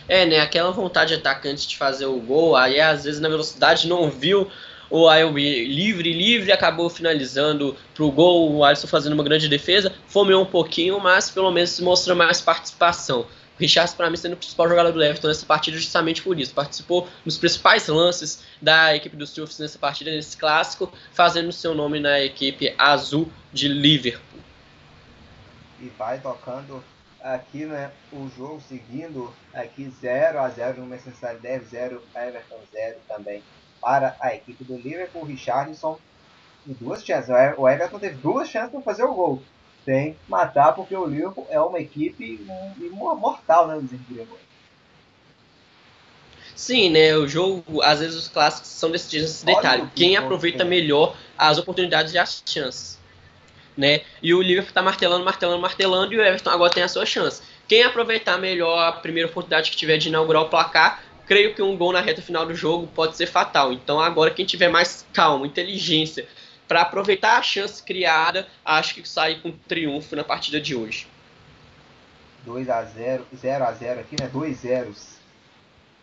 É, né? Aquela vontade de atacante de fazer o gol. Aí às vezes na velocidade não viu o Ayobi livre, livre, acabou finalizando pro gol, o Alisson fazendo uma grande defesa, fomeou um pouquinho, mas pelo menos mostra mais participação. O Richards, para mim, sendo o principal jogador do Everton nessa partida justamente por isso. Participou nos principais lances da equipe dos Chiefs nessa partida, nesse clássico, fazendo seu nome na equipe azul de Liverpool. E vai tocando aqui, né, o jogo seguindo aqui 0 a 0 no Mercedes 10, 0 Everton 0 também para a equipe do Liverpool, Richardson e duas chances. O Everton teve duas chances para fazer o gol. Tem que matar porque o Liverpool é uma equipe um, mortal, né, Luiz Henrique Sim, né? O jogo, às vezes os clássicos são decididos nesse detalhe. Quem aproveita melhor as oportunidades e as chances. Né? E o Liverpool está martelando, martelando, martelando e o Everton agora tem a sua chance. Quem aproveitar melhor a primeira oportunidade que tiver de inaugurar o placar creio que um gol na reta final do jogo pode ser fatal. Então agora quem tiver mais calma, inteligência para aproveitar a chance criada, acho que sai com triunfo na partida de hoje. 2 a 0, 0 a 0 aqui, né? 2 zeros.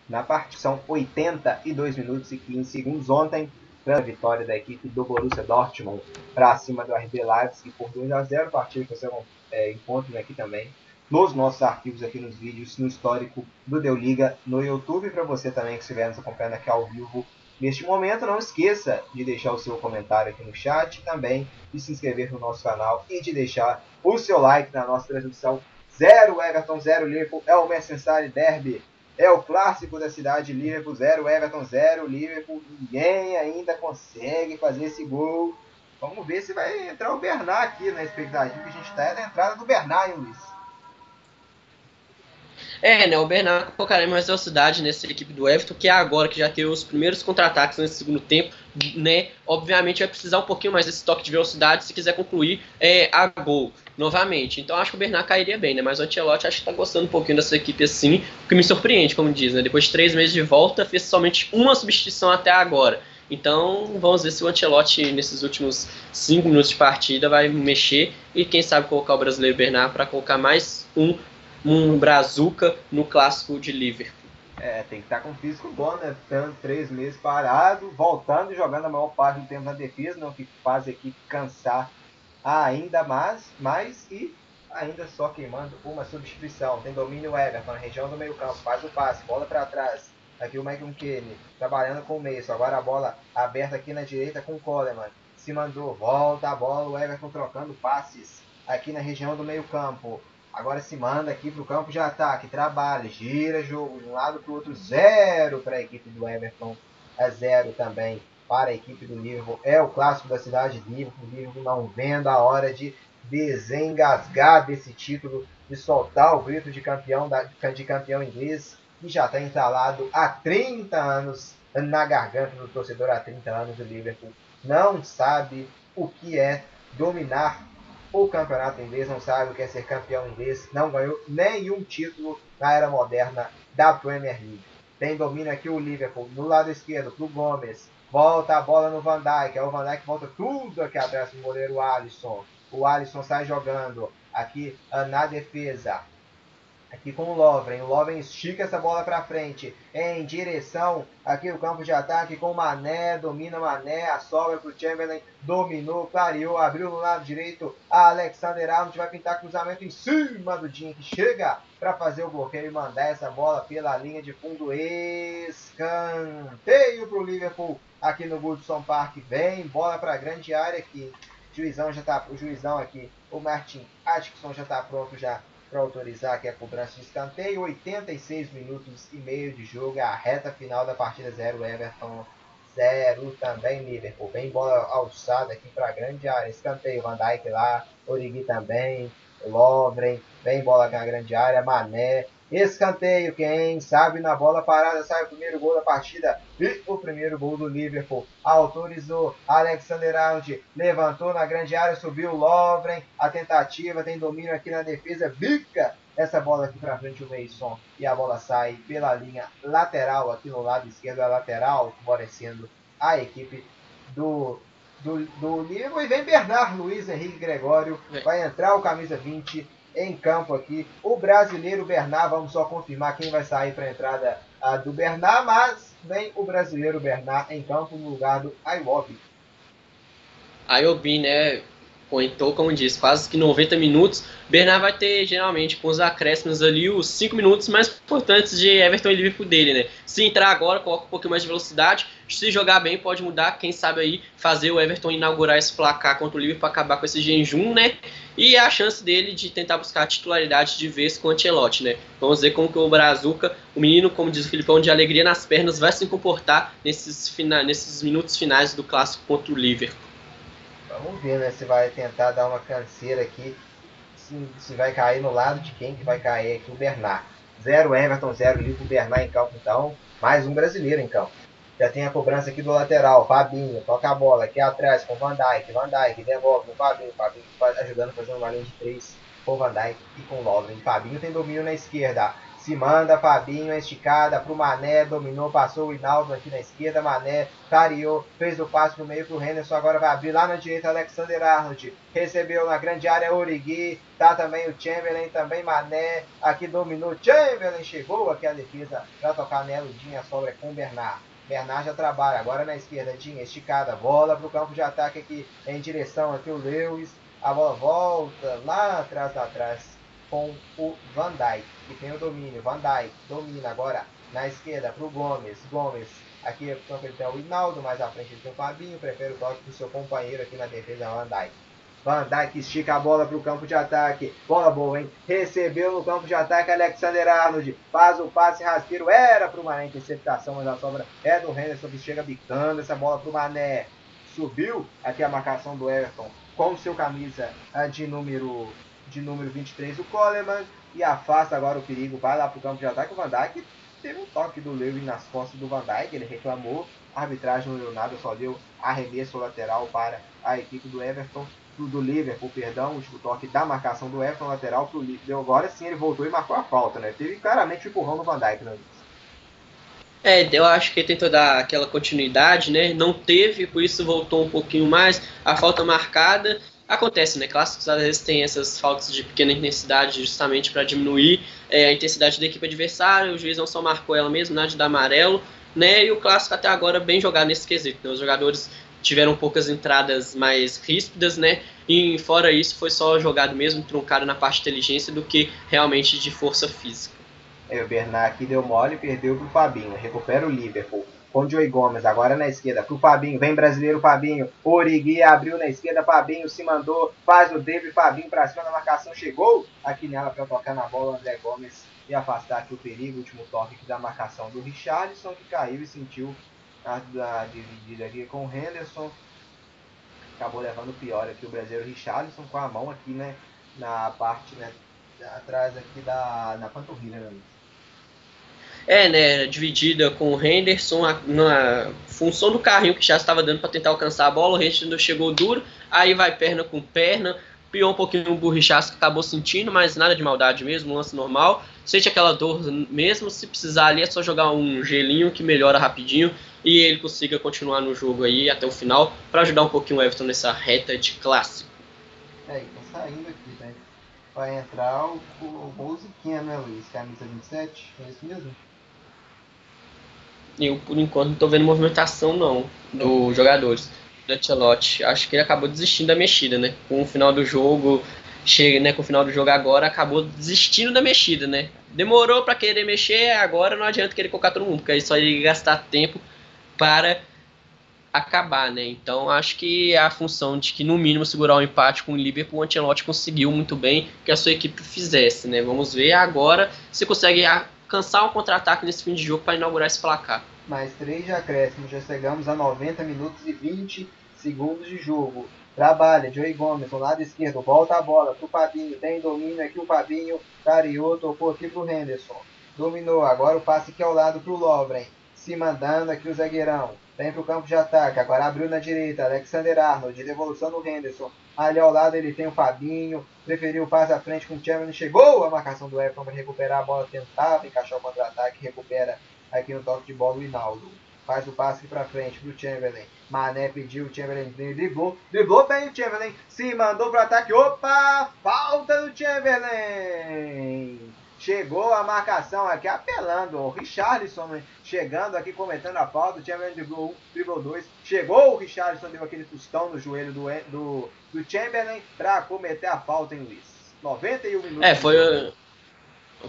Na partida são 82 minutos e 15 segundos ontem, a vitória da equipe do Borussia Dortmund para cima do RB Leipzig por 2 a 0, partida que você é, encontra aqui também nos nossos arquivos aqui nos vídeos, no histórico do Deu Liga no YouTube. Para você também que estiver nos acompanhando aqui ao vivo neste momento, não esqueça de deixar o seu comentário aqui no chat também, de se inscrever no nosso canal e de deixar o seu like na nossa transmissão. Zero Everton, zero Liverpool, é o Mercenário Derby. É o clássico da cidade, Liverpool zero Everton zero Liverpool. Ninguém ainda consegue fazer esse gol. Vamos ver se vai entrar o Bernard aqui na expectativa que a gente está é da entrada do Bernard, hein, Luiz? É, né? O Bernardo colocará mais velocidade nessa equipe do Everton, que é agora que já teve os primeiros contra-ataques nesse segundo tempo, né? Obviamente vai precisar um pouquinho mais desse toque de velocidade se quiser concluir é, a gol novamente. Então acho que o Bernardo cairia bem, né? Mas o Ancelotti acho que tá gostando um pouquinho dessa equipe assim, o que me surpreende, como diz, né? Depois de três meses de volta, fez somente uma substituição até agora. Então vamos ver se o Ancelotti nesses últimos cinco minutos de partida vai mexer e quem sabe colocar o brasileiro Bernard para colocar mais um um brazuca no clássico de Liverpool. É, tem que estar com físico bom, né? Ficando três meses parado, voltando jogando a maior parte do tempo na defesa, não que faz a equipe cansar ainda mais, mais e ainda só queimando uma substituição. Tem domínio Everton na região do meio campo, faz o passe, bola para trás. Aqui o Megan Kenny trabalhando com o Mason. Agora a bola aberta aqui na direita com o Coleman. Se mandou, volta a bola, o Everton trocando passes aqui na região do meio campo. Agora se manda aqui para o campo de ataque, trabalha, gira jogo de um lado para o outro, zero para a equipe do Everton, é zero também para a equipe do Liverpool. É o clássico da cidade de Liverpool, o Liverpool não vendo a hora de desengasgar desse título, de soltar o grito de campeão, da, de campeão inglês, que já está instalado há 30 anos na garganta do torcedor, há 30 anos do Liverpool. Não sabe o que é dominar o campeonato inglês, não sabe o que é ser campeão inglês, não ganhou nenhum título na era moderna da Premier League. Tem domínio aqui o Liverpool no lado esquerdo para o Gomes. Volta a bola no Van Dijk. É o Van Dijk volta tudo aqui atrás do goleiro Alisson. O Alisson sai jogando aqui na defesa. Aqui com o Lovren. O Lovren estica essa bola para frente. Em direção aqui o campo de ataque com o Mané. Domina Mané. A sobra para o Chamberlain. Dominou, clareou, abriu no lado direito. A Alexander Arnold vai pintar cruzamento em cima do Dinho que chega para fazer o bloqueio e mandar essa bola pela linha de fundo. Escanteio pro Liverpool aqui no Goodson Park. Vem, bola pra grande área aqui. Juizão já tá, o juizão aqui, o Martin Atkinson já tá pronto já para autorizar aqui a cobrança de escanteio. 86 minutos e meio de jogo, é a reta final da partida 0 Everton 0 também Liverpool. Bem bola alçada aqui para a grande área. Escanteio, Van Dijk lá, Origi também, Lovren, bem bola na grande área, Mané. Escanteio, quem sabe na bola parada sai o primeiro gol da partida. E o primeiro gol do Liverpool. Autorizou Alexander Arnold. Levantou na grande área, subiu Lovren. A tentativa, tem domínio aqui na defesa. Bica essa bola aqui para frente o Mason. E a bola sai pela linha lateral, aqui no lado esquerdo, a lateral, favorecendo a equipe do do, do Liverpool. E vem Bernard Luiz Henrique Gregório. Vai entrar o camisa 20 em campo aqui. O brasileiro Bernard, vamos só confirmar quem vai sair para a entrada a do Bernard, mas vem o brasileiro Bernard em campo no lugar do Iwobi. Iwobi, né? Comentou, como disse, quase que 90 minutos. Bernard vai ter, geralmente, com os acréscimos ali, os 5 minutos mais importantes de Everton e Liverpool dele, né? Se entrar agora, coloca um pouquinho mais de velocidade. Se jogar bem, pode mudar. Quem sabe aí fazer o Everton inaugurar esse placar contra o Liverpool para acabar com esse jejum, né? E a chance dele de tentar buscar a titularidade de vez com o Ancelotti, né? Vamos ver como que o Brazuca, o menino, como diz o Filipão, de alegria nas pernas, vai se comportar nesses, fina nesses minutos finais do clássico contra o Liverpool. Vamos ver, né? Se vai tentar dar uma canseira aqui. Se, se vai cair no lado de quem que vai cair aqui o Bernard. Zero Everton, zero Liverpool, Bernard em campo então. Mais um brasileiro em campo. Já tem a cobrança aqui do lateral, Fabinho, toca a bola aqui atrás com Van Dijk, Van Dijk devolve o Fabinho, Fabinho ajudando a fazer uma linha de três com Van Dijk e com Lovren. Fabinho tem domínio na esquerda, se manda, Fabinho, esticada pro Mané, dominou, passou o Hinaldo aqui na esquerda, Mané, cariou, fez o passe no meio pro Henderson, agora vai abrir lá na direita, Alexander Arnold, recebeu na grande área Origi, tá também o Chamberlain, também Mané, aqui dominou, Chamberlain chegou aqui a defesa para tocar nela, o Dinha sobra com o Bernard. Bernard já trabalha agora na esquerda, Dinha esticada, bola para o campo de ataque aqui em direção aqui o Lewis, a bola volta lá atrás, atrás com o Van Dijk, que tem o domínio, Van Dijk domina agora na esquerda para o Gomes, Gomes aqui no campo ele tem o Hinaldo, mais à frente ele tem o Fabinho, prefere o toque do seu companheiro aqui na defesa, Van Dijk. Van Dijk estica a bola para o campo de ataque. Bola boa, hein? Recebeu no campo de ataque Alexander Arnold. Faz o passe rasteiro. Era para o Mané. Interceptação, mas a sobra é do Henderson que chega bicando essa bola para o Mané. Subiu aqui a marcação do Everton com seu camisa de número, de número 23, o Coleman. E afasta agora o perigo. Vai lá para o campo de ataque. O Van Dijk teve um toque do Lewin nas costas do Van Dijk. Ele reclamou. A arbitragem não deu nada, só deu arremesso lateral para a equipe do Everton do Liverpool, perdão, o toque da marcação do Everton lateral pro Liverpool. Agora sim ele voltou e marcou a falta, né? Teve claramente o empurrão do Van Dijk, né? É, eu acho que tentou dar aquela continuidade, né? Não teve, por isso voltou um pouquinho mais. A falta marcada. Acontece, né? Clássicos às vezes tem essas faltas de pequena intensidade justamente para diminuir é, a intensidade da equipe adversária. O juiz não só marcou ela mesmo, nada de dar amarelo, né? E o clássico até agora bem jogado nesse quesito. Né? Os jogadores tiveram poucas entradas mais ríspidas, né? E fora isso, foi só jogado mesmo, truncado na parte de inteligência do que realmente de força física. É, o Bernard aqui deu mole e perdeu pro Fabinho. Recupera o Liverpool. Com o Joey Gomes, agora na esquerda, pro Fabinho, vem brasileiro Fabinho, Origui abriu na esquerda, Fabinho se mandou, faz o drible, Fabinho pra cima da marcação, chegou aqui nela para tocar na bola, André Gomes e afastar aqui o perigo, último toque aqui da marcação do Richardson, que caiu e sentiu a, a dividida aqui com o Henderson. Acabou levando pior aqui o brasileiro Richarlison com a mão aqui, né? Na parte, né? Atrás aqui da na panturrilha, né? É, né? Dividida com o Henderson na função do carrinho que já estava dando para tentar alcançar a bola. O Henderson chegou duro, aí vai perna com perna. Pior um pouquinho o Burrichaço que acabou sentindo, mas nada de maldade mesmo, lance normal. Sente aquela dor mesmo, se precisar ali é só jogar um gelinho que melhora rapidinho e ele consiga continuar no jogo aí até o final para ajudar um pouquinho o Everton nessa reta de clássico. É, tá saindo aqui, né? Vai entrar o, o Bolsiquinha, né, Luiz? Camisa 27, é isso mesmo? Eu, por enquanto, não tô vendo movimentação, não, dos jogadores. Do Ancelotti, acho que ele acabou desistindo da mexida, né? Com o final do jogo, chega, né, com o final do jogo agora, acabou desistindo da mexida, né? Demorou para querer mexer, agora não adianta querer colocar todo mundo, porque aí só ia gastar tempo para acabar, né? Então acho que a função de que no mínimo segurar o um empate com o Liverpool, o Ancelotti conseguiu muito bem que a sua equipe fizesse, né? Vamos ver agora se consegue alcançar um contra-ataque nesse fim de jogo para inaugurar esse placar. Mais três de acréscimo, já chegamos a 90 minutos e 20 segundos de jogo. Trabalha, Joey Gomes, no lado esquerdo, volta a bola pro Fabinho, tem domínio aqui o Fabinho, Tariô, tocou aqui pro Henderson. Dominou, agora o passe aqui ao lado pro Lovren, se mandando aqui o zagueirão. Vem pro campo de ataque, agora abriu na direita, Alexander Arnold, devolução no Henderson. Ali ao lado ele tem o Fabinho, preferiu o passe à frente com o Chamberlain, chegou a marcação do Everton para recuperar a bola, tentava encaixar o contra-ataque, recupera aqui no toque de bola o Hinaldo faz o passe para frente pro Chamberlain. Mané pediu, o Chamberlain driblou, driblou bem o Chamberlain, se mandou pro ataque, opa, falta do Chamberlain. Chegou a marcação aqui, apelando, o Richarlison né? chegando aqui, cometendo a falta, o Chamberlain driblou um, driblou dois, chegou o Richarlison, deu aquele tostão no joelho do, do, do Chamberlain para cometer a falta em Luiz. 91 minutos. É, foi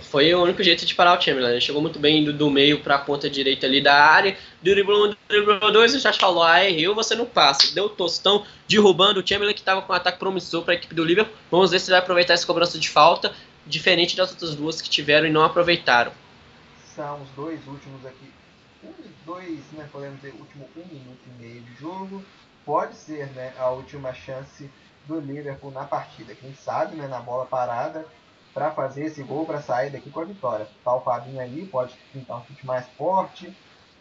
foi o único jeito de parar o Chamberlain. Ele chegou muito bem do, do meio para a ponta direita ali da área. Driblou um, driblou dois e já falou: ah, errou, você não passa. Deu o tostão, derrubando o Chamberlain que estava com um ataque promissor para a equipe do Liverpool. Vamos ver se vai aproveitar essa cobrança de falta, diferente das outras duas que tiveram e não aproveitaram. São os dois últimos aqui. Um, dois, né, podemos dizer, último um minuto e meio de jogo. Pode ser né, a última chance do Liverpool na partida. Quem sabe, né, na bola parada para fazer esse gol para sair daqui com a vitória. Tá o Fabinho ali, pode tentar um chute mais forte.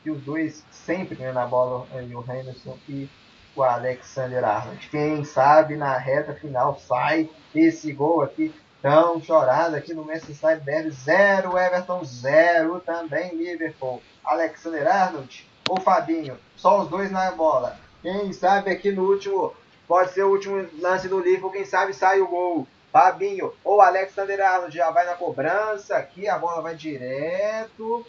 E os dois sempre né, na bola, ali, o Henderson e o Alexander Arnold. Quem sabe na reta final sai esse gol aqui tão chorado aqui no Merseyside Derby. 0 Everton, 0 também Liverpool. Alexander Arnold ou Fabinho, só os dois na bola. Quem sabe aqui no último, pode ser o último lance do Liverpool, quem sabe sai o gol. Fabinho ou Alexander Arnold já vai na cobrança. Aqui a bola vai direto.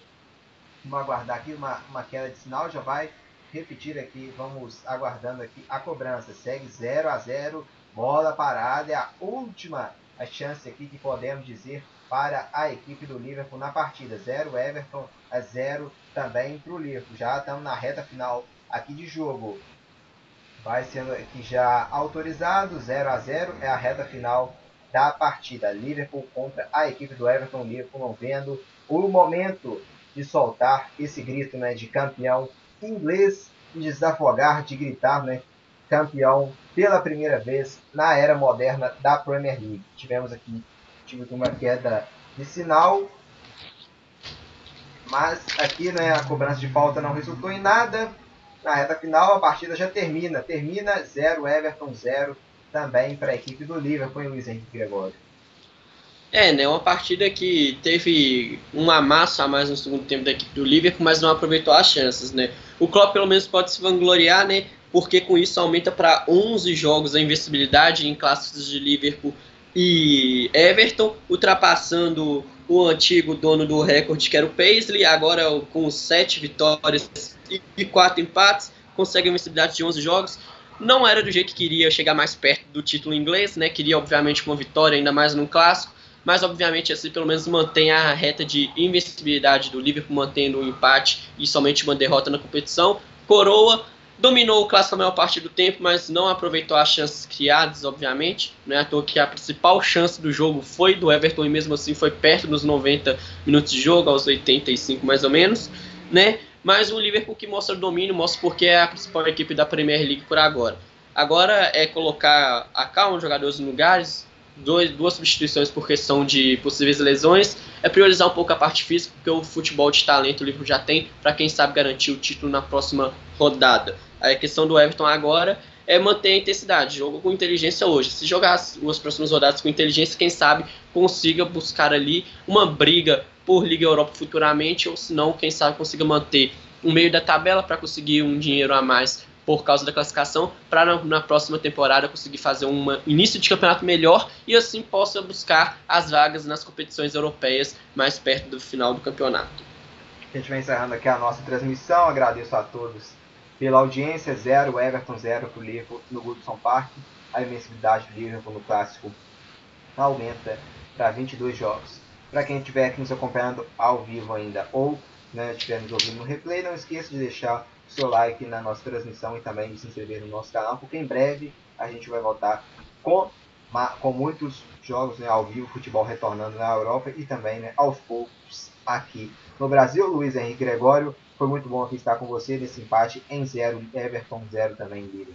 Vamos aguardar aqui uma, uma queda de sinal. Já vai repetir aqui. Vamos aguardando aqui a cobrança. Segue 0 a 0 Bola parada. É a última a chance aqui que podemos dizer para a equipe do Liverpool na partida. 0 Everton a 0 também para o Liverpool. Já estamos na reta final aqui de jogo. Vai sendo aqui já autorizado. 0 a 0 é a reta final da partida. Liverpool contra a equipe do Everton. Liverpool não vendo o momento de soltar esse grito né, de campeão inglês e desafogar, de gritar né, campeão pela primeira vez na era moderna da Premier League. Tivemos aqui tive uma queda de sinal, mas aqui né, a cobrança de falta não resultou em nada. Na reta final a partida já termina. Termina 0 Everton 0 também para a equipe do Liverpool, Luiz Henrique Gregório. É, né? Uma partida que teve um amasso a mais no segundo tempo da equipe do Liverpool, mas não aproveitou as chances, né? O Klopp pelo menos pode se vangloriar, né? Porque com isso aumenta para 11 jogos a invencibilidade em clássicos de Liverpool e Everton, ultrapassando o antigo dono do recorde, que era o Paisley, agora com 7 vitórias e 4 empates, consegue a invencibilidade de 11 jogos não era do jeito que queria chegar mais perto do título inglês, né? Queria, obviamente, uma vitória, ainda mais num clássico. Mas, obviamente, assim, pelo menos mantém a reta de invencibilidade do Liverpool, mantendo um empate e somente uma derrota na competição. Coroa dominou o clássico a maior parte do tempo, mas não aproveitou as chances criadas, obviamente. Não é à toa que a principal chance do jogo foi do Everton e mesmo assim foi perto dos 90 minutos de jogo, aos 85 mais ou menos, né? mas o Liverpool que mostra domínio, mostra porque é a principal equipe da Premier League por agora. Agora é colocar a calma jogadores em lugares, dois, duas substituições por questão de possíveis lesões, é priorizar um pouco a parte física, porque o futebol de talento o Liverpool já tem, para quem sabe garantir o título na próxima rodada. A questão do Everton agora é manter a intensidade, jogo com inteligência hoje. Se jogar as, as próximas rodadas com inteligência, quem sabe consiga buscar ali uma briga por Liga Europa futuramente, ou se não, quem sabe consiga manter o meio da tabela para conseguir um dinheiro a mais por causa da classificação, para na, na, próxima temporada conseguir fazer um início de campeonato melhor e assim possa buscar as vagas nas competições europeias mais perto do final do campeonato. A gente vai encerrando aqui a nossa transmissão. Agradeço a todos pela audiência. 0 Everton 0 para o Liverpool no Goodson Park. A imensidade do Liverpool no clássico aumenta para 22 jogos. Para quem estiver aqui nos acompanhando ao vivo ainda ou né, estiver nos ouvindo no replay, não esqueça de deixar o seu like na nossa transmissão e também de se inscrever no nosso canal, porque em breve a gente vai voltar com, com muitos jogos né, ao vivo, futebol retornando na Europa e também né, aos poucos aqui no Brasil. Luiz Henrique Gregório, foi muito bom aqui estar com você nesse empate em 0, Everton 0 também líder.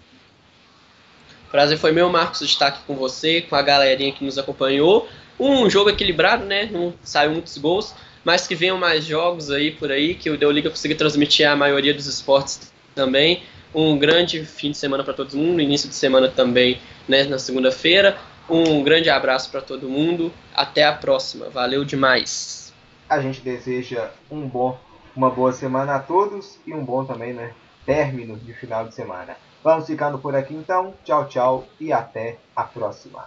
Prazer foi meu, Marcos, estar aqui com você, com a galerinha que nos acompanhou. Um jogo equilibrado, né? Não saiu muitos gols, mas que venham mais jogos aí por aí, que o Deu Liga consiga transmitir a maioria dos esportes também. Um grande fim de semana para todo mundo, início de semana também, né, na segunda-feira. Um grande abraço para todo mundo. Até a próxima. Valeu demais. A gente deseja um bom, uma boa semana a todos e um bom também, né? Término de final de semana. Vamos ficando por aqui então. Tchau, tchau e até a próxima.